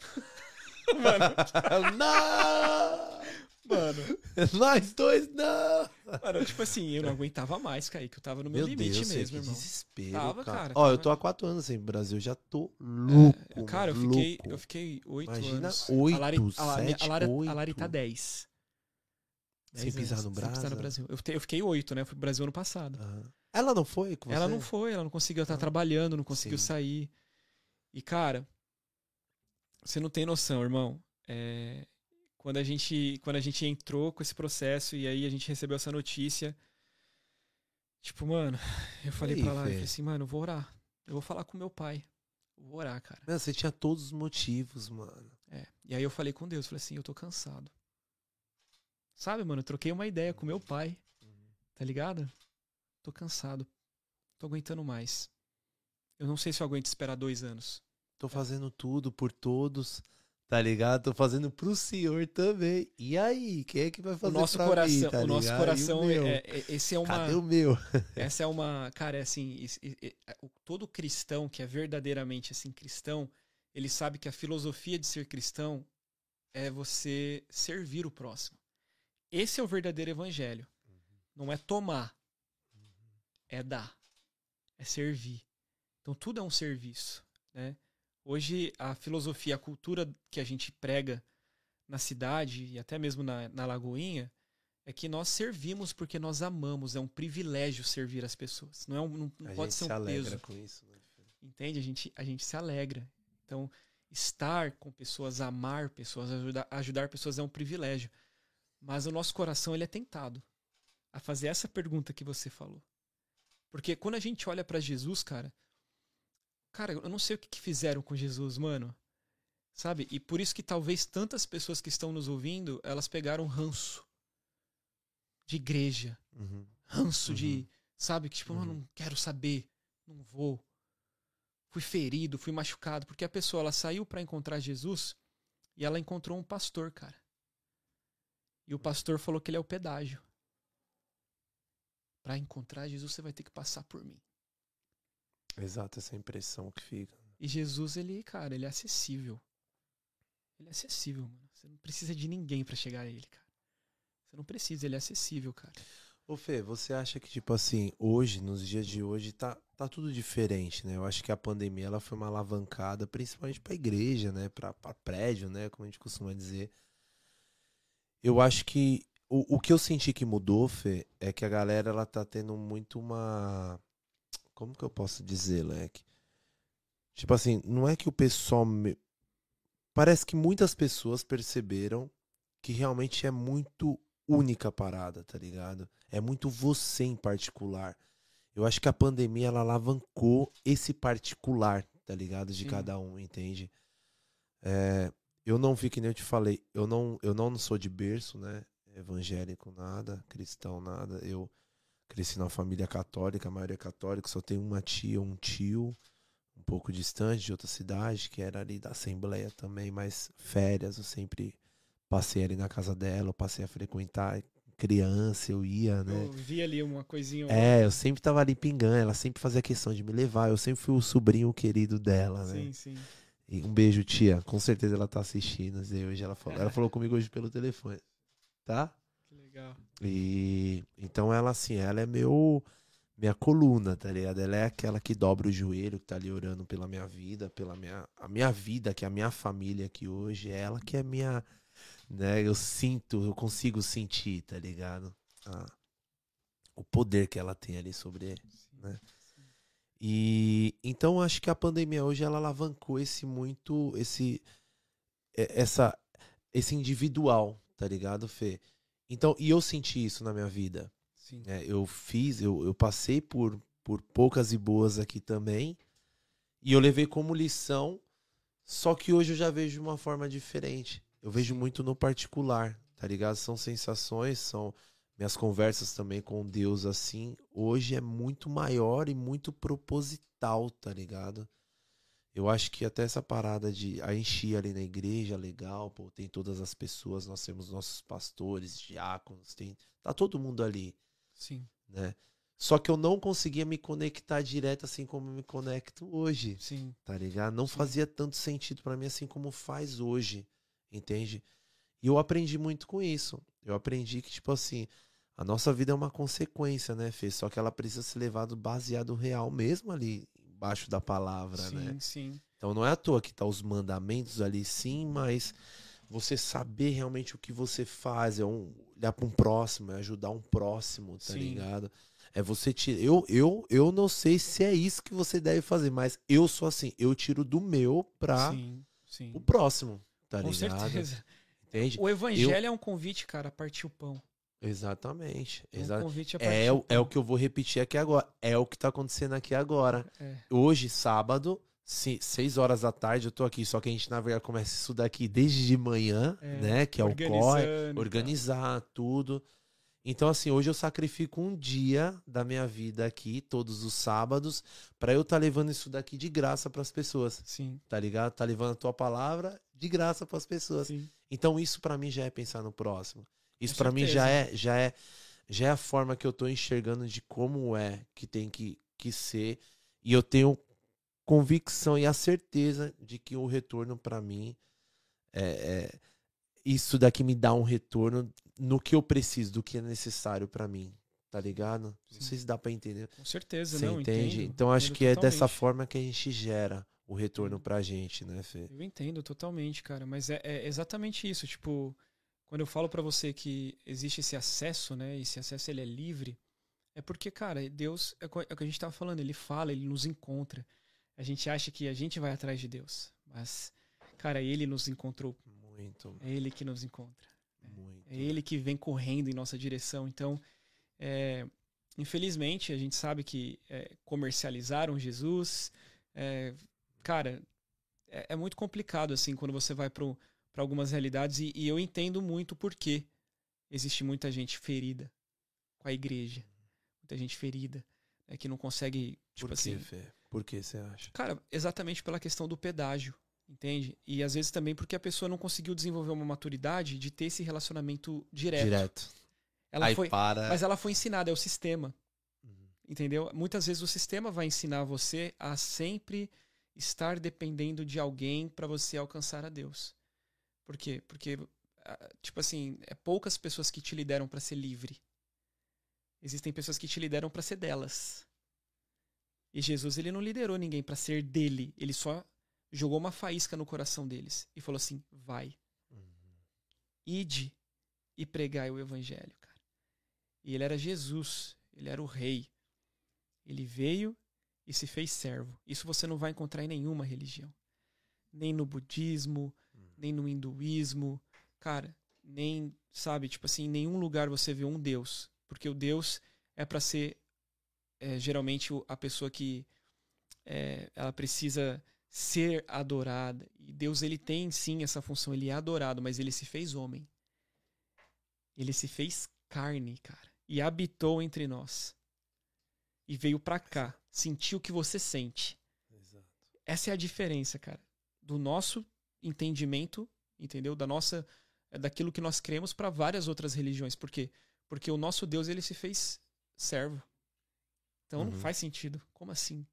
Mano, não! Mano, Nós dois, não! mano, tipo assim, eu não aguentava mais, Kaique. Eu tava no meu, Meu limite Deus, mesmo, que irmão. desespero, Tava, cara. cara, Ó, eu tô há quatro anos sem Brasil, já tô louco. Cara, eu mano, fiquei, louco. eu fiquei oito Imagina anos. oito, a Lari, a, Lari- sete, a, Lari, a oito. Lari tá 10. Sem pisar no Sem pisar no Brasil. Eu, te- eu fiquei oito, né? Eu fui pro Brasil ano passado. Aham. Ela não foi com Ela você? não foi, ela não conseguiu estar Ah. trabalhando, não conseguiu Sim. sair. E, cara, você não tem noção, irmão. É, quando, a gente, quando a gente entrou com esse processo e aí a gente recebeu essa notícia, tipo, mano, eu falei pra lá, eu falei assim, mano, eu vou orar. Eu vou falar com meu pai. Eu vou orar, cara. Meu, você tinha todos os motivos, mano. É. E aí eu falei com Deus, falei assim, eu tô cansado. Sabe, mano, eu troquei uma ideia com meu pai, tá ligado? Tô cansado. Tô aguentando mais. Eu não sei se eu aguento esperar dois anos. Tô fazendo tudo por todos, tá ligado? Tô fazendo pro senhor também. E aí, quem é que vai O fazer nosso pra coração, mim, tá o nosso coração, meu? é, é- esse é uma, Cadê o meu? essa é uma, cara, é assim, o- todo cristão que é verdadeiramente assim cristão, ele sabe que a filosofia de ser cristão é você servir o próximo. Esse é o verdadeiro evangelho. Não é tomar, é dar, é servir. Então tudo é um serviço, né? Hoje a filosofia, a cultura que a gente prega na cidade e até mesmo na, na Lagoinha é que nós servimos porque nós amamos. É um privilégio servir as pessoas. Não, é um, não, não A pode gente ser um se alegra peso. com isso, né? Entende? A gente, a gente se alegra. Então, estar com pessoas, amar pessoas, ajudar, ajudar pessoas é um privilégio. Mas o nosso coração ele é tentado a fazer essa pergunta que você falou. Porque quando a gente olha pra Jesus, cara, cara, eu não sei o que, que fizeram com Jesus, mano. Sabe? E por isso que talvez tantas pessoas que estão nos ouvindo, elas pegaram ranço de igreja, Uhum. ranço Uhum. de, sabe, que tipo, eu Uhum. não quero saber, não vou. Fui ferido, fui machucado, porque a pessoa ela saiu para encontrar Jesus e ela encontrou um pastor, cara. E o pastor falou que ele é o pedágio. Para encontrar Jesus você vai ter que passar por mim. Exato, essa impressão que fica. E Jesus ele, cara, ele é acessível. Ele é acessível, mano. Você não precisa de ninguém para chegar a ele, cara. Você não precisa, ele é acessível, cara. Ô Fê, você acha que, tipo assim, hoje, nos dias de hoje, tá, tá tudo diferente, né? Eu acho que a pandemia ela foi uma alavancada, principalmente pra igreja, né? Pra, pra prédio, né? Como a gente costuma dizer. Eu acho que o, o que eu senti que mudou, Fê, é que a galera ela tá tendo muito uma. Como que eu posso dizer, Leque? Tipo assim, não é que o pessoal. me- Parece que muitas pessoas perceberam que realmente é muito única a parada, tá ligado? É muito você em particular. Eu acho que a pandemia ela alavancou esse particular, tá ligado? De Sim. cada um, entende? É, eu não vi que nem eu te falei, eu não, eu não sou de berço, né? Evangélico nada, cristão nada. Eu cresci numa família católica, a maioria é católica, só tenho uma tia, um tio, um pouco distante de outra cidade, que era ali da Assembleia também, mas férias eu sempre passei ali na casa dela, eu passei a frequentar criança, eu ia, né? Eu vi ali uma coisinha. É, eu sempre tava ali pingando, ela sempre fazia questão de me levar, eu sempre fui o sobrinho querido dela, né? Sim, sim. E um beijo, tia. Com certeza ela tá assistindo. e Hoje ela falou, ela falou comigo hoje pelo telefone. Tá? Legal. E então ela assim, ela é meu minha coluna, tá ligado? Ela é aquela que dobra o joelho, que tá ali orando pela minha vida, pela minha a minha vida, que é a minha família aqui hoje, é ela que é minha, né? Eu sinto, eu consigo sentir, tá ligado? Ah, o poder que ela tem ali sobre né? E então acho que a pandemia hoje ela alavancou esse muito esse é, essa esse individual, tá ligado, Fê? Então, e eu senti isso na minha vida. Sim. É, eu fiz, eu, eu passei por, por poucas e boas aqui também. E eu levei como lição, só que hoje eu já vejo de uma forma diferente. Eu vejo muito no particular, tá ligado? São sensações, são minhas conversas também com Deus assim. Hoje é muito maior e muito proposital, tá ligado? Eu acho que até essa parada de a encher ali na igreja, legal, pô, tem todas as pessoas, nós temos nossos pastores, diáconos, tem, tá todo mundo ali, Sim. né? Só que eu não conseguia me conectar direto assim como eu me conecto hoje, Sim. tá ligado? Não Sim. fazia tanto sentido pra mim assim como faz hoje, entende? E eu aprendi muito com isso. Eu aprendi que, tipo assim, a nossa vida é uma consequência, né, Fê? Só que ela precisa ser levada baseado real mesmo ali embaixo da palavra, sim, né? sim. Então não é à toa que tá os mandamentos ali sim, mas você saber realmente o que você faz, é um olhar para um próximo, é ajudar um próximo, tá Sim. ligado? É você tirar. Eu, eu, eu não sei se é isso que você deve fazer, mas eu sou assim, eu tiro do meu pra Sim, sim. o próximo, tá Com ligado? certeza. Entende? O evangelho é um convite, cara, a partir o pão. Exatamente. Um Exa partir é, o- é o que eu vou repetir aqui agora. É o que tá acontecendo aqui agora. É. Hoje, sábado, se- seis horas da tarde, eu tô aqui. Só que a gente, na verdade, começa a estudar aqui desde de manhã, É, né? Que é o corre, organizar tudo. Então, assim, hoje eu sacrifico um dia da minha vida aqui, todos os sábados, pra eu estar levando isso daqui de graça pras pessoas, Sim, tá ligado? Tá levando a tua palavra de graça pras pessoas. sim. Então, isso pra mim já é pensar no próximo. Isso pra mim já é, já é, já é a forma que eu tô enxergando de como é que tem que, que ser. E eu tenho convicção e a certeza de que o retorno pra mim é, é- isso daqui me dá um retorno no que eu preciso, do que é necessário pra mim, tá ligado? Não Sim. sei se dá pra entender. Com certeza, Você não, entende? entendo, então acho que é dessa totalmente. forma que a gente gera o retorno Sim. pra gente, né, Fê? Eu entendo totalmente, cara, mas é, é exatamente isso, tipo, quando eu falo pra você que existe esse acesso, né, esse acesso ele é livre, é porque, cara, Deus, é é o que a gente tava falando, ele fala, ele nos encontra. A gente acha que a gente vai atrás de Deus, mas, cara, ele nos encontrou, Muito, é ele que nos encontra. muito. É ele que vem correndo em nossa direção. Então, é, infelizmente, a gente sabe que é, comercializaram Jesus. É, cara, é, é muito complicado assim quando você vai para algumas realidades e, e eu entendo muito por que existe muita gente ferida com a igreja, muita gente ferida né, que não consegue tipo Por assim. que, Fê? Por que você acha? Cara, exatamente pela questão do pedágio, entende? E às vezes também porque a pessoa não conseguiu desenvolver uma maturidade de ter esse relacionamento direto. Direto. Ela Aí foi, para. mas ela foi ensinada, é o sistema, Uhum. entendeu? Muitas vezes o sistema vai ensinar você a sempre estar dependendo de alguém para você alcançar a Deus. Por quê? Porque ah, tipo assim, é poucas pessoas que te lideram para ser livre. Existem pessoas que te lideram para ser delas. E Jesus ele não liderou ninguém para ser dele, ele só jogou uma faísca no coração deles e falou assim: "Vai, Uhum. ide e pregai o evangelho, cara. E ele era Jesus, ele era o rei. Ele veio e se fez servo. Isso você não vai encontrar em nenhuma religião. Nem no budismo. Nem no hinduísmo, cara, nem, sabe, tipo assim, em nenhum lugar você vê um Deus, porque o Deus é para ser é, geralmente a pessoa que é, ela precisa ser adorada. E Deus ele tem sim essa função, ele é adorado, mas ele se fez homem. Ele se fez carne, cara, e habitou entre nós. E veio pra cá, sentiu o que você sente. Exato. Essa é a diferença, cara, do nosso entendimento, entendeu? Da nossa é daquilo que nós cremos para várias outras religiões. Por quê? Porque o nosso Deus ele se fez servo. Então não Uhum. faz sentido. Como assim?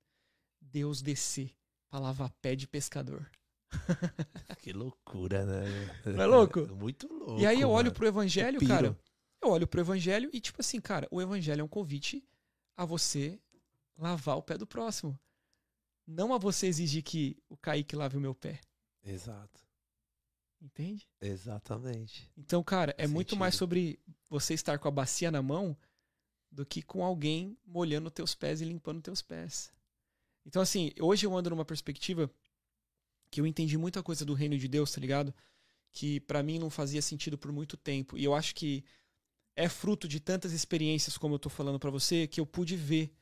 Deus descer pra lavar pé de pescador. Que loucura, né? Não é louco? Muito louco. e aí eu olho mano. pro evangelho, Piro. cara. Eu olho pro evangelho e tipo assim, cara, o evangelho é um convite a você lavar o pé do próximo. Não a você exigir que o Kaique lave o meu pé. Exato. Entende? Exatamente. Então, cara, é muito mais sobre você estar com a bacia na mão do que com alguém molhando teus pés e limpando teus pés. Então, assim, hoje eu ando numa perspectiva que eu entendi muita coisa do reino de Deus, tá ligado? Que para mim não fazia sentido por muito tempo. E eu acho que é fruto de tantas experiências, como eu tô falando para você, que eu pude ver.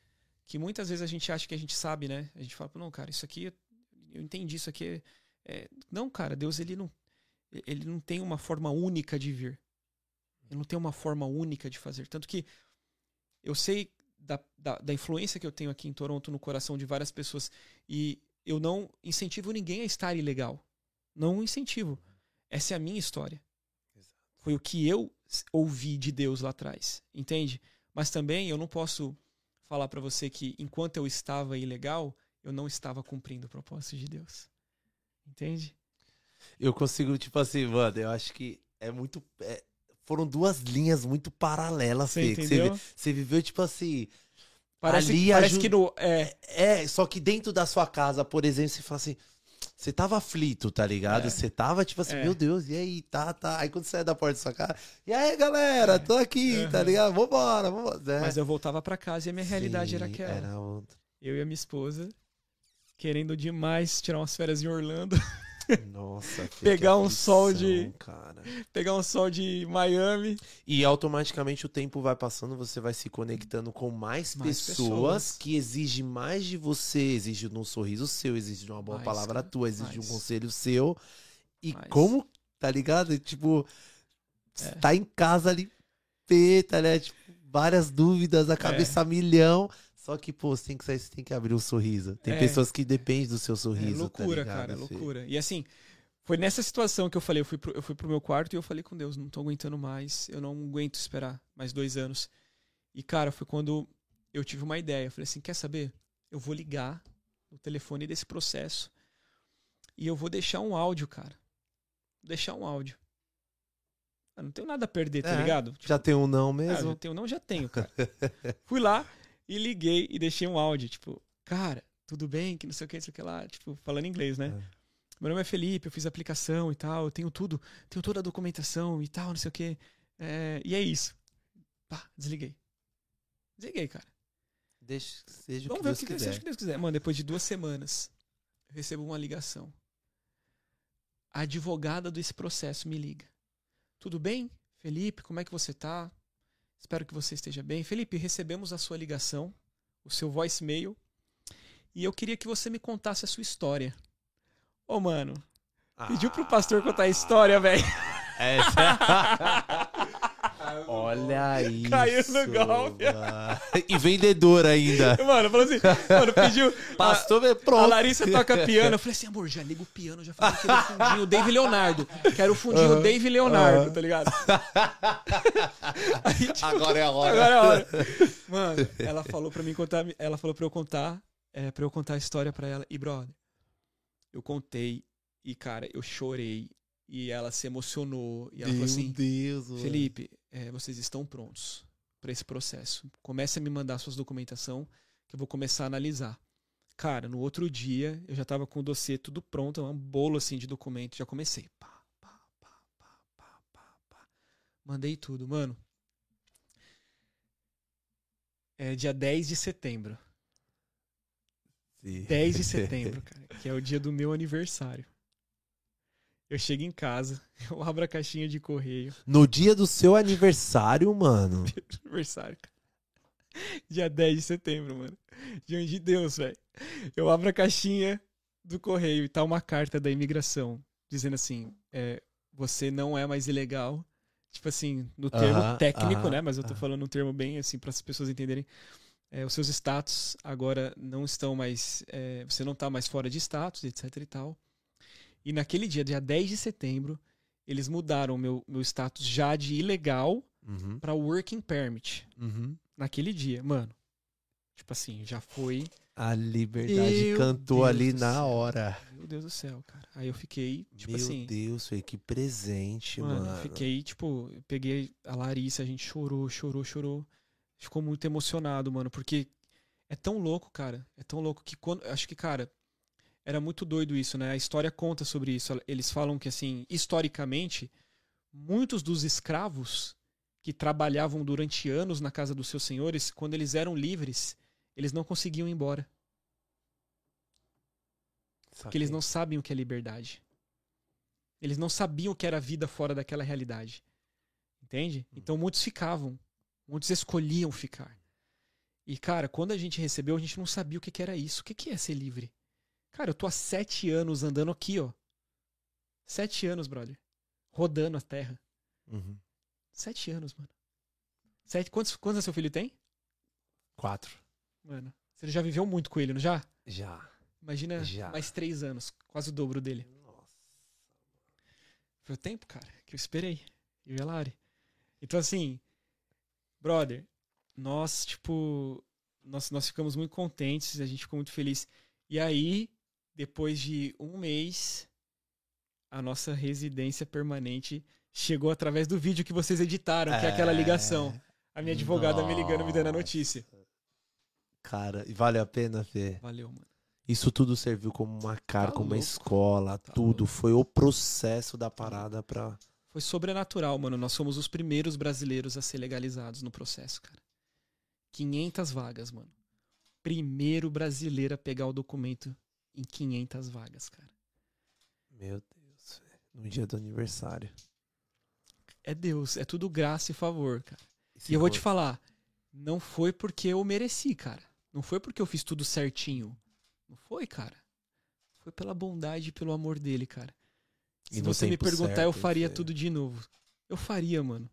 Que muitas vezes a gente acha que a gente sabe, né? A gente fala, não, cara, isso aqui, eu entendi, isso aqui é. É... Não, cara, Deus, ele não, ele não tem uma forma única de vir. Ele não tem uma forma única de fazer. Tanto que eu sei da, da, da, influência que eu tenho aqui em Toronto no coração de várias pessoas e eu não incentivo ninguém a estar ilegal. Não incentivo. Essa é a minha história. Exato. Foi o que eu ouvi de Deus lá atrás, entende? Mas também eu não posso falar para você que enquanto eu estava ilegal, eu não estava cumprindo o propósito de Deus. Entende? Eu consigo, tipo assim, mano, eu acho que é muito. É, foram duas linhas muito paralelas, Fê. Você, você viveu, tipo assim. Parece, ali parece que no. É... é, só que dentro da sua casa, por exemplo, você fala assim. Você tava aflito, tá ligado? É. Você tava tipo assim, é. meu Deus, e aí, tá, tá. Aí quando você sai da porta da sua casa, e aí, galera, tô aqui, uhum. tá ligado? Vambora, vambora. É. Mas eu voltava para casa e a minha Sim, realidade era aquela. Era outra. Eu e a minha esposa, querendo demais tirar umas férias em Orlando. Nossa, pegar um sol de cara. pegar um sol de Miami e automaticamente o tempo vai passando, você vai se conectando com mais, mais pessoas, pessoas, que exigem mais de você, exige um sorriso seu, exige uma boa mais, palavra cara. tua, exige mais. um conselho seu. E como, tá ligado? Tipo, é. tá em casa ali, tá né? Tipo, várias dúvidas, a cabeça é. milhão. Só que, pô, você tem que sair, você tem que abrir um sorriso. Tem é. pessoas que dependem do seu sorriso. É loucura, tá cara, é loucura. E assim, foi nessa situação que eu falei, eu fui, pro, eu fui pro meu quarto e eu falei com Deus, não tô aguentando mais, eu não aguento esperar mais dois anos. E, cara, foi quando eu tive uma ideia. Eu falei assim, quer saber? Eu vou ligar o telefone desse processo e eu vou deixar um áudio, cara. Vou deixar um áudio. Eu não tenho nada a perder, tá é, ligado? Tipo, já tem um não mesmo? Ah, já tenho um não, já tenho, cara. Fui lá, e liguei e deixei um áudio, tipo, cara, tudo bem, que não sei o que, não sei o que lá, tipo, falando inglês, né? É. Meu nome é Felipe, eu fiz aplicação e tal, eu tenho tudo, tenho toda a documentação e tal, não sei o que. É, e é isso. Pá, desliguei. Desliguei, cara. Deixa, seja Vamos o que Deus que, quiser. Seja o que Deus quiser. Mano, depois de duas semanas, eu recebo uma ligação. A advogada desse processo me liga. Tudo bem? Felipe, como é que você tá? Espero que você esteja bem. Felipe, recebemos a sua ligação, o seu voicemail, e eu queria que você me contasse a sua história. Ô, mano, ah, pediu pro pastor contar a história, velho. Essa... Olha isso. Caiu no golpe. E vendedor ainda. Mano, falou assim, mano, pediu. Pastor, a, pronto. A Larissa toca piano. Eu falei assim, amor, já liga o piano, já falei que era o fundinho Dave Leonardo. Quero o fundinho uhum. Dave Leonardo, uhum. tá ligado? Aí, tipo, agora é a hora. Agora é a hora. Mano, ela falou pra mim contar, ela falou pra eu contar, é, pra eu contar a história pra ela. E, brother, eu contei e, cara, eu chorei. E ela se emocionou. E ela Meu falou assim: Deus, Felipe, é, vocês estão prontos para esse processo. Comece a me mandar suas documentação que eu vou começar a analisar. Cara, no outro dia eu já tava com o dossiê tudo pronto, um bolo assim de documento, já comecei. Pá, pá, pá, pá, pá, pá, pá. Mandei tudo, mano. É dia 10 de setembro. Sim. 10 de setembro, cara, que é o dia do meu aniversário. Eu chego em casa, eu abro a caixinha de correio. No dia do seu aniversário, mano. aniversário, cara. Dia 10 de setembro, mano. Diante de Deus, velho. Eu abro a caixinha do correio e tá uma carta da imigração dizendo assim: é, você não é mais ilegal. Tipo assim, no termo uh -huh, técnico, uh -huh, né? Mas eu tô uh -huh. falando um termo bem assim para as pessoas entenderem. É, os seus status agora não estão mais. É, você não tá mais fora de status, etc e tal. E naquele dia, dia 10 de setembro, eles mudaram meu, meu status já de ilegal uhum. para working permit. Uhum. Naquele dia, mano. Tipo assim, já foi. A liberdade Meu cantou Deus ali na céu. hora. Meu Deus do céu, cara. Aí eu fiquei, tipo Meu assim. Meu Deus, foi que presente, mano. mano. Eu fiquei, tipo, eu peguei a Larissa, a gente chorou, chorou, chorou. Ficou muito emocionado, mano, porque é tão louco, cara. É tão louco que quando. Acho que, cara, era muito doido isso, né? A história conta sobre isso. Eles falam que, assim, historicamente, muitos dos escravos que trabalhavam durante anos na casa dos seus senhores, quando eles eram livres, eles não conseguiam ir embora. Porque eles não sabem o que é liberdade. Eles não sabiam o que era a vida fora daquela realidade. Entende? Hum. Então muitos ficavam. Muitos escolhiam ficar. E, cara, quando a gente recebeu, a gente não sabia o que, que era isso. O que, que é ser livre? Cara, eu tô há sete anos andando aqui, ó. Sete anos, brother. Rodando a terra. Uhum. Sete anos, mano. Sete... Quantos, quantos seu filho tem? Quatro. Mano, você já viveu muito com ele, não já? Já. Imagina Já. mais três anos, quase o dobro dele. Nossa. Foi o tempo, cara, que eu esperei. E a Lari. Então, assim, brother, nós, tipo, nós, nós ficamos muito contentes, a gente ficou muito feliz. E aí, depois de um mês, a nossa residência permanente chegou através do vídeo que vocês editaram, que é aquela ligação. A minha advogada me ligando, me dando a notícia. Cara, e vale a pena, Fê? Valeu, mano. Isso tudo serviu como uma cara, Tá como uma escola, Tá tudo. louco. Foi o processo da parada pra. Foi sobrenatural, mano. Nós somos os primeiros brasileiros a ser legalizados no processo, cara. 500 vagas, mano. Primeiro brasileiro a pegar o documento em 500 vagas, cara. Meu Deus. No dia do aniversário. É Deus, é tudo graça e favor, cara. E eu vou te falar, não foi porque eu mereci, cara. Não foi porque eu fiz tudo certinho. Não foi, cara. Foi pela bondade e pelo amor dele, cara. E Se no você me perguntar, certo, eu faria tudo de novo. Eu faria, mano.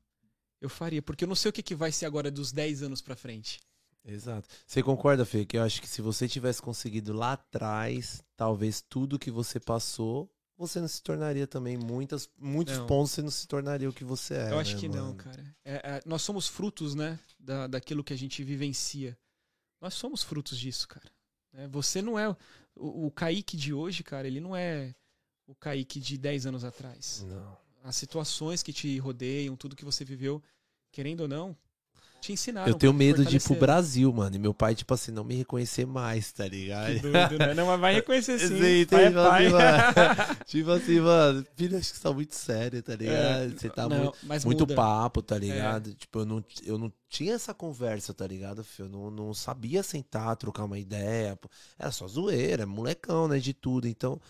Eu faria, porque eu não sei o que, que vai ser agora dos 10 anos pra frente. Exato. Você concorda, Fê? Que eu acho que se você tivesse conseguido lá atrás, talvez tudo que você passou, você não se tornaria também muitas, muitos Não. pontos você não se tornaria o que você é. eu acho né, que não, mano? cara. É- é- nós somos frutos, né, da, daquilo que a gente vivencia. Nós somos frutos disso, cara. É, você não é. O, o Kaique de hoje, cara, ele não é o Kaique de 10 anos atrás. Não. As situações que te rodeiam, tudo que você viveu, querendo ou não, te ensinaram. Eu tenho te medo de ir pro. Brasil, mano. E meu pai, tipo assim, não me reconhecer mais, tá ligado? Que doido, né? Não, mas vai reconhecer sim. Sim, pai é tipo pai. assim, mano. tipo assim, mano, filho, acho que você tá muito sério, tá ligado? É, você tá não, muito, muito. É. papo, tá ligado? Tipo, eu não, eu não tinha essa conversa, tá ligado, filho? Eu não, não sabia sentar, trocar uma ideia. Era só zoeira, molecão, né, de tudo. Então,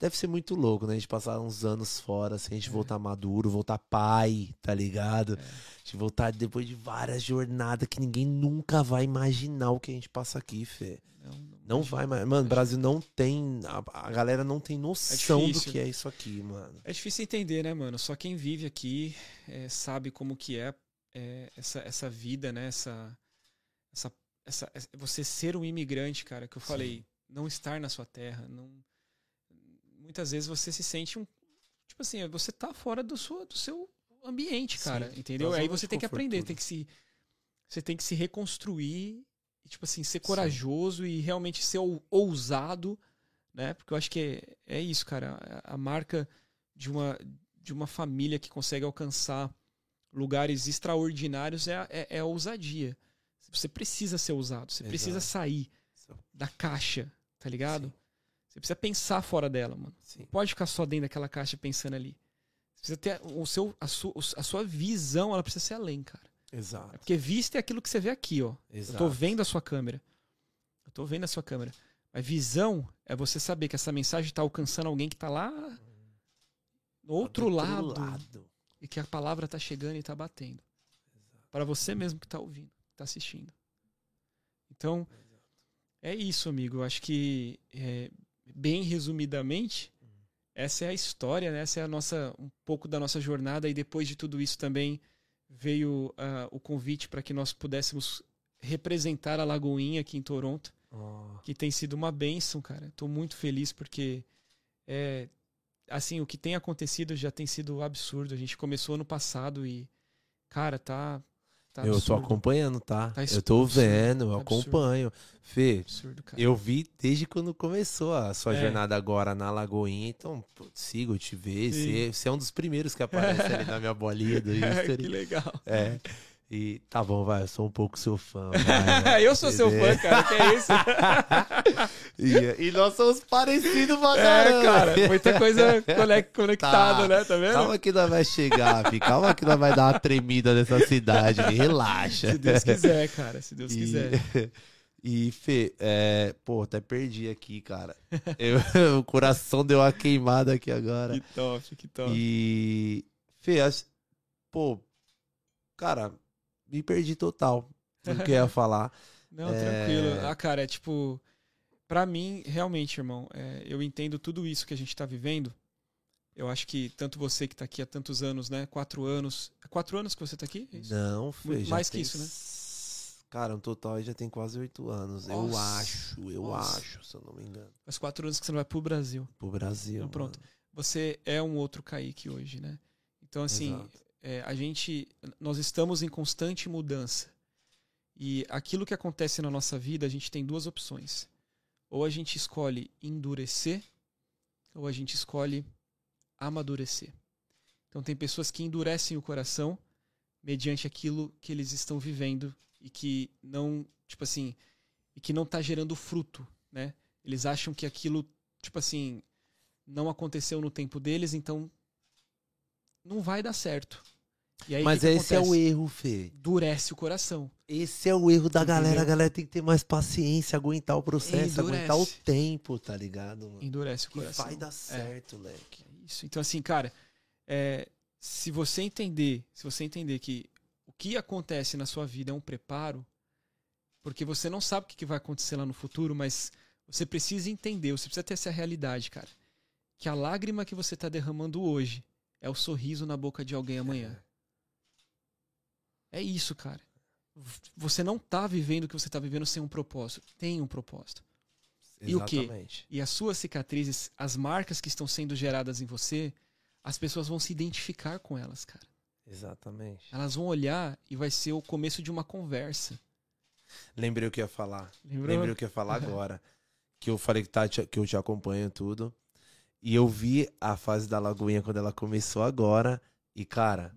deve ser muito louco, né? A gente passar uns anos fora, assim, a gente É. voltar maduro, voltar pai, tá ligado? É. A gente voltar depois de várias jornadas que ninguém nunca vai imaginar o que a gente passa aqui, Fê. Não, não, Não vai mais. Mano, o Brasil não tem. A, a galera não tem noção do difícil. que é isso aqui, mano. É difícil entender, né, mano? Só quem vive aqui é, sabe como que é, é, essa, essa vida, né? Essa, essa, essa, essa- você ser um imigrante, cara, que eu falei, não estar na sua terra, não. Muitas vezes você se sente um, tipo assim, você tá fora do, sua, do seu ambiente, Sim, cara, entendeu? Aí você tem que aprender, tem que se, você tem que se reconstruir, e, tipo assim, ser Sim. corajoso e realmente ser ou- ousado, né? Porque eu acho que é, é isso, cara. A, a marca de uma, de uma família que consegue alcançar lugares extraordinários é, a- é, é a ousadia. Você precisa ser ousado, você precisa Exato. sair da caixa, tá ligado? Sim. Você precisa pensar fora dela, mano. Sim. Pode ficar só dentro daquela caixa pensando ali. Você precisa ter o seu, a, sua, a sua visão, ela precisa ser além, cara. Exato. Porque vista é aquilo que você vê aqui, ó. Exato. Eu tô vendo a sua câmera. Eu tô vendo a sua câmera. Mas visão é você saber que essa mensagem tá alcançando alguém que tá lá no outro, Do lado, lado. e que a palavra tá chegando e tá batendo. Para você mesmo que tá ouvindo, que tá assistindo. Então, é isso, amigo. Eu acho que, é, bem resumidamente, essa é a história, né? Essa é a nossa, um pouco da nossa jornada. E depois de tudo isso também veio ah, o convite para que nós pudéssemos representar a Lagoinha aqui em Toronto, Ó, que tem sido uma bênção, cara. Estou muito feliz porque é assim o que tem acontecido já tem sido absurdo. A gente começou ano passado e cara tá, tá eu tô acompanhando, tá? Tá eu tô vendo, eu tá acompanho. Fê, absurdo, eu vi desde quando começou a sua É. jornada agora na Lagoinha, então pô, sigo, te ver. Você, você é um dos primeiros que aparece ali na minha bolinha do que History. legal. É. E tá bom, vai, eu sou um pouco seu fã. Vai, eu sou seu fã, cara, que é isso? e, e, nós somos parecidos pra. É, cara, muita coisa conectada, tá. né? Tá vendo? Calma que nós vai chegar, fi. calma que nós vai dar uma tremida nessa cidade, relaxa. Se Deus quiser, cara, se Deus e... quiser. E, Fê, é... pô, até perdi aqui, cara. Eu, o coração deu uma queimada aqui agora. Que top, que top. E, Fê, as... pô, cara, me perdi total do que eu ia falar. Não, é... tranquilo. Ah, cara, é tipo. Pra mim, realmente, irmão, é, eu entendo tudo isso que a gente tá vivendo. Eu acho que tanto você que tá aqui há tantos anos, né? Quatro anos. É quatro anos que você tá aqui? É Não, foi. Mais que isso, né? Cara, no total já tem quase oito anos. Nossa. Eu acho, eu Nossa. acho, se eu não me engano. Faz quatro anos que você não vai pro Brasil. Pro Brasil. Então, pronto. Mano. Você é um outro Kaique hoje, né? Então, assim, Exato é, a gente, nós estamos em constante mudança. E aquilo que acontece na nossa vida, a gente tem duas opções. Ou a gente escolhe endurecer, ou a gente escolhe amadurecer. Então tem pessoas que endurecem o coração mediante aquilo que eles estão vivendo e que não, tipo assim, e que não está gerando fruto, né? Eles acham que aquilo, tipo assim, não aconteceu no tempo deles, então não vai dar certo. Aí, Mas que que esse acontece? é o erro, Fê. Endurece o coração. Esse é o erro da Entendeu? galera. A galera tem que ter mais paciência, aguentar o processo, Endurece. aguentar o tempo, tá ligado? Mano? Endurece o coração. E vai dar certo, é. leque. É isso. Então, assim, cara, é, se você entender, se você entender que o que acontece na sua vida é um preparo, porque você não sabe o que vai acontecer lá no futuro, mas você precisa entender, você precisa ter essa realidade, cara. Que a lágrima que você está derramando hoje é o sorriso na boca de alguém amanhã. É, é isso, cara. Você não tá vivendo o que você tá vivendo sem um propósito. Tem um propósito. Exatamente. E o quê? E as suas cicatrizes, as marcas que estão sendo geradas em você, as pessoas vão se identificar com elas, cara. Exatamente. Elas vão olhar e vai ser o começo de uma conversa. Lembrei o que ia falar. Lembrou? Lembrei o que ia falar agora. Que eu falei que, tá, que eu te acompanho tudo. E eu vi a fase da Lagoinha quando ela começou agora. E, cara,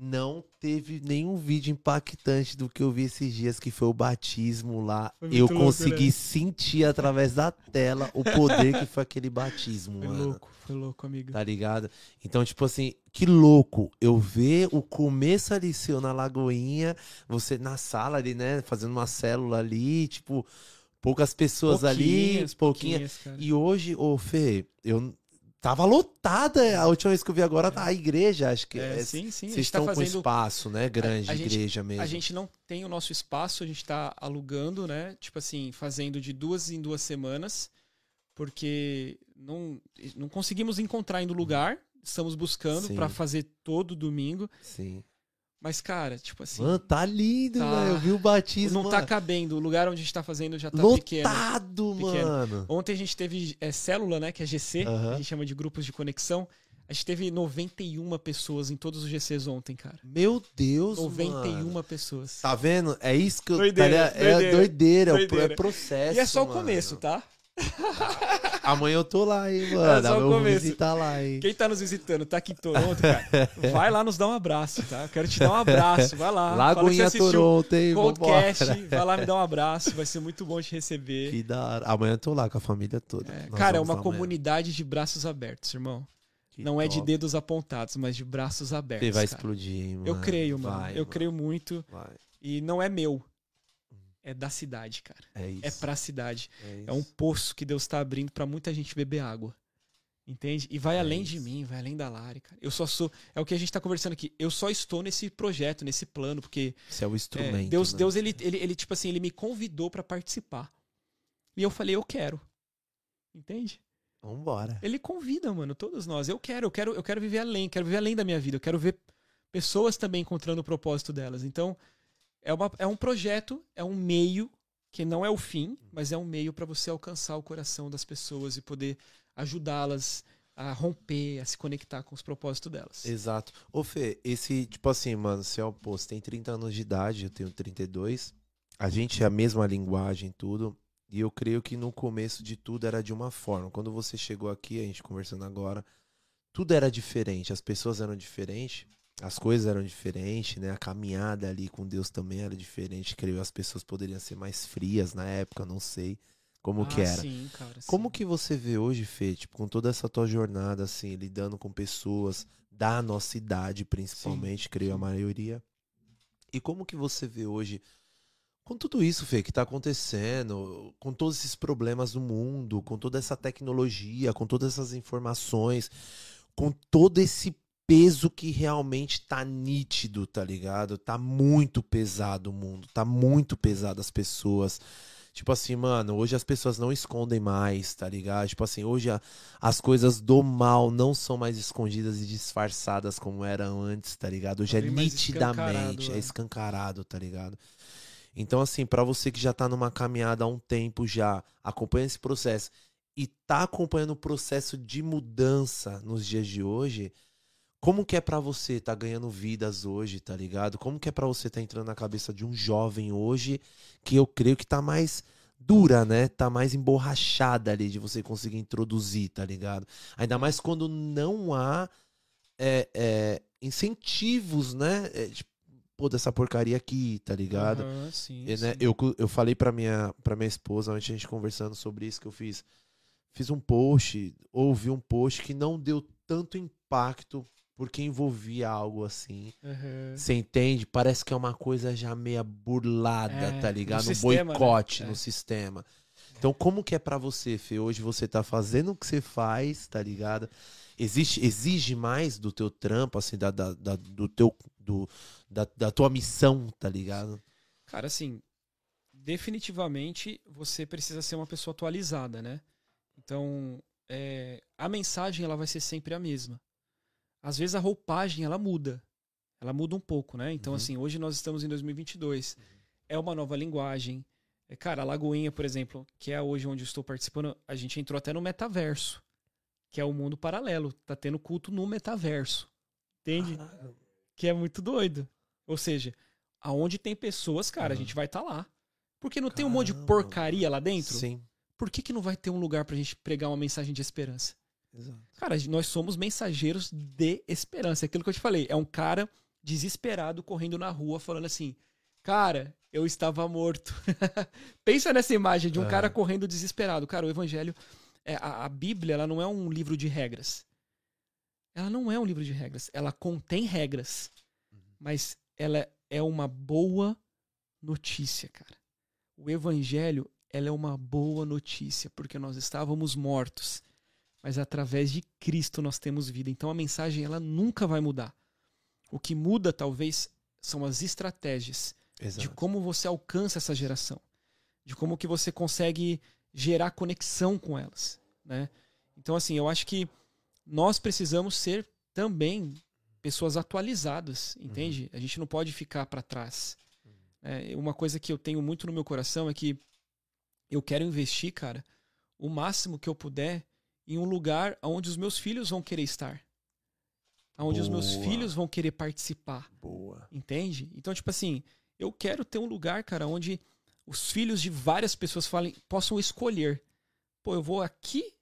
não teve nenhum vídeo impactante do que eu vi esses dias, que foi o batismo lá. Eu consegui louco, né? sentir através da tela o poder que foi aquele batismo, foi mano. louco, foi louco, amigo. Tá ligado? Então, tipo assim, que louco eu ver o começo ali seu na Lagoinha, você na sala ali, né, fazendo uma célula ali, tipo, poucas pessoas pouquinhas, ali, pouquinhas. pouquinhas e hoje, ô Fê, eu tava lotada a última vez que eu vi agora tá a igreja, acho que é, é sim, sim. Vocês estão tá fazendo... com espaço, né, grande a, a igreja gente, mesmo. A gente não tem o nosso espaço, a gente tá alugando, né? Tipo assim, fazendo de duas em duas semanas, porque não não conseguimos encontrar ainda lugar, estamos buscando para fazer todo domingo. Sim. Mas, cara, tipo assim. Mano, tá lindo, tá... Eu vi o batismo. Não tá cabendo. O lugar onde a gente tá fazendo já tá Lotado, pequeno. Lotado, mano. Ontem a gente teve é, célula, né? Que é GC. A gente chama de grupos de conexão. A gente teve 91 pessoas em todos os GCs ontem, cara. Meu Deus, 91 mano. pessoas. Tá vendo? É isso que eu. Doideira, tá, é doideira, doideira, doideira. É processo. E é só mano. o começo, tá? Amanhã eu tô lá, hein, mano. É só eu vou visitar lá, hein. Quem tá nos visitando, tá aqui em Toronto, cara, vai lá nos dar um abraço, tá? Quero te dar um abraço, vai lá. Lagoinha Toronto, hein, podcast, vai lá me dar um abraço, vai ser muito bom te receber. Que da hora. Amanhã eu tô lá com a família toda. É, cara, é uma comunidade amanhã. de braços abertos, irmão. Que não top. é de dedos apontados, mas de braços abertos. Você vai cara. explodir, mano. Eu creio, mano. Vai, eu mano. creio muito. Vai. E não é meu é da cidade, cara. É isso. É pra cidade. É, é um poço que Deus está abrindo para muita gente beber água. Entende? E vai é além isso. de mim, vai além da Lari, cara. Eu só sou. É o que a gente tá conversando aqui. Eu só estou nesse projeto, nesse plano, porque. Isso é o instrumento. É, Deus, né? Deus ele, ele, ele, tipo assim, ele me convidou para participar. E eu falei, eu quero. Entende? Vambora. Ele convida, mano, todos nós. Eu quero, eu quero, eu quero viver além, quero viver além da minha vida. Eu quero ver pessoas também encontrando o propósito delas. Então, é, uma, é um projeto, é um meio que não é o fim, mas é um meio para você alcançar o coração das pessoas e poder ajudá-las a romper, a se conectar com os propósitos delas. Exato. Ô Fê, esse, tipo assim, mano, você é o posto, tem 30 anos de idade, eu tenho 32. A gente é a mesma linguagem, tudo. E eu creio que no começo de tudo era de uma forma. Quando você chegou aqui, a gente conversando agora, tudo era diferente, as pessoas eram diferentes. As coisas eram diferentes, né? A caminhada ali com Deus também era diferente. Creio as pessoas poderiam ser mais frias na época, não sei como ah, que era. Sim, cara, como sim. que você vê hoje, Fê, tipo, com toda essa tua jornada, assim, lidando com pessoas da nossa idade, principalmente, Sim, creio a maioria. E como que você vê hoje, com tudo isso, Fê, que tá acontecendo, com todos esses problemas do mundo, com toda essa tecnologia, com todas essas informações, com todo esse peso que realmente tá nítido, tá ligado? Tá muito pesado o mundo, tá muito pesado as pessoas. Tipo assim, mano, hoje as pessoas não escondem mais, tá ligado? Tipo assim, hoje a- as coisas do mal não são mais escondidas e disfarçadas como eram antes, tá ligado? Hoje Tá é nitidamente, é é. escancarado, tá ligado? Então, assim, pra você que já tá numa caminhada há um tempo já, acompanha esse processo e tá acompanhando o processo de mudança nos dias de hoje, como que é pra você tá ganhando vidas hoje, tá ligado? Como que é pra você tá entrando na cabeça de um jovem hoje que eu creio que tá mais dura, né? Tá mais emborrachada ali de você conseguir introduzir, tá ligado? Ainda mais quando não há é, é, incentivos, né? É, tipo, pô, dessa porcaria aqui, tá ligado? Aham, sim, E, né, sim. eu, eu falei pra minha, pra minha esposa, antes a gente conversando sobre isso, que eu fiz, fiz um post, ouvi um post que não deu tanto impacto porque envolvia algo assim. Aham. Você entende? Parece que é uma coisa já meia burlada, É, tá no ligado? Um sistema, né? boicote É. no sistema. Então, como que é pra você, Fê? Hoje você tá fazendo o que você faz, tá ligado? Existe, exige mais do teu trampo, assim, da, da, da- do teu, do, da, da tua missão, tá ligado? Cara, assim, definitivamente você precisa ser uma pessoa atualizada, né? Então, é, a mensagem ela vai ser sempre a mesma. Às vezes a roupagem ela muda, ela muda um pouco, né? Então, Uhum. assim, hoje nós estamos em 2022, é uma nova linguagem. É, Cara, a Lagoinha, por exemplo, que é hoje onde eu estou participando, a gente entrou até no metaverso, que é o mundo paralelo. Tá tendo culto no metaverso. Entende? Que é muito doido. Ou seja, aonde tem pessoas, cara, a Aham. gente vai estar lá. Porque não tem um monte de Caramba. porcaria lá dentro? Sim. Por que, que não vai ter um lugar pra gente pregar uma mensagem de esperança? Exato. Cara, nós somos mensageiros de esperança. É aquilo que eu te falei. É um cara desesperado correndo na rua falando assim: Cara, eu estava morto. Pensa nessa imagem de um É. cara correndo desesperado. Cara, o evangelho, é, a, a Bíblia, ela não é um livro de regras. Ela não é um livro de regras. Ela contém regras. Mas ela é uma boa notícia, cara. O evangelho, ela é uma boa notícia, porque nós estávamos mortos, mas através de Cristo nós temos vida. Então a mensagem ela nunca vai mudar. O que muda talvez são as estratégias de Exato. como você alcança essa geração, de como que você consegue gerar conexão com elas, né? Então assim, eu acho que nós precisamos ser também pessoas atualizadas, entende? A gente não pode ficar para trás. É, uma coisa que eu tenho muito no meu coração é que eu quero investir, cara, o máximo que eu puder em um lugar onde os meus filhos vão querer estar. Onde os meus Boa. filhos vão querer participar. Boa. Entende? Então, tipo assim, eu quero ter um lugar, cara, onde os filhos de várias pessoas falem, possam escolher. Pô, eu vou aqui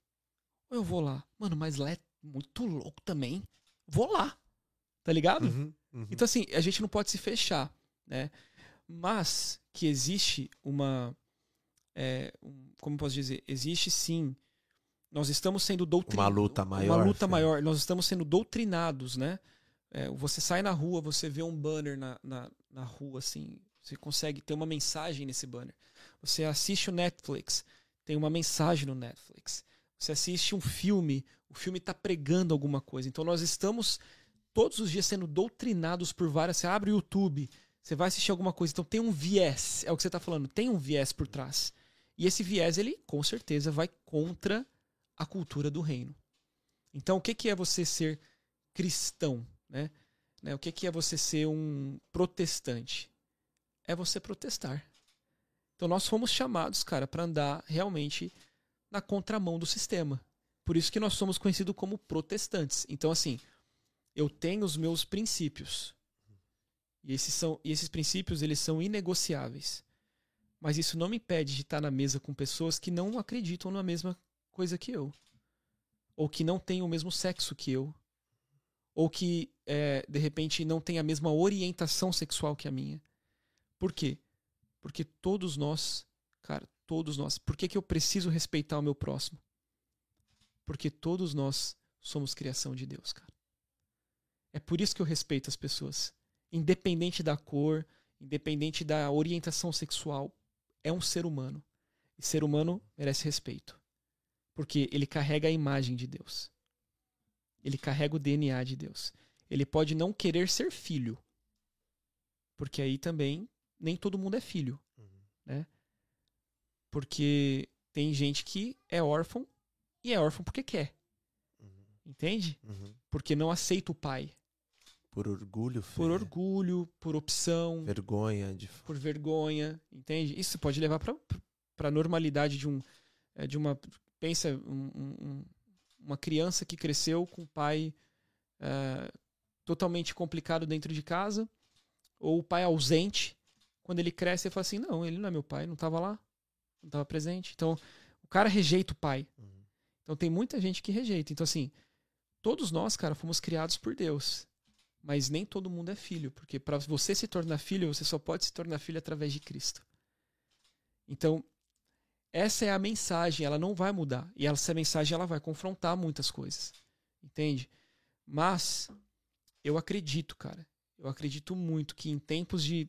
ou eu vou lá? Mano, mas lá é muito louco também. Vou lá. Tá ligado? Uhum, uhum. Então, assim, a gente não pode se fechar, né? Mas que existe uma. é, um- como posso dizer? Existe sim. Nós estamos sendo doutrinados. Uma luta maior, Uma luta Fê. maior. Nós estamos sendo doutrinados, né? É, você sai na rua, você vê um banner na, na, na rua, assim. Você consegue ter uma mensagem nesse banner. Você assiste o Netflix, tem uma mensagem no Netflix. Você assiste um filme, o filme está pregando alguma coisa. Então nós estamos todos os dias sendo doutrinados por várias. Você abre o YouTube, você vai assistir alguma coisa. Então tem um viés, é o que você está falando, tem um viés por trás. E esse viés, ele com certeza vai contra a cultura do reino. Então o que, é você ser cristão? Né? Né, O que, que é você ser um protestante? É você protestar. Então nós fomos chamados, cara, para andar realmente na contramão do sistema. Por isso que nós somos conhecidos como protestantes. Então, assim, eu tenho os meus princípios. E esses, são, e esses princípios, eles são inegociáveis. Mas isso não me impede de estar na mesa com pessoas que não acreditam na mesma coisa que eu. Ou que não têm o mesmo sexo que eu. ou que é, de repente não tem a mesma orientação sexual que a minha. Por quê? Porque todos nós, cara, todos nós. Por que, que eu preciso respeitar o meu próximo? Porque todos nós somos criação de Deus, cara. É por isso que eu respeito as pessoas. Independente da cor, independente da orientação sexual, é um ser humano. E ser humano merece respeito. Porque ele carrega a imagem de Deus. Ele carrega o DNA de Deus. Ele pode não querer ser filho. Porque aí também nem todo mundo é filho. Uhum. Né? Porque tem gente que é órfão e é órfão porque quer. Uhum. Entende? Uhum. Porque não aceita o pai. Por orgulho, Por orgulho, por opção. Vergonha. De... Por vergonha, entende? Isso pode levar para a normalidade de um é, de uma pensa um, um, uma criança que cresceu com o pai é, totalmente complicado dentro de casa ou o pai ausente quando ele cresce ele fala assim não ele não é meu pai não estava lá não estava presente então o cara rejeita o pai uhum. então tem muita gente que rejeita então assim todos nós cara fomos criados por Deus mas nem todo mundo é filho, porque para você se tornar filho, você só pode se tornar filho através de Cristo. Então, essa é a mensagem, ela não vai mudar. E essa mensagem ela vai confrontar muitas coisas. Entende? Mas eu acredito, cara. Eu acredito muito que em tempos de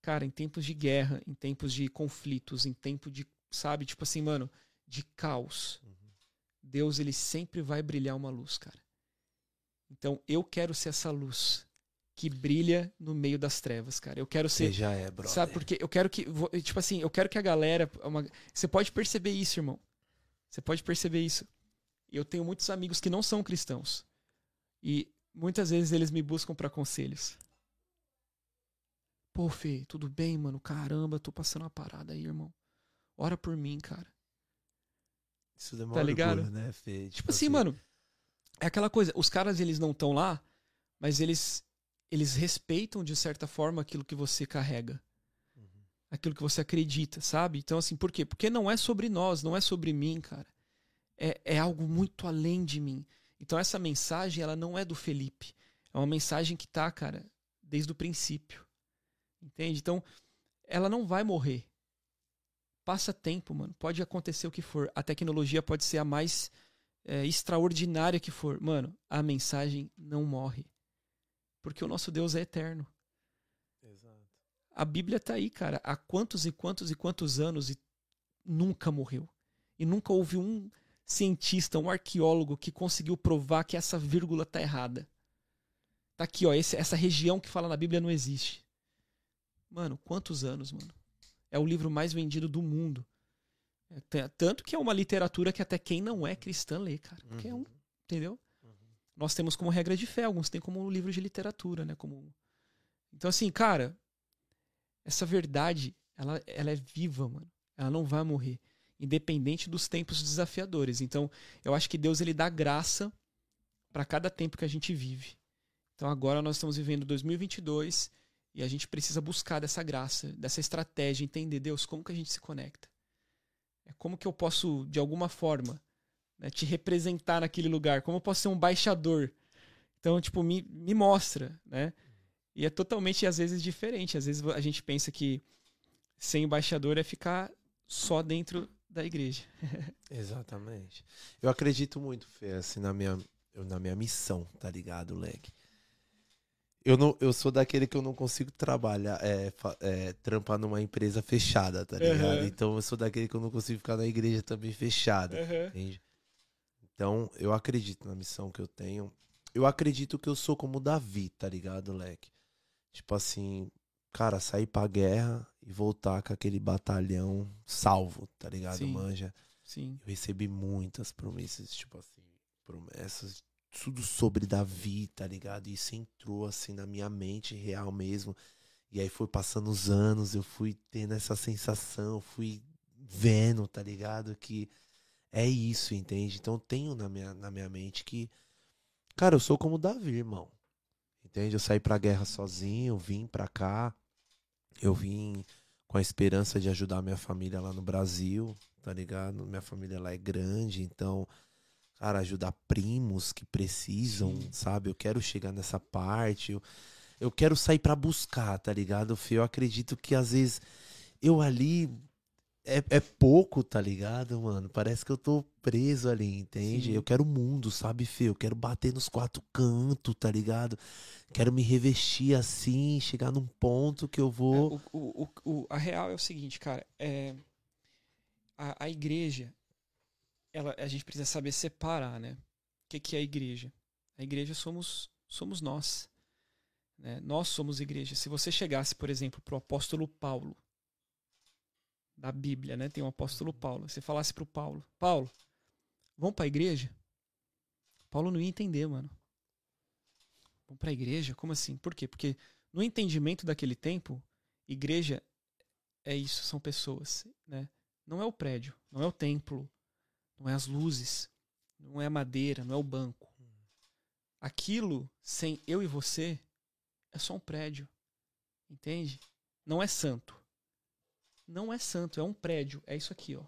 cara, em tempos de guerra, em tempos de conflitos, em tempo de, sabe, tipo assim, mano, de caos, uhum. Deus ele sempre vai brilhar uma luz, cara. Então eu quero ser essa luz que brilha no meio das trevas, cara. Eu quero ser. Você já é, brother. Sabe, porque eu quero que. Tipo assim, eu quero que a galera. Uma, você pode perceber isso, irmão. Você pode perceber isso. Eu tenho muitos amigos que não são cristãos. E muitas vezes eles me buscam para conselhos. Pô, Fê, tudo bem, mano? Caramba, tô passando uma parada aí, irmão. Ora por mim, cara. Isso demora tá ligado? né, Fê? Tipo, tipo assim, assim, mano, é aquela coisa, os caras eles não estão lá, mas eles eles respeitam de certa forma aquilo que você carrega. Uhum. Aquilo que você acredita, sabe? Então assim, por quê? Porque não é sobre nós, não é sobre mim, cara. É, é algo muito além de mim. Então essa mensagem, ela não é do Felipe. É uma mensagem que tá, cara, desde o princípio. Entende? Então, ela não vai morrer. Passa tempo, mano. Pode acontecer o que for. A tecnologia pode ser a mais é, extraordinária que for, mano, a mensagem não morre. Porque o nosso Deus é eterno. Exato. A Bíblia tá aí, cara, há quantos e quantos e quantos anos e nunca morreu. E nunca houve um cientista, um arqueólogo que conseguiu provar que essa vírgula tá errada. Tá aqui, ó, esse, essa região que fala na Bíblia não existe. Mano, quantos anos, mano? É o livro mais vendido do mundo. É, tanto que é uma literatura que até quem não é cristã lê, cara. Porque uhum. é um. Uhum. Entendeu? Nós temos como regra de fé, alguns têm como livro de literatura, né? Como... Então, assim, cara, essa verdade, ela, ela é viva, mano. Ela não vai morrer. Independente dos tempos desafiadores. Então, eu acho que Deus ele dá graça para cada tempo que a gente vive. Então, agora nós estamos vivendo 2022 e a gente precisa buscar dessa graça, dessa estratégia, entender, Deus, como que a gente se conecta? É como que eu posso, de alguma forma, né, te representar naquele lugar? Como eu posso ser um baixador? Então, tipo, me, me mostra, né? E é totalmente, às vezes, diferente. Às vezes a gente pensa que ser embaixador é ficar só dentro da igreja. Exatamente. Eu acredito muito, Fê, assim, na minha, na minha missão, tá ligado, Leg? Eu, não, eu sou daquele que eu não consigo trabalhar, é, é, trampar numa empresa fechada, tá ligado? Uhum. Então eu sou daquele que eu não consigo ficar na igreja também fechada, uhum. entende? Então eu acredito na missão que eu tenho. Eu acredito que eu sou como Davi, tá ligado, leque? Tipo assim, cara, sair pra guerra e voltar com aquele batalhão salvo, tá ligado, Sim. manja? Sim. Eu recebi muitas promessas, tipo assim, promessas tudo sobre Davi, tá ligado? Isso entrou assim na minha mente real mesmo. E aí foi passando os anos, eu fui tendo essa sensação, fui vendo, tá ligado? Que é isso, entende? Então eu tenho na minha, na minha mente que, cara, eu sou como Davi, irmão. Entende? Eu saí pra guerra sozinho, vim pra cá. Eu vim com a esperança de ajudar minha família lá no Brasil, tá ligado? Minha família lá é grande, então cara, ajudar primos que precisam, Sim. sabe? Eu quero chegar nessa parte. Eu, eu quero sair pra buscar, tá ligado? Eu acredito que às vezes eu ali é, é pouco, tá ligado, mano? Parece que eu tô preso ali, entende? Sim. Eu quero o mundo, sabe, Fê? Eu quero bater nos quatro cantos, tá ligado? Quero me revestir assim, chegar num ponto que eu É, vou. o- o- o- o- a real é o seguinte, cara. É, a, a igreja, ela, a gente precisa saber separar, né? O que, que é a igreja? A igreja somos, somos nós. né? Nós somos igreja. Se você chegasse, por exemplo, para o apóstolo Paulo, da Bíblia, né? Tem o apóstolo Paulo. Você falasse para o Paulo: Paulo, vamos para a igreja? Paulo não ia entender, mano. Vamos para a igreja? Como assim? Por quê? Porque no entendimento daquele tempo, igreja é isso, são pessoas, né? Não é o prédio, não é o templo, não é as luzes, não é a madeira, não é o banco. Aquilo sem eu e você é só um prédio. Entende? Não é santo. Não é santo, é um prédio, é isso aqui, ó.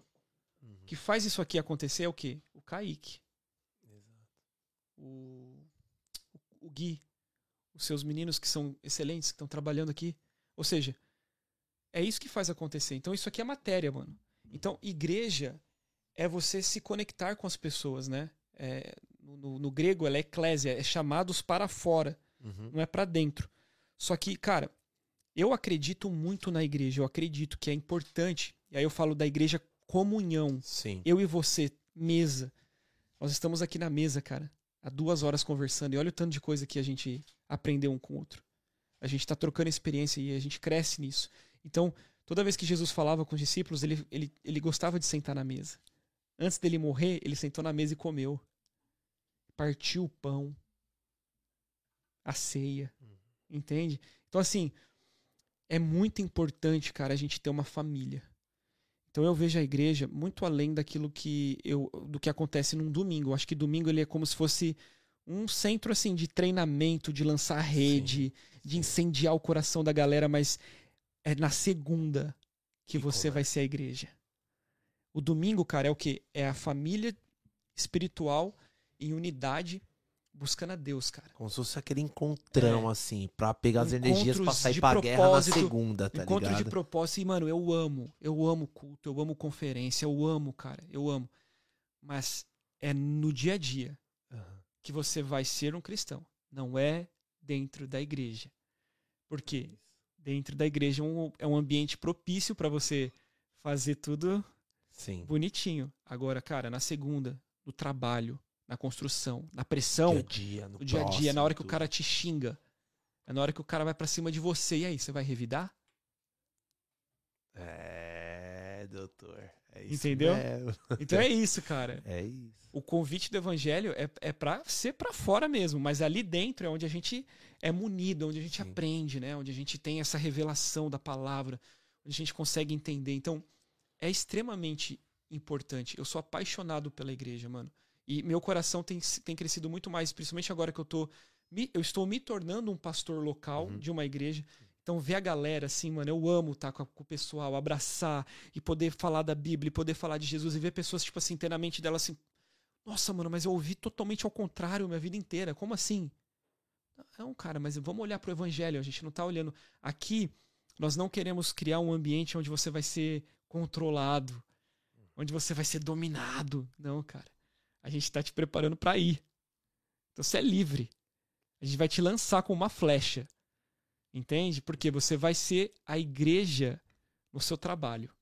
O que faz isso aqui acontecer é o quê? O Kaique, o, o Gui, os seus meninos que são excelentes, que estão trabalhando aqui. Ou seja, é isso que faz acontecer. Então, isso aqui é matéria, mano. Então, igreja é você se conectar com as pessoas, né? É, no, no- no grego, ela é eclésia, é chamados para fora, Uhum. não é para dentro. Só que, cara, eu acredito muito na igreja, eu acredito que é importante. E aí eu falo da igreja comunhão. Sim. Eu e você, mesa. Nós estamos aqui na mesa, cara, há duas horas conversando. E olha o tanto de coisa que a gente aprendeu um com o outro. A gente tá trocando experiência e a gente cresce nisso. Então, toda vez que Jesus falava com os discípulos, ele, ele, ele gostava de sentar na mesa. Antes dele morrer, ele sentou na mesa e comeu. Partiu o pão. A ceia. Entende? Então, assim, é muito importante, cara, a gente ter uma família. Então eu vejo a igreja muito além daquilo que eu do que acontece num domingo. Eu acho que domingo ele é como se fosse um centro assim de treinamento, de lançar rede, de incendiar o coração da galera, mas é na segunda que Que você vai ser a igreja. O domingo, cara, é o quê? É a família espiritual em unidade buscando a Deus, cara. Como se fosse aquele encontrão, assim, pra pegar as energias pra É. Sair pra guerra na segunda, tá Encontro ligado? de propósito. E, mano, eu amo. Eu amo culto, eu amo conferência, eu amo, cara. Eu amo. Mas é no dia a dia Aham. que você vai ser um cristão. Não é dentro da igreja. Por quê? Dentro da igreja é um, é um ambiente propício pra você fazer tudo Sim. bonitinho. Agora, cara, na segunda, no trabalho, na construção, na pressão, dia a dia, no no dia a dia, próximo, na hora que o tudo. cara te xinga, é na hora que o cara vai pra cima de você. E aí, você vai revidar? É, doutor. É isso Entendeu? mesmo. Então é isso, cara. É isso. O convite do evangelho é, é para ser pra fora mesmo, mas ali dentro é onde a gente é munido, onde a gente Sim. aprende, né? Onde a gente tem essa revelação da palavra, onde a gente consegue entender. Então, é extremamente importante. Eu sou apaixonado pela igreja, mano. E meu coração tem, tem crescido muito mais, principalmente agora que eu tô me- eu estou me tornando um pastor local Uhum. de uma igreja. Então, ver a galera, assim, mano, eu amo estar com, a- com o pessoal, abraçar e poder falar da Bíblia, e poder falar de Jesus e ver pessoas, tipo assim, ter na mente dela assim: nossa, mano, mas eu ouvi totalmente ao contrário minha vida inteira. Como assim? Não, cara, mas vamos olhar pro evangelho. A gente não tá olhando. Aqui, nós não queremos criar um ambiente onde você vai ser controlado, onde você vai ser dominado. Não, cara. A gente tá te preparando para ir. Então você é livre. A gente vai te lançar com uma flecha. Entende? Porque você vai ser a igreja no seu trabalho.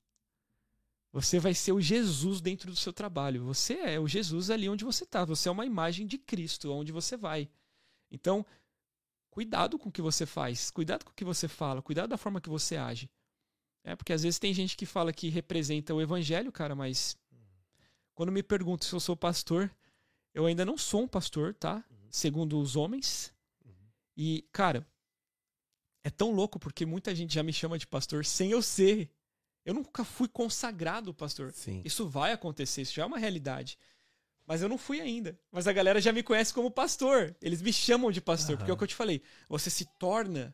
Você vai ser o Jesus dentro do seu trabalho. Você é o Jesus ali onde você está. Você é uma imagem de Cristo onde você vai. Então, cuidado com o que você faz, cuidado com o que você fala, cuidado da forma que você age. É porque às vezes tem gente que fala que representa o evangelho, cara, mas quando me perguntam se eu sou pastor, eu ainda não sou um pastor, tá? Segundo os homens. E, cara, é tão louco porque muita gente já me chama de pastor sem eu ser. Eu nunca fui consagrado pastor. Sim. Isso vai acontecer, isso já é uma realidade. Mas eu não fui ainda. Mas a galera já me conhece como pastor. Eles me chamam de pastor, porque é o que eu te falei. Você se torna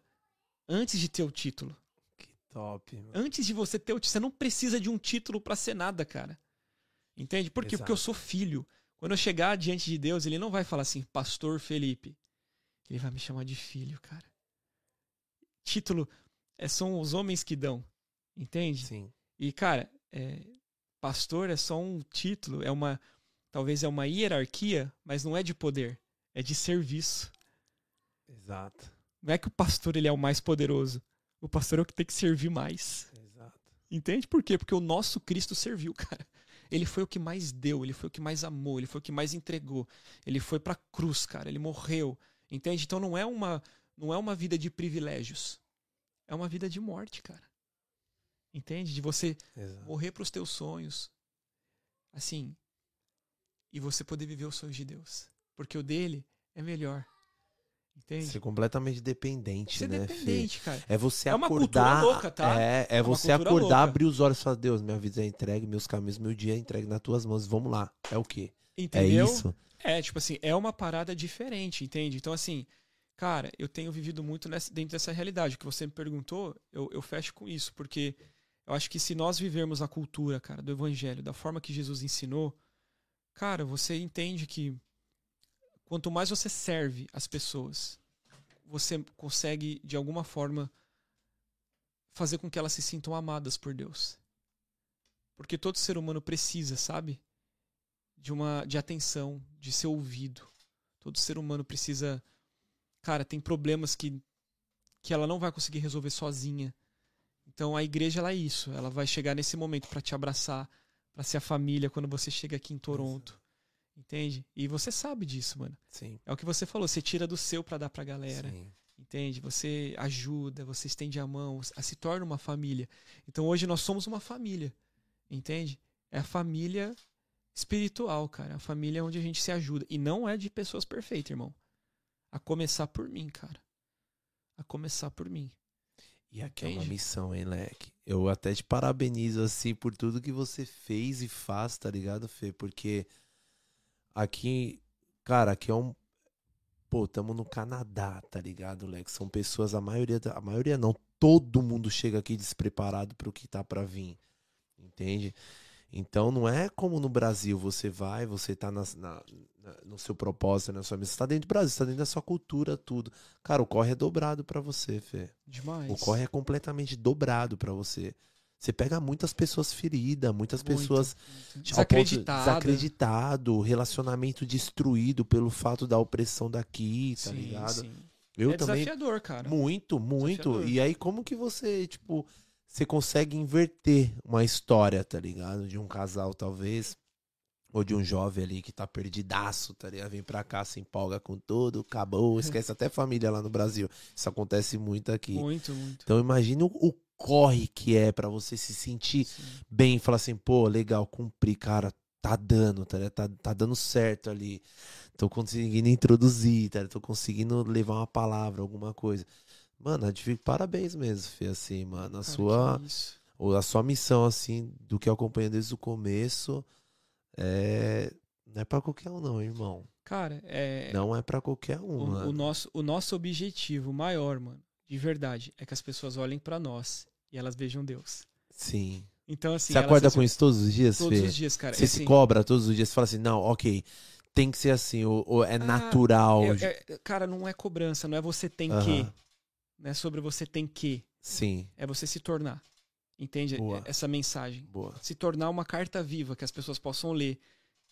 antes de ter o título. Que top, mano. Antes de você ter o título. Você não precisa de um título pra ser nada, cara. Entende? Por quê? Porque eu Exato. sou filho. Quando eu chegar diante de Deus, ele não vai falar assim, Pastor Felipe. Ele vai me chamar de filho, cara. Título é, são os homens que dão. Entende? Sim. E, cara, é, pastor é só um título, é uma. Talvez é uma hierarquia, mas não é de poder, é de serviço. Exato. Não é que o pastor ele é o mais poderoso. O pastor é o que tem que servir mais. Exato. Entende por quê? Porque o nosso Cristo serviu, cara. Ele foi o que mais deu, ele foi o que mais amou, ele foi o que mais entregou. Ele foi pra cruz, cara, ele morreu. Entende? Então não é uma não é uma vida de privilégios. É uma vida de morte, cara. Entende? De você Exato. morrer pros teus sonhos. Assim, e você poder viver os sonhos de Deus, porque o dele é melhor. Entende? Ser completamente dependente, Ser né, dependente, cara. É você É uma cultura acordar. louca, tá? É, é, É você acordar, louca. abrir os olhos e falar: Deus, minha vida é entregue, meus caminhos, meu dia é entregue nas tuas mãos. Vamos lá. É o quê? Entendeu? É isso? É, tipo assim, é uma parada diferente, entende? Então, assim, cara, eu tenho vivido muito nessa- dentro dessa realidade. O que você me perguntou, eu, eu fecho com isso, porque eu acho que se nós vivermos a cultura, cara, do evangelho, da forma que Jesus ensinou, cara, você entende que quanto mais você serve as pessoas, você consegue, de alguma forma, fazer com que elas se sintam amadas por Deus. Porque todo ser humano precisa, sabe? De uma de atenção, de ser ouvido. Todo ser humano precisa, cara, tem problemas que que ela não vai conseguir resolver sozinha. Então a igreja ela é isso, ela vai chegar nesse momento para te abraçar, para ser a família quando você chega aqui em Toronto. Entende? E você sabe disso, mano. Sim. É o que você falou, você tira do seu para dar pra galera. Sim. Entende? Você ajuda, você estende a mão, a- se torna uma família. Então hoje nós somos uma família. Entende? É a família espiritual, cara. A família onde a gente se ajuda. E não é de pessoas perfeitas, irmão. A começar por mim, cara. A começar por mim. E aqui é uma Entende? missão, hein, Leque? Eu até te parabenizo, assim, por tudo que você fez e faz, tá ligado, Fê? Porque aqui, cara, aqui é um. Pô, tamo no Canadá, tá ligado, Leque? São pessoas, a maioria, da- a maioria não, todo mundo chega aqui despreparado pro que tá pra vir, entende? Então não é como no Brasil, você vai, você tá nas- na- na- no seu propósito, na sua missão, você tá dentro do Brasil, você tá dentro da sua cultura, tudo. Cara, o corre é dobrado pra você, Fê. Demais. O corre é completamente dobrado pra você. Você pega muitas pessoas feridas, muitas Muito, pessoas Desacreditada. desacreditado, relacionamento destruído pelo fato da opressão daqui, tá Sim, ligado? sim. Eu é também desafiador, cara. muito, muito. Desafiador. E aí como que você, tipo, você consegue inverter uma história, tá ligado? De um casal talvez ou de um jovem ali que tá perdidaço, tá ligado? Vem pra cá, se empolga com tudo, acabou, esquece até família lá no Brasil. Isso acontece muito aqui. Muito, muito. Então imagina o corre que é pra você se sentir Sim. bem e falar assim, pô, legal, cumpri, cara, tá dando, tá, ligado? tá, tá dando certo ali. Tô conseguindo introduzir, tá? Tô conseguindo levar uma palavra, alguma coisa. Mano, te- parabéns mesmo, Fê, assim, mano. A Cara, sua, isso. ou a sua missão, assim, do que eu acompanho desde o começo, é. Não é pra qualquer um, não, irmão. Cara, é. Não é pra qualquer um, O, mano. o nosso, o nosso objetivo maior, mano, de verdade, é que as pessoas olhem pra nós e elas vejam Deus. Sim. Então, assim. você acorda assim, com isso todos os dias, todos Fê? os dias, cara. Você assim, se cobra todos os dias, você fala assim, não, ok, tem que ser assim, ou, ou é natural. é- é- cara, não é cobrança, não é você tem Aham. que. Não é sobre você tem que. Sim, É você se tornar. Entende Boa. essa mensagem? boa. Se tornar uma carta viva que as pessoas possam ler.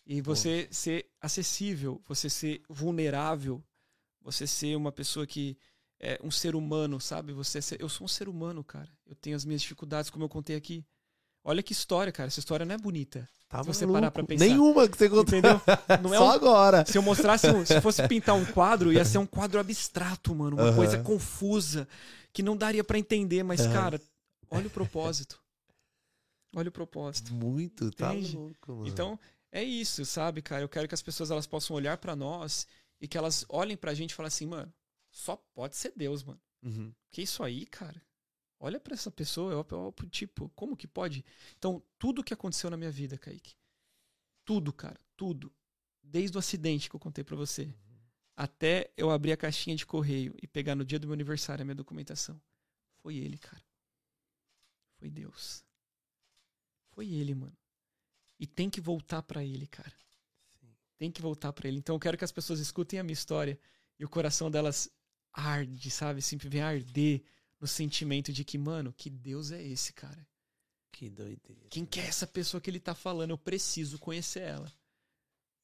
E você ser acessível, você ser vulnerável, você ser uma pessoa que é um ser humano, sabe? Você eu sou um ser humano, cara. Eu tenho as minhas dificuldades, como eu contei aqui. Olha que história, cara. Essa história não é bonita. Tá Se você maluco. parar pra pensar. Nenhuma que você contou. Entendeu? Não é Só um- agora. Se eu mostrasse, um- se fosse pintar um quadro, ia ser um quadro abstrato, mano. Uma coisa confusa, que não daria pra entender. Mas, cara, olha o propósito. Olha o propósito. Muito, tá Entende? louco, mano. Então, é isso, sabe, cara? Eu quero que as pessoas elas possam olhar pra nós e que elas olhem pra gente e falem assim, mano, só pode ser Deus, mano. Uhum. Que isso aí, cara? Olha pra essa pessoa, eu, eu, tipo, como que pode? Então, tudo que aconteceu na minha vida, Kaique, tudo, cara, tudo, desde o acidente que eu contei pra você, até eu abrir a caixinha de correio e pegar no dia do meu aniversário a minha documentação, foi ele, cara. Foi Deus. Foi ele, mano. E tem que voltar pra ele, cara. Sim. tem que voltar para ele. Então eu quero que as pessoas escutem a minha história e o coração delas arde, sabe? Sempre vem arder no sentimento de que, mano, que Deus é esse, cara? Que doideira. Quem que é essa pessoa que ele tá falando? Eu preciso conhecer ela.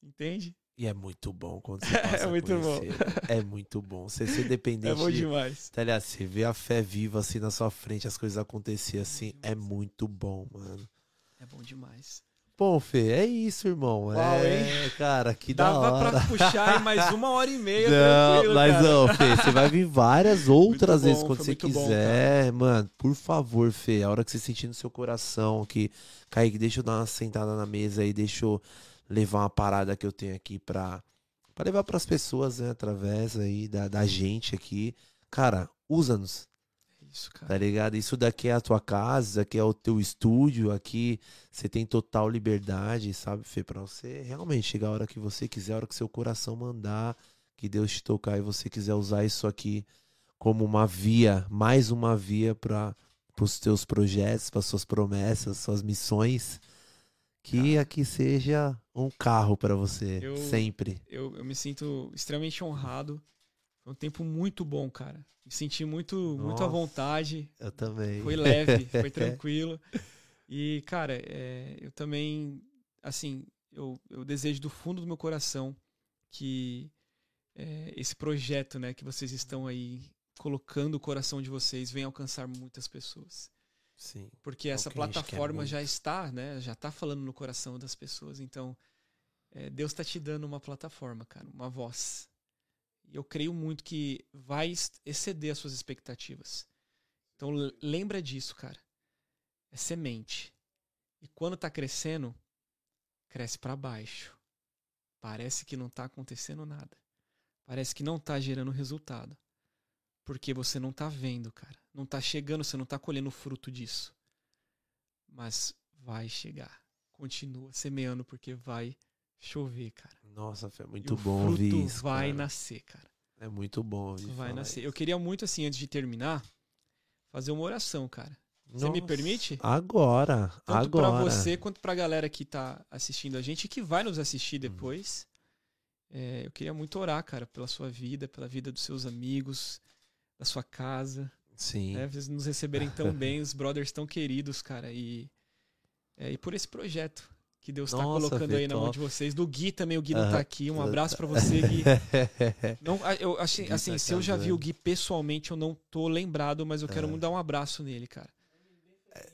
Entende? E é muito bom quando você passa É muito conhecer, mano. É muito bom. Você ser dependente É bom de- demais. Tá ligado? Você vê a fé viva assim na sua frente, as coisas acontecer assim, é muito bom, mano. É bom demais. Bom, Fê, é isso, irmão. Uau, é, cara, que da Dava hora. pra puxar mais uma hora e meia. Não, mas cara. não, Fê, você vai vir várias outras Muito vezes bom, quando você muito bom, quiser. Mano, por favor, Fê, a hora que você sentir no seu coração que, Kaique, deixa eu dar uma sentada na mesa aí, deixa eu levar uma parada que eu tenho aqui pra, pra levar pras pessoas, né, através aí da, da gente aqui. Cara, usa-nos. Isso, cara. Tá ligado? Isso daqui é a tua casa, aqui é o teu estúdio, aqui você tem total liberdade, sabe, Fê? Pra você realmente chegar a hora que você quiser, a hora que seu coração mandar, que Deus te tocar e você quiser usar isso aqui como uma via, mais uma via para os teus projetos, para suas promessas, suas missões. Que aqui seja um carro para você, Eu- sempre. Eu, eu me sinto extremamente honrado. Foi um tempo muito bom, cara. Me senti muito, muito à Nossa. vontade. Eu também. Foi leve, foi tranquilo. E, cara, é, eu também, assim, eu, eu desejo do fundo do meu coração que é, esse projeto, né, que vocês estão aí colocando o coração de vocês venha alcançar muitas pessoas. Sim. Porque essa É que a gente quer plataforma já está, né, já está falando no coração das pessoas. Então, é, Deus está te dando uma plataforma, cara, uma voz. E eu creio muito que vai exceder as suas expectativas. Então lembra disso, cara. É semente. E quando tá crescendo, cresce para baixo. Parece que não tá acontecendo nada. Parece que não tá gerando resultado. Porque você não tá vendo, cara. Não tá chegando, você não tá colhendo o fruto disso. Mas vai chegar. Continua semeando porque vai chover, cara. Nossa, é E muito o bom fruto ouvir isso. vai cara. nascer, cara. É muito bom ouvir Vai nascer. isso. Eu queria muito, assim, antes de terminar, fazer uma oração, cara. Você me Nossa, permite? Agora, Tanto pra agora. você quanto pra galera que tá assistindo a gente e que vai nos assistir depois. É, eu queria muito orar, cara, pela sua vida, pela vida dos seus amigos, da sua casa. Sim. né? Vocês nos receberem tão bem, os brothers tão queridos, cara. E, é, e por esse projeto que Deus tá Nossa, colocando Fê, aí na mão de vocês. Do Gui também, o Gui não tá aqui. Um abraço pra você, Gui. Não, eu achei, Gui assim, tá se eu já vi o. Gui pessoalmente, eu não tô lembrado, mas eu quero É. muito dar um abraço nele, cara.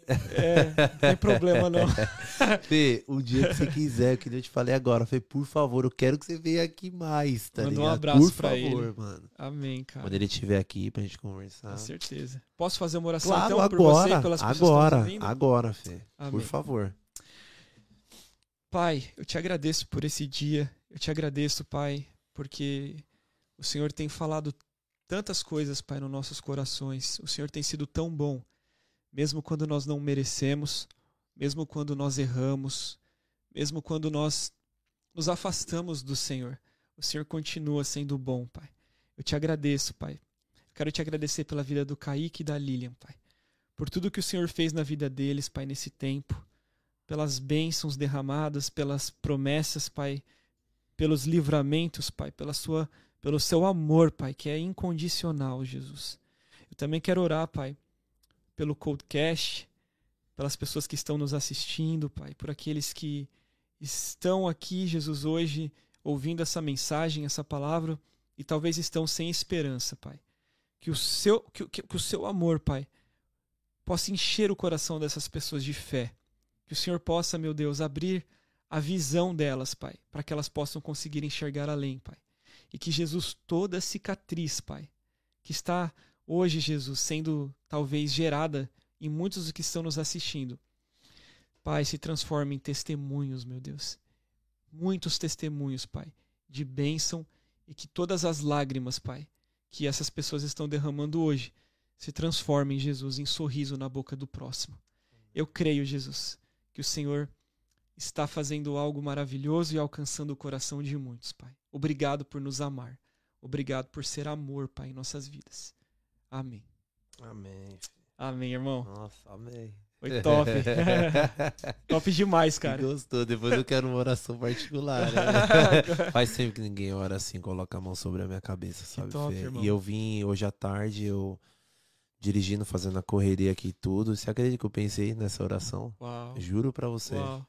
É, não tem problema não. Fê, o dia que você quiser, que eu te falei agora, Fê, por favor, eu quero que você venha aqui mais, tá Manda um ligado? abraço por pra favor, ele. mano. Amém, cara. Quando ele estiver aqui pra gente conversar. Com certeza. Posso fazer uma oração Claro, então por você agora, e pelas pessoas que estão agora, agora, Fê. Por Amém. favor. Pai, eu te agradeço por esse dia. Eu te agradeço, Pai, porque o Senhor tem falado tantas coisas, Pai, nos nossos corações. O Senhor tem sido tão bom, mesmo quando nós não merecemos, mesmo quando nós erramos, mesmo quando nós nos afastamos do Senhor. O Senhor continua sendo bom, Pai. Eu te agradeço, Pai. Quero te agradecer pela vida do Kaique e da Lilian, Pai. Por tudo que o Senhor fez na vida deles, Pai, nesse tempo pelas bênçãos derramadas, pelas promessas, Pai, pelos livramentos, Pai, pela sua, pelo seu amor, Pai, que é incondicional, Jesus. Eu também quero orar, Pai, pelo Coldcast, pelas pessoas que estão nos assistindo, Pai, por aqueles que estão aqui, Jesus, hoje ouvindo essa mensagem, essa palavra e talvez estão sem esperança, Pai. Que o seu que, que, que o seu amor, Pai, possa encher o coração dessas pessoas de fé. Que o Senhor possa, meu Deus, abrir a visão delas, Pai, para que elas possam conseguir enxergar além, Pai. E que Jesus, toda cicatriz, Pai, que está hoje, Jesus, sendo talvez gerada em muitos dos que estão nos assistindo, Pai, se transforme em testemunhos, meu Deus. Muitos testemunhos, Pai, de bênção e que todas as lágrimas, Pai, que essas pessoas estão derramando hoje, se transformem, Jesus, em sorriso na boca do próximo. Eu creio, Jesus, que o Senhor está fazendo algo maravilhoso e alcançando o coração de muitos, Pai. Obrigado por nos amar. Obrigado por ser amor, Pai, em nossas vidas. Amém. Amém. Amém, irmão. Nossa, amém. Foi top. top demais, cara. Que gostou. Depois eu quero uma oração particular. Né? Faz tempo que ninguém ora assim, coloca a mão sobre a minha cabeça, sabe? top, irmão. e eu vim hoje à tarde, eu dirigindo, fazendo a correria aqui e tudo. Você acredita que eu pensei nessa oração? Uau. Juro pra você. Uau.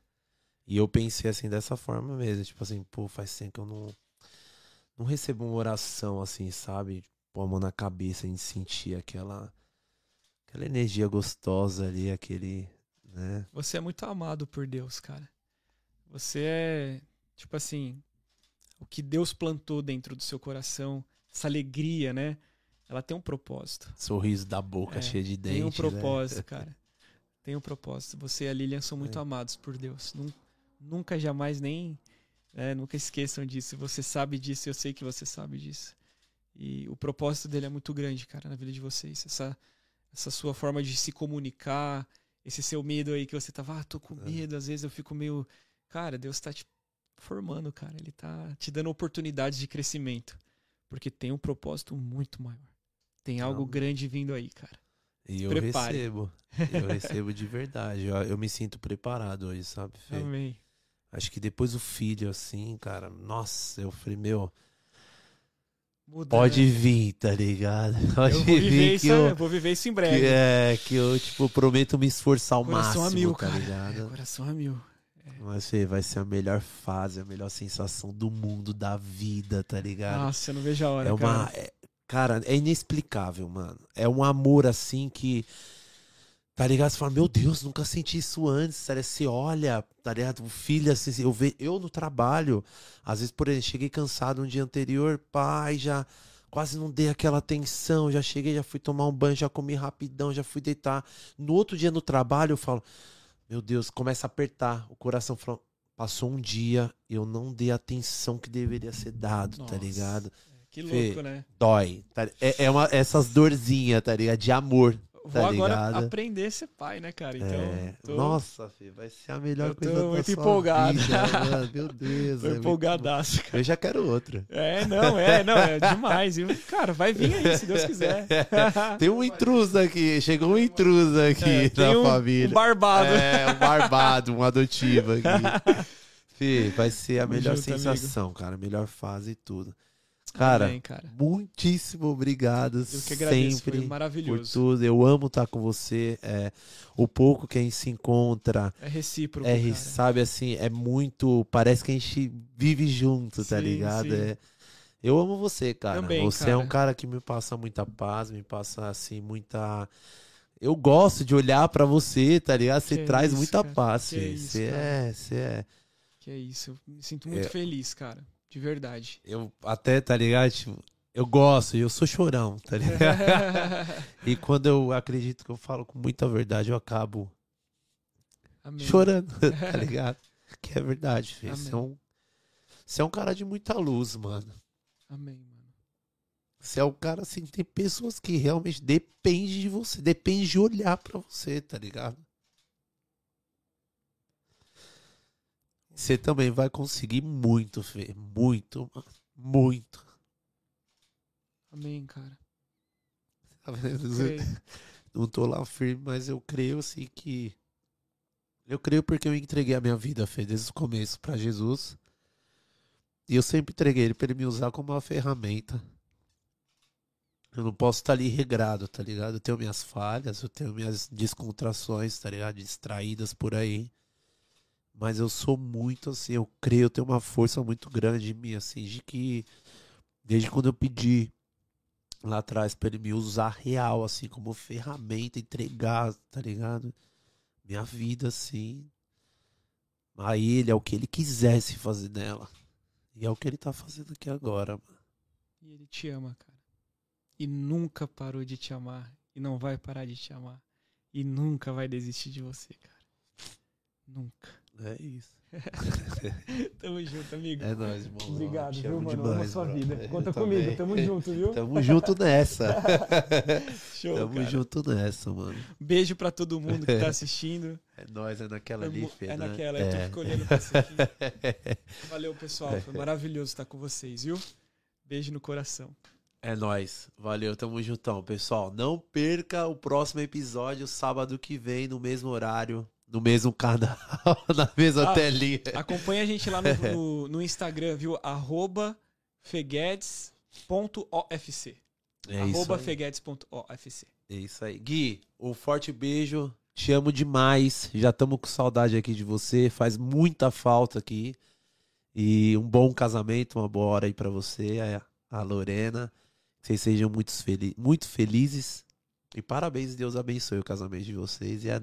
E eu pensei assim dessa forma mesmo, tipo assim, pô, faz tempo que eu não não recebo uma oração assim, sabe? Pôr a mão na cabeça e sentir aquela aquela energia gostosa ali, aquele, né? Você é muito amado por Deus, cara. Você é, tipo assim, o que Deus plantou dentro do seu coração, essa alegria, né? Ela tem um propósito. Sorriso da boca É, cheia de dentes. Tem um né? propósito, cara. Tem um propósito. Você e a Lilian são muito É. amados por Deus. Nun- Nunca, jamais, nem. é, nunca esqueçam disso. Você sabe disso, eu sei que você sabe disso. E o propósito dele é muito grande, cara, na vida de vocês. Essa, essa sua forma de se comunicar, esse seu medo aí que você tava, ah, tô com É. medo, às vezes eu fico meio. Cara, Deus tá te formando, cara. Ele tá te dando oportunidades de crescimento. Porque tem um propósito muito maior. Tem algo Amém. grande vindo aí, cara. E eu Prepare. recebo. Eu recebo de verdade. Eu, eu me sinto preparado hoje, sabe, Fê? Amém. Acho que depois o filho, assim, cara, nossa, eu falei, meu, Muda, pode né? vir, tá ligado? Pode Eu vou vir isso, que eu, eu vou viver isso em breve. que, é, que eu, tipo, prometo me esforçar ao Coração máximo, a mil, tá cara. ligado? Coração a mil. Mas, Fê, vai ser a melhor fase, a melhor sensação do mundo, da vida, tá ligado? Nossa, eu não vejo a hora, é uma. cara. é- cara, é inexplicável, mano. É um amor assim que. Tá ligado? Você fala, meu Deus, nunca senti isso antes. Sério, você olha, tá ligado? O filho, assim, eu, ve... eu no trabalho, às vezes, por exemplo, cheguei cansado um dia anterior, pai, já quase não dei aquela atenção, já cheguei, já fui tomar um banho, já comi rapidão, já fui deitar. No outro dia no trabalho, eu falo, meu Deus, começa a apertar. O coração fala, passou um dia, eu não dei a atenção que deveria ser dado, tá Nossa. ligado? Que Fê, louco, né? dói. tá? É, é uma, essas dorzinhas, tá ligado? De amor. Vou tá agora ligado? aprender a ser pai, né, cara? Então, é. tô, Nossa, filho, vai ser a melhor eu tô coisa da muito empolgado. vida. Meu Deus. tô é empolgadaço, cara. Eu já quero outra. É, não, é, não, é demais. viu? Cara, vai vir aí, se Deus quiser. Tem um intruso aqui. Chegou um intruso aqui É, na um, família. um barbado. É, um barbado, um adotivo aqui. Fih, vai ser a melhor junto, sensação, cara. A melhor fase e tudo. Cara, Amém, cara. muitíssimo obrigado. Eu que agradeço, sempre por tudo. Eu amo estar com você. É, o pouco que a gente se encontra, É recíproco, é, cara. sabe assim, é muito. Parece que a gente vive junto, tá Sim, ligado? sim. É, eu amo você, cara. Também, você é um cara. cara que me passa muita paz, me passa assim muita. Eu gosto de olhar pra você, tá ligado? Você Que traz isso, muita cara. paz. Que isso, Você cara. é, você é. Que é isso. Eu me sinto muito É. feliz, cara. De verdade. Eu até, tá ligado? Tipo, eu gosto, eu sou chorão, tá ligado? e quando eu acredito que eu falo com muita verdade, eu acabo Amém. chorando, tá ligado? Que é verdade, filho. Você é, um, você é um cara de muita luz, mano. Amém, mano. Você é um cara assim, tem pessoas que realmente dependem de você, depende de olhar pra você, tá ligado? Você também vai conseguir muito, Fê. Muito, mano. Muito. Amém, cara. Tá vendo? Não tô lá firme, mas eu creio assim que. Eu creio porque eu entreguei a minha vida, Fê, desde o começo pra Jesus. E eu sempre entreguei ele pra ele me usar como uma ferramenta. Eu não posso estar ali regrado, tá ligado? Eu tenho minhas falhas, eu tenho minhas descontrações, tá ligado? Distraídas por aí. Mas eu sou muito assim, eu creio, eu tenho uma força muito grande em mim, assim, de que desde quando eu pedi lá atrás pra ele me usar real, assim, como ferramenta, entregar, tá ligado? Minha vida, assim. A ele, é o que ele quisesse fazer nela. E é o que ele tá fazendo aqui agora, mano. E ele te ama, cara. E nunca parou de te amar. E não vai parar de te amar. E nunca vai desistir de você, cara. Nunca. É isso. Tamo junto, amigo. É nóis, irmão. Obrigado, viu, amo mano? demais, Amo sua bro. vida. Eu Conta também. comigo, tamo junto, viu? Tamo junto nessa. Show, Tamo cara. junto nessa, mano. Beijo pra todo mundo que tá assistindo. É nóis, é naquela É ali, Fê, é né? naquela, eu tô É. fico olhando pra isso aqui. Valeu, pessoal. Foi maravilhoso estar com vocês, viu? Beijo no coração. É nóis. Valeu, tamo juntão. Pessoal, não perca o próximo episódio, sábado que vem, no mesmo horário, no mesmo canal, na mesma Ah, telinha. Acompanha a gente lá no, no, no Instagram, viu? Arroba feguedes.ofc. É isso, Arroba feguedes.ofc. é isso aí. Gui, um forte beijo. Te amo demais. Já estamos com saudade aqui de você. Faz muita falta aqui. E um bom casamento, uma boa hora aí pra você, a- a Lorena. Que vocês sejam muito, feli muito felizes. E parabéns, Deus abençoe o casamento de vocês. E é